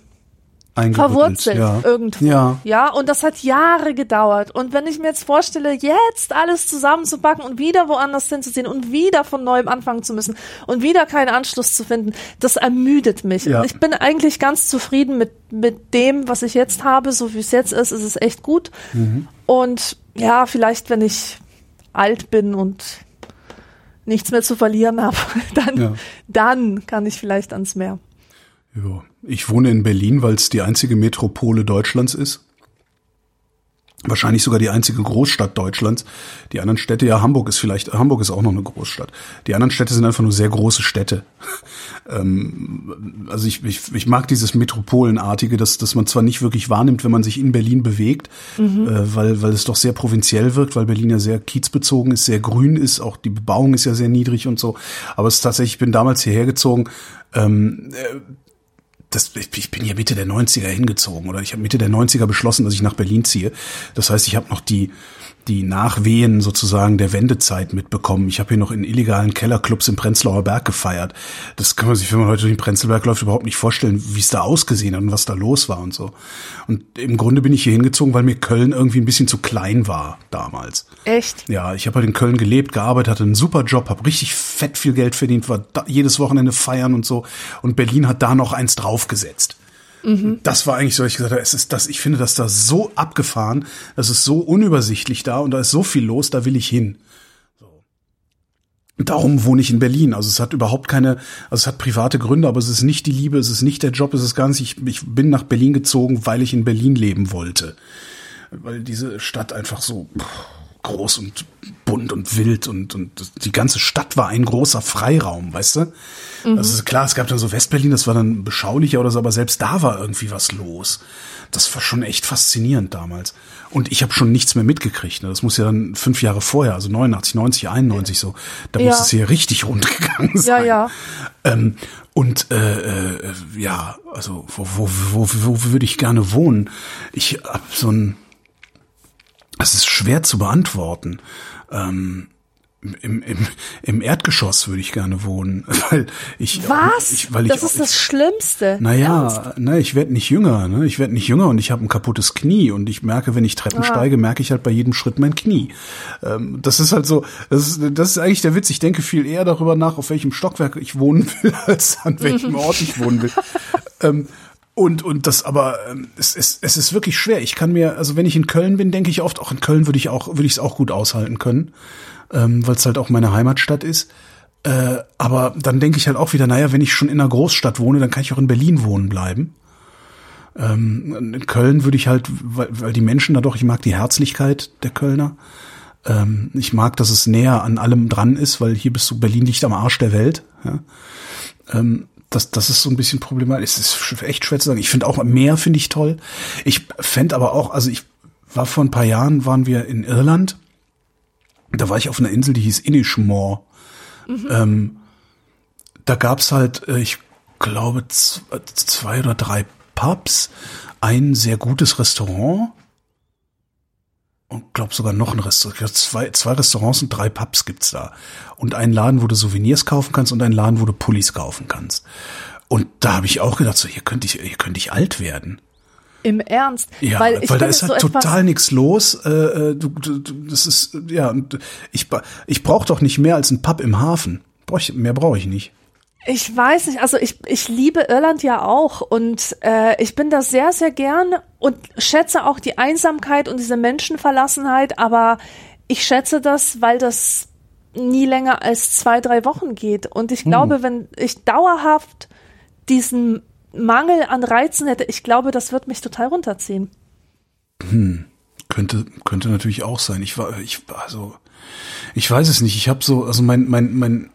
verwurzelt ja. irgendwo. Ja. ja, und das hat Jahre gedauert. Und wenn ich mir jetzt vorstelle, jetzt alles zusammenzupacken und wieder woanders hinzuziehen und wieder von neuem anfangen zu müssen und wieder keinen Anschluss zu finden, das ermüdet mich. Ja. Ich bin eigentlich ganz zufrieden mit, mit dem, was ich jetzt habe. So wie es jetzt ist, ist es echt gut. Mhm. Und ja, vielleicht, wenn ich alt bin und nichts mehr zu verlieren habe, dann, Ja. dann kann ich vielleicht ans Meer. Ja. Ich wohne in Berlin, weil es die einzige Metropole Deutschlands ist. Wahrscheinlich sogar die einzige Großstadt Deutschlands. Die anderen Städte, ja, Hamburg ist vielleicht, Hamburg ist auch noch eine Großstadt. Die anderen Städte sind einfach nur sehr große Städte. ähm, also ich, ich, ich mag dieses Metropolenartige, dass, dass man zwar nicht wirklich wahrnimmt, wenn man sich in Berlin bewegt, äh, weil, weil es doch sehr provinziell wirkt, weil Berlin ja sehr kiezbezogen ist, sehr grün ist, auch die Bebauung ist ja sehr niedrig und so. Aber es ist tatsächlich, ich bin damals hierher gezogen, ähm, das, ich bin hier Mitte der 90er hingezogen oder ich habe Mitte der 90er beschlossen, dass ich nach Berlin ziehe. Das heißt, ich habe noch die die Nachwehen sozusagen der Wendezeit mitbekommen. Ich habe hier noch in illegalen Kellerclubs im Prenzlauer Berg gefeiert. Das kann man sich, wenn man heute durch den Prenzlberg läuft, überhaupt nicht vorstellen, wie es da ausgesehen hat und was da los war und so. Und im Grunde bin ich hier hingezogen, weil mir Köln irgendwie ein bisschen zu klein war damals. Echt? Ja, ich habe halt in Köln gelebt, gearbeitet, hatte einen super Job, habe richtig fett viel Geld verdient, war jedes Wochenende feiern und so. Und Berlin hat da noch eins draufgesetzt. Das war eigentlich so, ich gesagt habe, es ist das, ich finde das da so abgefahren, das ist so unübersichtlich da und da ist so viel los, da will ich hin. So. Darum wohne ich in Berlin. Also es hat überhaupt keine, also es hat private Gründe, aber es ist nicht die Liebe, es ist nicht der Job, es ist nicht, ich, ich bin nach Berlin gezogen, weil ich in Berlin leben wollte. Weil diese Stadt einfach so, pff, groß und bunt und wild und, und die ganze Stadt war ein großer Freiraum, weißt du? Mhm. Also klar, es gab dann so Westberlin, das war dann beschaulicher oder so, aber selbst da war irgendwie was los. Das war schon echt faszinierend damals. Und ich habe schon nichts mehr mitgekriegt. Ne? Das muss ja dann fünf Jahre vorher, also 89, 90, 91 so. Da ja. muss es hier richtig rund gegangen sein. Ja, ja. Ähm, und äh, äh, ja, also wo, wo, wo, wo würde ich gerne wohnen? Ich hab so ein das ist schwer zu beantworten. Ähm, im, im, im Erdgeschoss würde ich gerne wohnen, weil ich was ich, weil ich, das ist das Schlimmste. Naja, ne, ich werde nicht jünger, ne, ich werde nicht jünger und ich habe ein kaputtes Knie und ich merke, wenn ich Treppen ah. steige, merke ich halt bei jedem Schritt mein Knie. Ähm, das ist halt so, das ist, das ist eigentlich der Witz. Ich denke viel eher darüber nach, auf welchem Stockwerk ich wohnen will, als an welchem Ort ich wohnen will. ähm, und, und das aber, ähm, es, es, es ist wirklich schwer. Ich kann mir, also wenn ich in Köln bin, denke ich oft, auch in Köln würde ich auch, würde ich es auch gut aushalten können, ähm, weil es halt auch meine Heimatstadt ist. Äh, aber dann denke ich halt auch wieder, naja, wenn ich schon in einer Großstadt wohne, dann kann ich auch in Berlin wohnen bleiben. Ähm, in Köln würde ich halt, weil, weil die Menschen da doch, ich mag die Herzlichkeit der Kölner. Ähm, ich mag, dass es näher an allem dran ist, weil hier bist du, Berlin liegt am Arsch der Welt. Ja? Ähm, das, das ist so ein bisschen problematisch. Es ist echt schwer zu sagen. Ich finde auch Meer finde ich toll. Ich fände aber auch, also ich war vor ein paar Jahren, waren wir in Irland. Da war ich auf einer Insel, die hieß Inishmore. Mhm. Ähm, da gab's halt, äh, ich glaube, zwei oder drei Pubs, ein sehr gutes Restaurant und glaube sogar noch ein Restaurant. Zwei, zwei Restaurants und drei Pubs gibt's da. Und einen Laden, wo du Souvenirs kaufen kannst und einen Laden, wo du Pullis kaufen kannst. Und da habe ich auch gedacht, so hier könnte ich, hier könnte ich alt werden. Im Ernst? Ja, weil, weil da ist halt so total nichts los. Äh, äh, du, du, das ist ja, ich ich brauche doch nicht mehr als ein Pub im Hafen. Brauch ich, mehr brauche ich nicht. Ich weiß nicht, also ich, ich liebe Irland ja auch und äh, ich bin da sehr, sehr gern und schätze auch die Einsamkeit und diese Menschenverlassenheit, aber ich schätze das, weil das nie länger als zwei, drei Wochen geht. Und ich glaube, hm. wenn ich dauerhaft diesen Mangel an Reizen hätte, ich glaube, das wird mich total runterziehen. Hm. Könnte, könnte natürlich auch sein. Ich war, ich, also, ich weiß es nicht. Ich habe so, also mein, mein, mein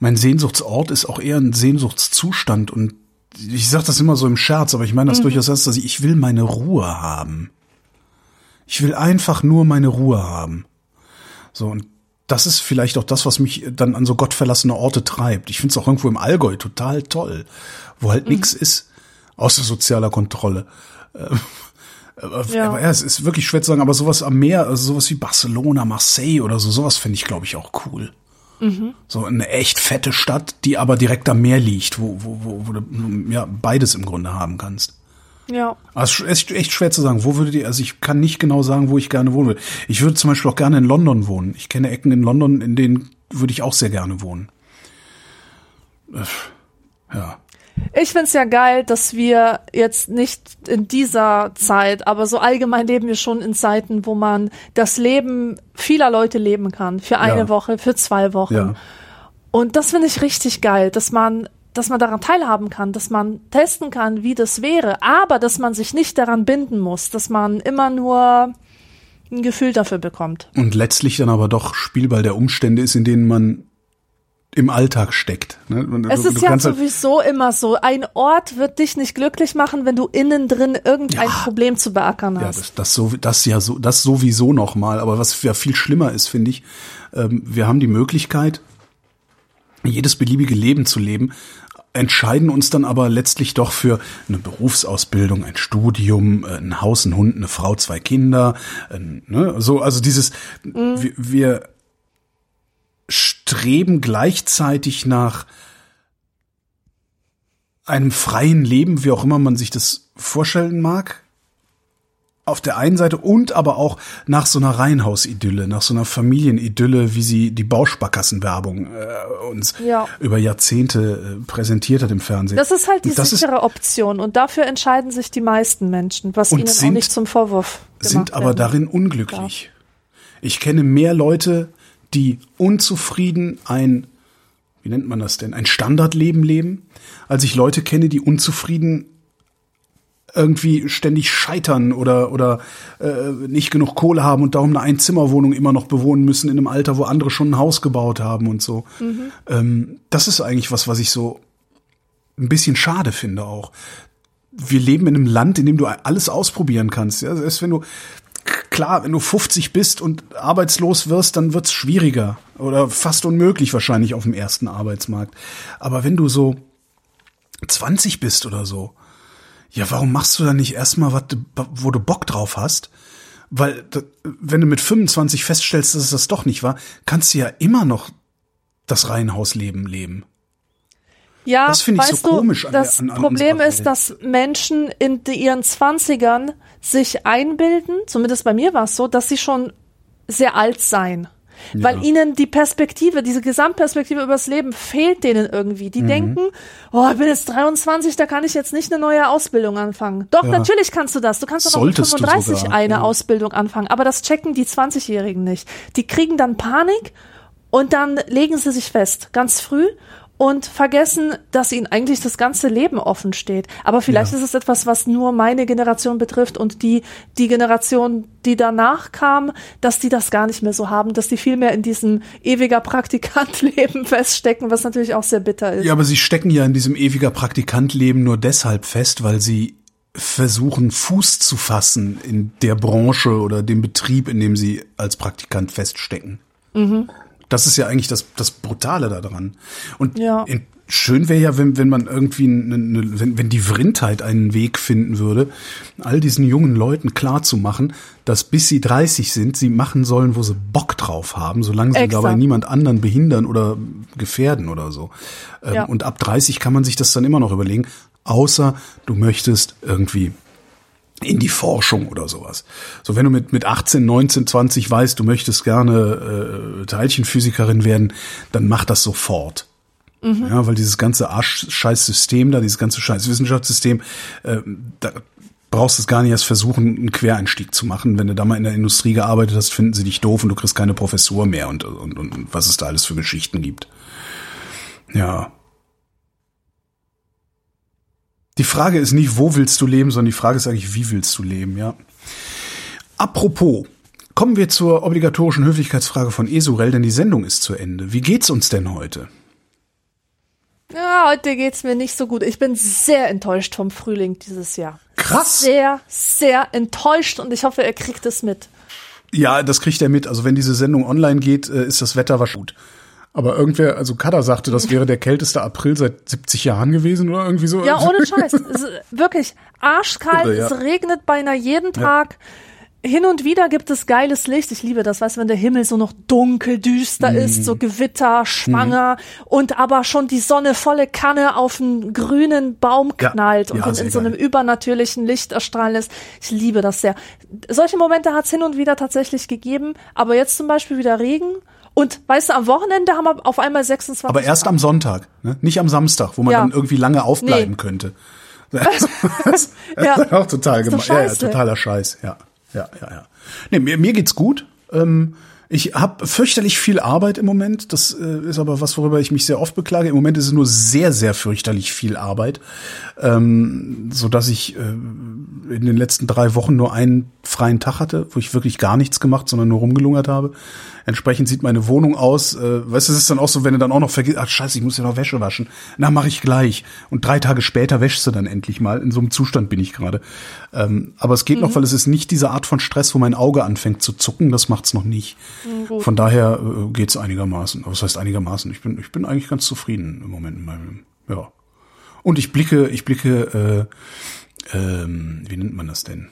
mein Sehnsuchtsort ist auch eher ein Sehnsuchtszustand und ich sage das immer so im Scherz, aber ich meine das mhm. durchaus ernst, dass ich, ich will meine Ruhe haben. Ich will einfach nur meine Ruhe haben. So, und das ist vielleicht auch das, was mich dann an so gottverlassene Orte treibt. Ich finde es auch irgendwo im Allgäu total toll, wo halt mhm. nichts ist, außer sozialer Kontrolle. Ähm, aber, ja. aber ja, es ist wirklich schwer zu sagen, aber sowas am Meer, also sowas wie Barcelona, Marseille oder so, sowas finde ich, glaube ich, auch cool. Mhm. So eine echt fette Stadt, die aber direkt am Meer liegt, wo, wo, wo, wo du ja, beides im Grunde haben kannst. Ja. Also es ist echt schwer zu sagen, wo würdet ihr, also ich kann nicht genau sagen, wo ich gerne wohnen würde. Ich würde zum Beispiel auch gerne in London wohnen. Ich kenne Ecken in London, in denen würde ich auch sehr gerne wohnen. Ja. Ich find's ja geil, dass wir jetzt nicht in dieser Zeit, aber so allgemein leben wir schon in Zeiten, wo man das Leben vieler Leute leben kann. Für eine ja. Woche, für zwei Wochen. Ja. Und das finde ich richtig geil, dass man, dass man daran teilhaben kann, dass man testen kann, wie das wäre, aber dass man sich nicht daran binden muss, dass man immer nur ein Gefühl dafür bekommt. Und letztlich dann aber doch Spielball der Umstände ist, in denen man im Alltag steckt. Ne? Es ist ja halt sowieso halt immer so. Ein Ort wird dich nicht glücklich machen, wenn du innen drin irgendein ja, Problem zu beackern hast. Ja, das, das, so, das ja so, das sowieso noch mal. Aber was ja viel schlimmer ist, finde ich, ähm, wir haben die Möglichkeit, jedes beliebige Leben zu leben, entscheiden uns dann aber letztlich doch für eine Berufsausbildung, ein Studium, äh, ein Haus, ein Hund, eine Frau, zwei Kinder, äh, ne? so also dieses mhm. wir, wir streben gleichzeitig nach einem freien Leben, wie auch immer man sich das vorstellen mag. Auf der einen Seite und aber auch nach so einer Reihenhausidylle, nach so einer Familienidylle, wie sie die Bausparkassenwerbung äh, uns ja. über Jahrzehnte äh, präsentiert hat im Fernsehen. Das ist halt die das sichere ist, Option und dafür entscheiden sich die meisten Menschen, was ihnen sind, auch nicht zum Vorwurf gemacht Sind aber werden. darin unglücklich. Ja. Ich kenne mehr Leute, die unzufrieden ein, wie nennt man das denn, ein Standardleben leben, als ich Leute kenne, die unzufrieden irgendwie ständig scheitern oder oder äh, nicht genug Kohle haben und darum eine Einzimmerwohnung immer noch bewohnen müssen in einem Alter, wo andere schon ein Haus gebaut haben und so. Mhm. Ähm, das ist eigentlich was, was ich so ein bisschen schade finde auch. Wir leben in einem Land, in dem du alles ausprobieren kannst. Ja, selbst wenn du klar, wenn du 50 bist und arbeitslos wirst, dann wird's schwieriger oder fast unmöglich wahrscheinlich auf dem ersten Arbeitsmarkt. Aber wenn du so 20 bist oder so, ja, warum machst du dann nicht erstmal wo du Bock drauf hast? Weil, wenn du mit 25 feststellst, dass es das doch nicht war, kannst du ja immer noch das Reihenhausleben leben. Ja, das finde ich so komisch. An das an, an Problem ist, dass Menschen in ihren Zwanzigern sich einbilden, zumindest bei mir war es so, dass sie schon sehr alt seien. Ja. Weil ihnen die Perspektive, diese Gesamtperspektive übers Leben fehlt denen irgendwie. Die mhm. denken, oh, ich bin jetzt 23, da kann ich jetzt nicht eine neue Ausbildung anfangen. Doch, ja. natürlich kannst du das. Du kannst doch mit 35 eine ja. Ausbildung anfangen. Aber das checken die 20-Jährigen nicht. Die kriegen dann Panik und dann legen sie sich fest, ganz früh und vergessen, dass ihnen eigentlich das ganze Leben offen steht. Aber vielleicht ja. ist es etwas, was nur meine Generation betrifft und die, die Generation, die danach kam, dass die das gar nicht mehr so haben, dass die viel mehr in diesem ewiger Praktikantleben feststecken, was natürlich auch sehr bitter ist. Ja, aber sie stecken ja in diesem ewiger Praktikantleben nur deshalb fest, weil sie versuchen, Fuß zu fassen in der Branche oder dem Betrieb, in dem sie als Praktikant feststecken. Mhm. Das ist ja eigentlich das, das Brutale daran. Und ja. in, schön wäre ja, wenn, wenn man irgendwie, eine, eine, wenn, wenn die Vrindheit einen Weg finden würde, all diesen jungen Leuten klar zu machen, dass bis sie 30 sind, sie machen sollen, wo sie Bock drauf haben, solange sie Exakt. dabei niemand anderen behindern oder gefährden oder so. Ähm, ja. Und ab 30 kann man sich das dann immer noch überlegen, außer du möchtest irgendwie in die Forschung oder sowas. So, wenn du mit, mit 18, 19, 20 weißt, du möchtest gerne äh, Teilchenphysikerin werden, dann mach das sofort. Mhm. Ja, weil dieses ganze Arsch-Scheiß-System da, dieses ganze Scheiß-Wissenschaftssystem, äh, da brauchst du es gar nicht erst versuchen, einen Quereinstieg zu machen. Wenn du da mal in der Industrie gearbeitet hast, finden sie dich doof und du kriegst keine Professur mehr und, und, und was es da alles für Geschichten gibt. Ja, die Frage ist nicht, wo willst du leben, sondern die Frage ist eigentlich, wie willst du leben, ja. Apropos, kommen wir zur obligatorischen Höflichkeitsfrage von Esurel, denn die Sendung ist zu Ende. Wie geht's uns denn heute? Ja, heute geht's mir nicht so gut. Ich bin sehr enttäuscht vom Frühling dieses Jahr. Krass. Sehr, sehr enttäuscht und ich hoffe, er kriegt es mit. Ja, das kriegt er mit. Also wenn diese Sendung online geht, äh, ist das Wetter wahrscheinlich gut. Aber irgendwer, also Kada sagte, das wäre der kälteste April seit 70 Jahren gewesen oder irgendwie so. Ja, ohne Scheiß. wirklich arschkalt, Irre, ja. es regnet beinahe jeden Tag. Ja. Hin und wieder gibt es geiles Licht. Ich liebe das, weißt du, wenn der Himmel so noch dunkel, düster mm. ist, so Gewitter, schwanger mm. und aber schon die Sonne volle Kanne auf einen grünen Baum knallt ja. und in, in so einem übernatürlichen Licht erstrahlen lässt. Ich liebe das sehr. Solche Momente hat es hin und wieder tatsächlich gegeben, aber jetzt zum Beispiel wieder Regen und weißt du, am Wochenende haben wir auf einmal 26 Aber erst Grad. am Sonntag, ne? nicht am Samstag, wo man ja. dann irgendwie lange aufbleiben nee. könnte. Das, das, ja. ist auch total gemein. Ja, ja, totaler Scheiß. Ja, ja, ja, ja. Nee, mir, mir geht's gut. Ähm, ich habe fürchterlich viel Arbeit im Moment. Das äh, ist aber was, worüber ich mich sehr oft beklage. Im Moment ist es nur sehr, sehr fürchterlich viel Arbeit, ähm, so dass ich äh, in den letzten drei Wochen nur einen freien Tag hatte, wo ich wirklich gar nichts gemacht, sondern nur rumgelungert habe. Entsprechend sieht meine Wohnung aus. Äh, weißt du, es ist dann auch so, wenn du dann auch noch vergisst, ach scheiße, ich muss ja noch Wäsche waschen. Na, mache ich gleich. Und drei Tage später wäschst du dann endlich mal. In so einem Zustand bin ich gerade. Ähm, aber es geht mhm. noch, weil es ist nicht diese Art von Stress, wo mein Auge anfängt zu zucken. Das macht's noch nicht. Mhm. Von daher äh, geht's einigermaßen. Was heißt einigermaßen? Ich bin, ich bin eigentlich ganz zufrieden im Moment in meinem, ja. Und ich blicke, ich blicke, äh, ähm, wie nennt man das denn?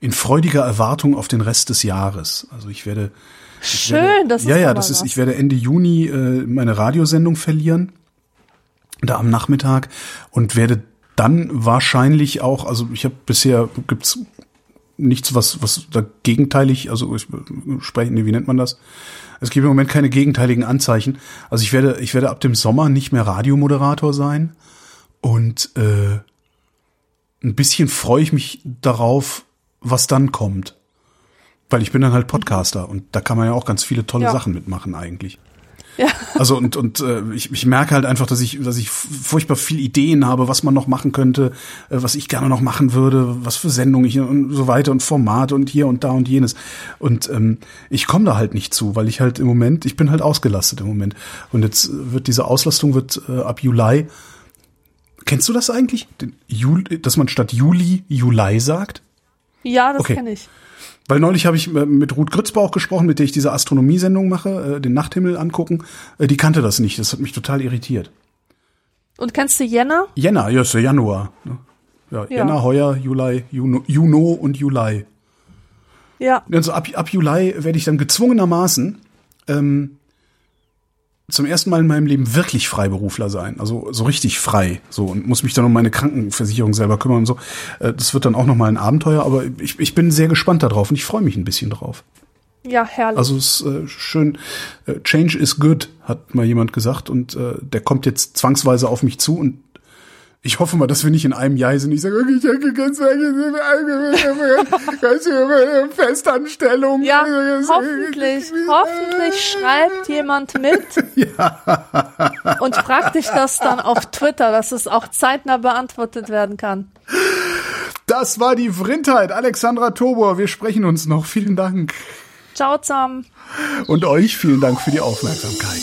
In freudiger Erwartung auf den Rest des Jahres. Also ich werde Schön, werde, das ist Ja, ja, das ist, ich werde Ende Juni äh, meine Radiosendung verlieren. Da am Nachmittag und werde dann wahrscheinlich auch, also ich habe bisher gibt's nichts, was, was da gegenteilig, also ich spreche, nee, wie nennt man das? Es gibt im Moment keine gegenteiligen Anzeichen. Also ich werde, ich werde ab dem Sommer nicht mehr Radiomoderator sein. Und äh, ein bisschen freue ich mich darauf, was dann kommt. Weil ich bin dann halt Podcaster und da kann man ja auch ganz viele tolle ja. Sachen mitmachen eigentlich. Ja. Also und und äh, ich, ich merke halt einfach, dass ich dass ich furchtbar viel Ideen habe, was man noch machen könnte, äh, was ich gerne noch machen würde, was für Sendungen ich und so weiter und Formate und hier und da und jenes. Und ähm, ich komme da halt nicht zu, weil ich halt im Moment, ich bin halt ausgelastet im Moment. Und jetzt wird diese Auslastung wird äh, ab Juli. Kennst du das eigentlich? Den Juli, dass man statt Juli Juli sagt? Ja, das Okay. kenne ich. Weil neulich habe ich äh, mit Ruth Grützbauch gesprochen, mit der ich diese Astronomiesendung mache, äh, den Nachthimmel angucken. Äh, Die kannte das nicht. Das hat mich total irritiert. Und kennst du Jänner? Jänner, ja, ist ja Januar. ne? Ja, Ja. Jänner, Heuer, Juli, Juno, Juno und Juli. Ja. Also ab, ab Juli werde ich dann gezwungenermaßen ähm, zum ersten Mal in meinem Leben wirklich Freiberufler sein. Also so richtig frei. So und muss mich dann um meine Krankenversicherung selber kümmern und so. Äh, das wird dann auch nochmal ein Abenteuer, aber ich, ich bin sehr gespannt darauf und ich freue mich ein bisschen drauf. Ja, herrlich. Also es ist äh, schön, äh, Change is good, hat mal jemand gesagt und äh, der kommt jetzt zwangsweise auf mich zu und ich hoffe mal, dass wir nicht in einem Jahr sind. Ich sage, okay, ich hätte ganz ganz Festanstellung. ja, hoffentlich, hoffentlich schreibt jemand mit und fragt dich das dann auf Twitter, dass es auch zeitnah beantwortet werden kann. Das war die Vrindheit. Alexandra Tobor, wir sprechen uns noch. Vielen Dank. Ciao zusammen. Und euch vielen Dank für die Aufmerksamkeit.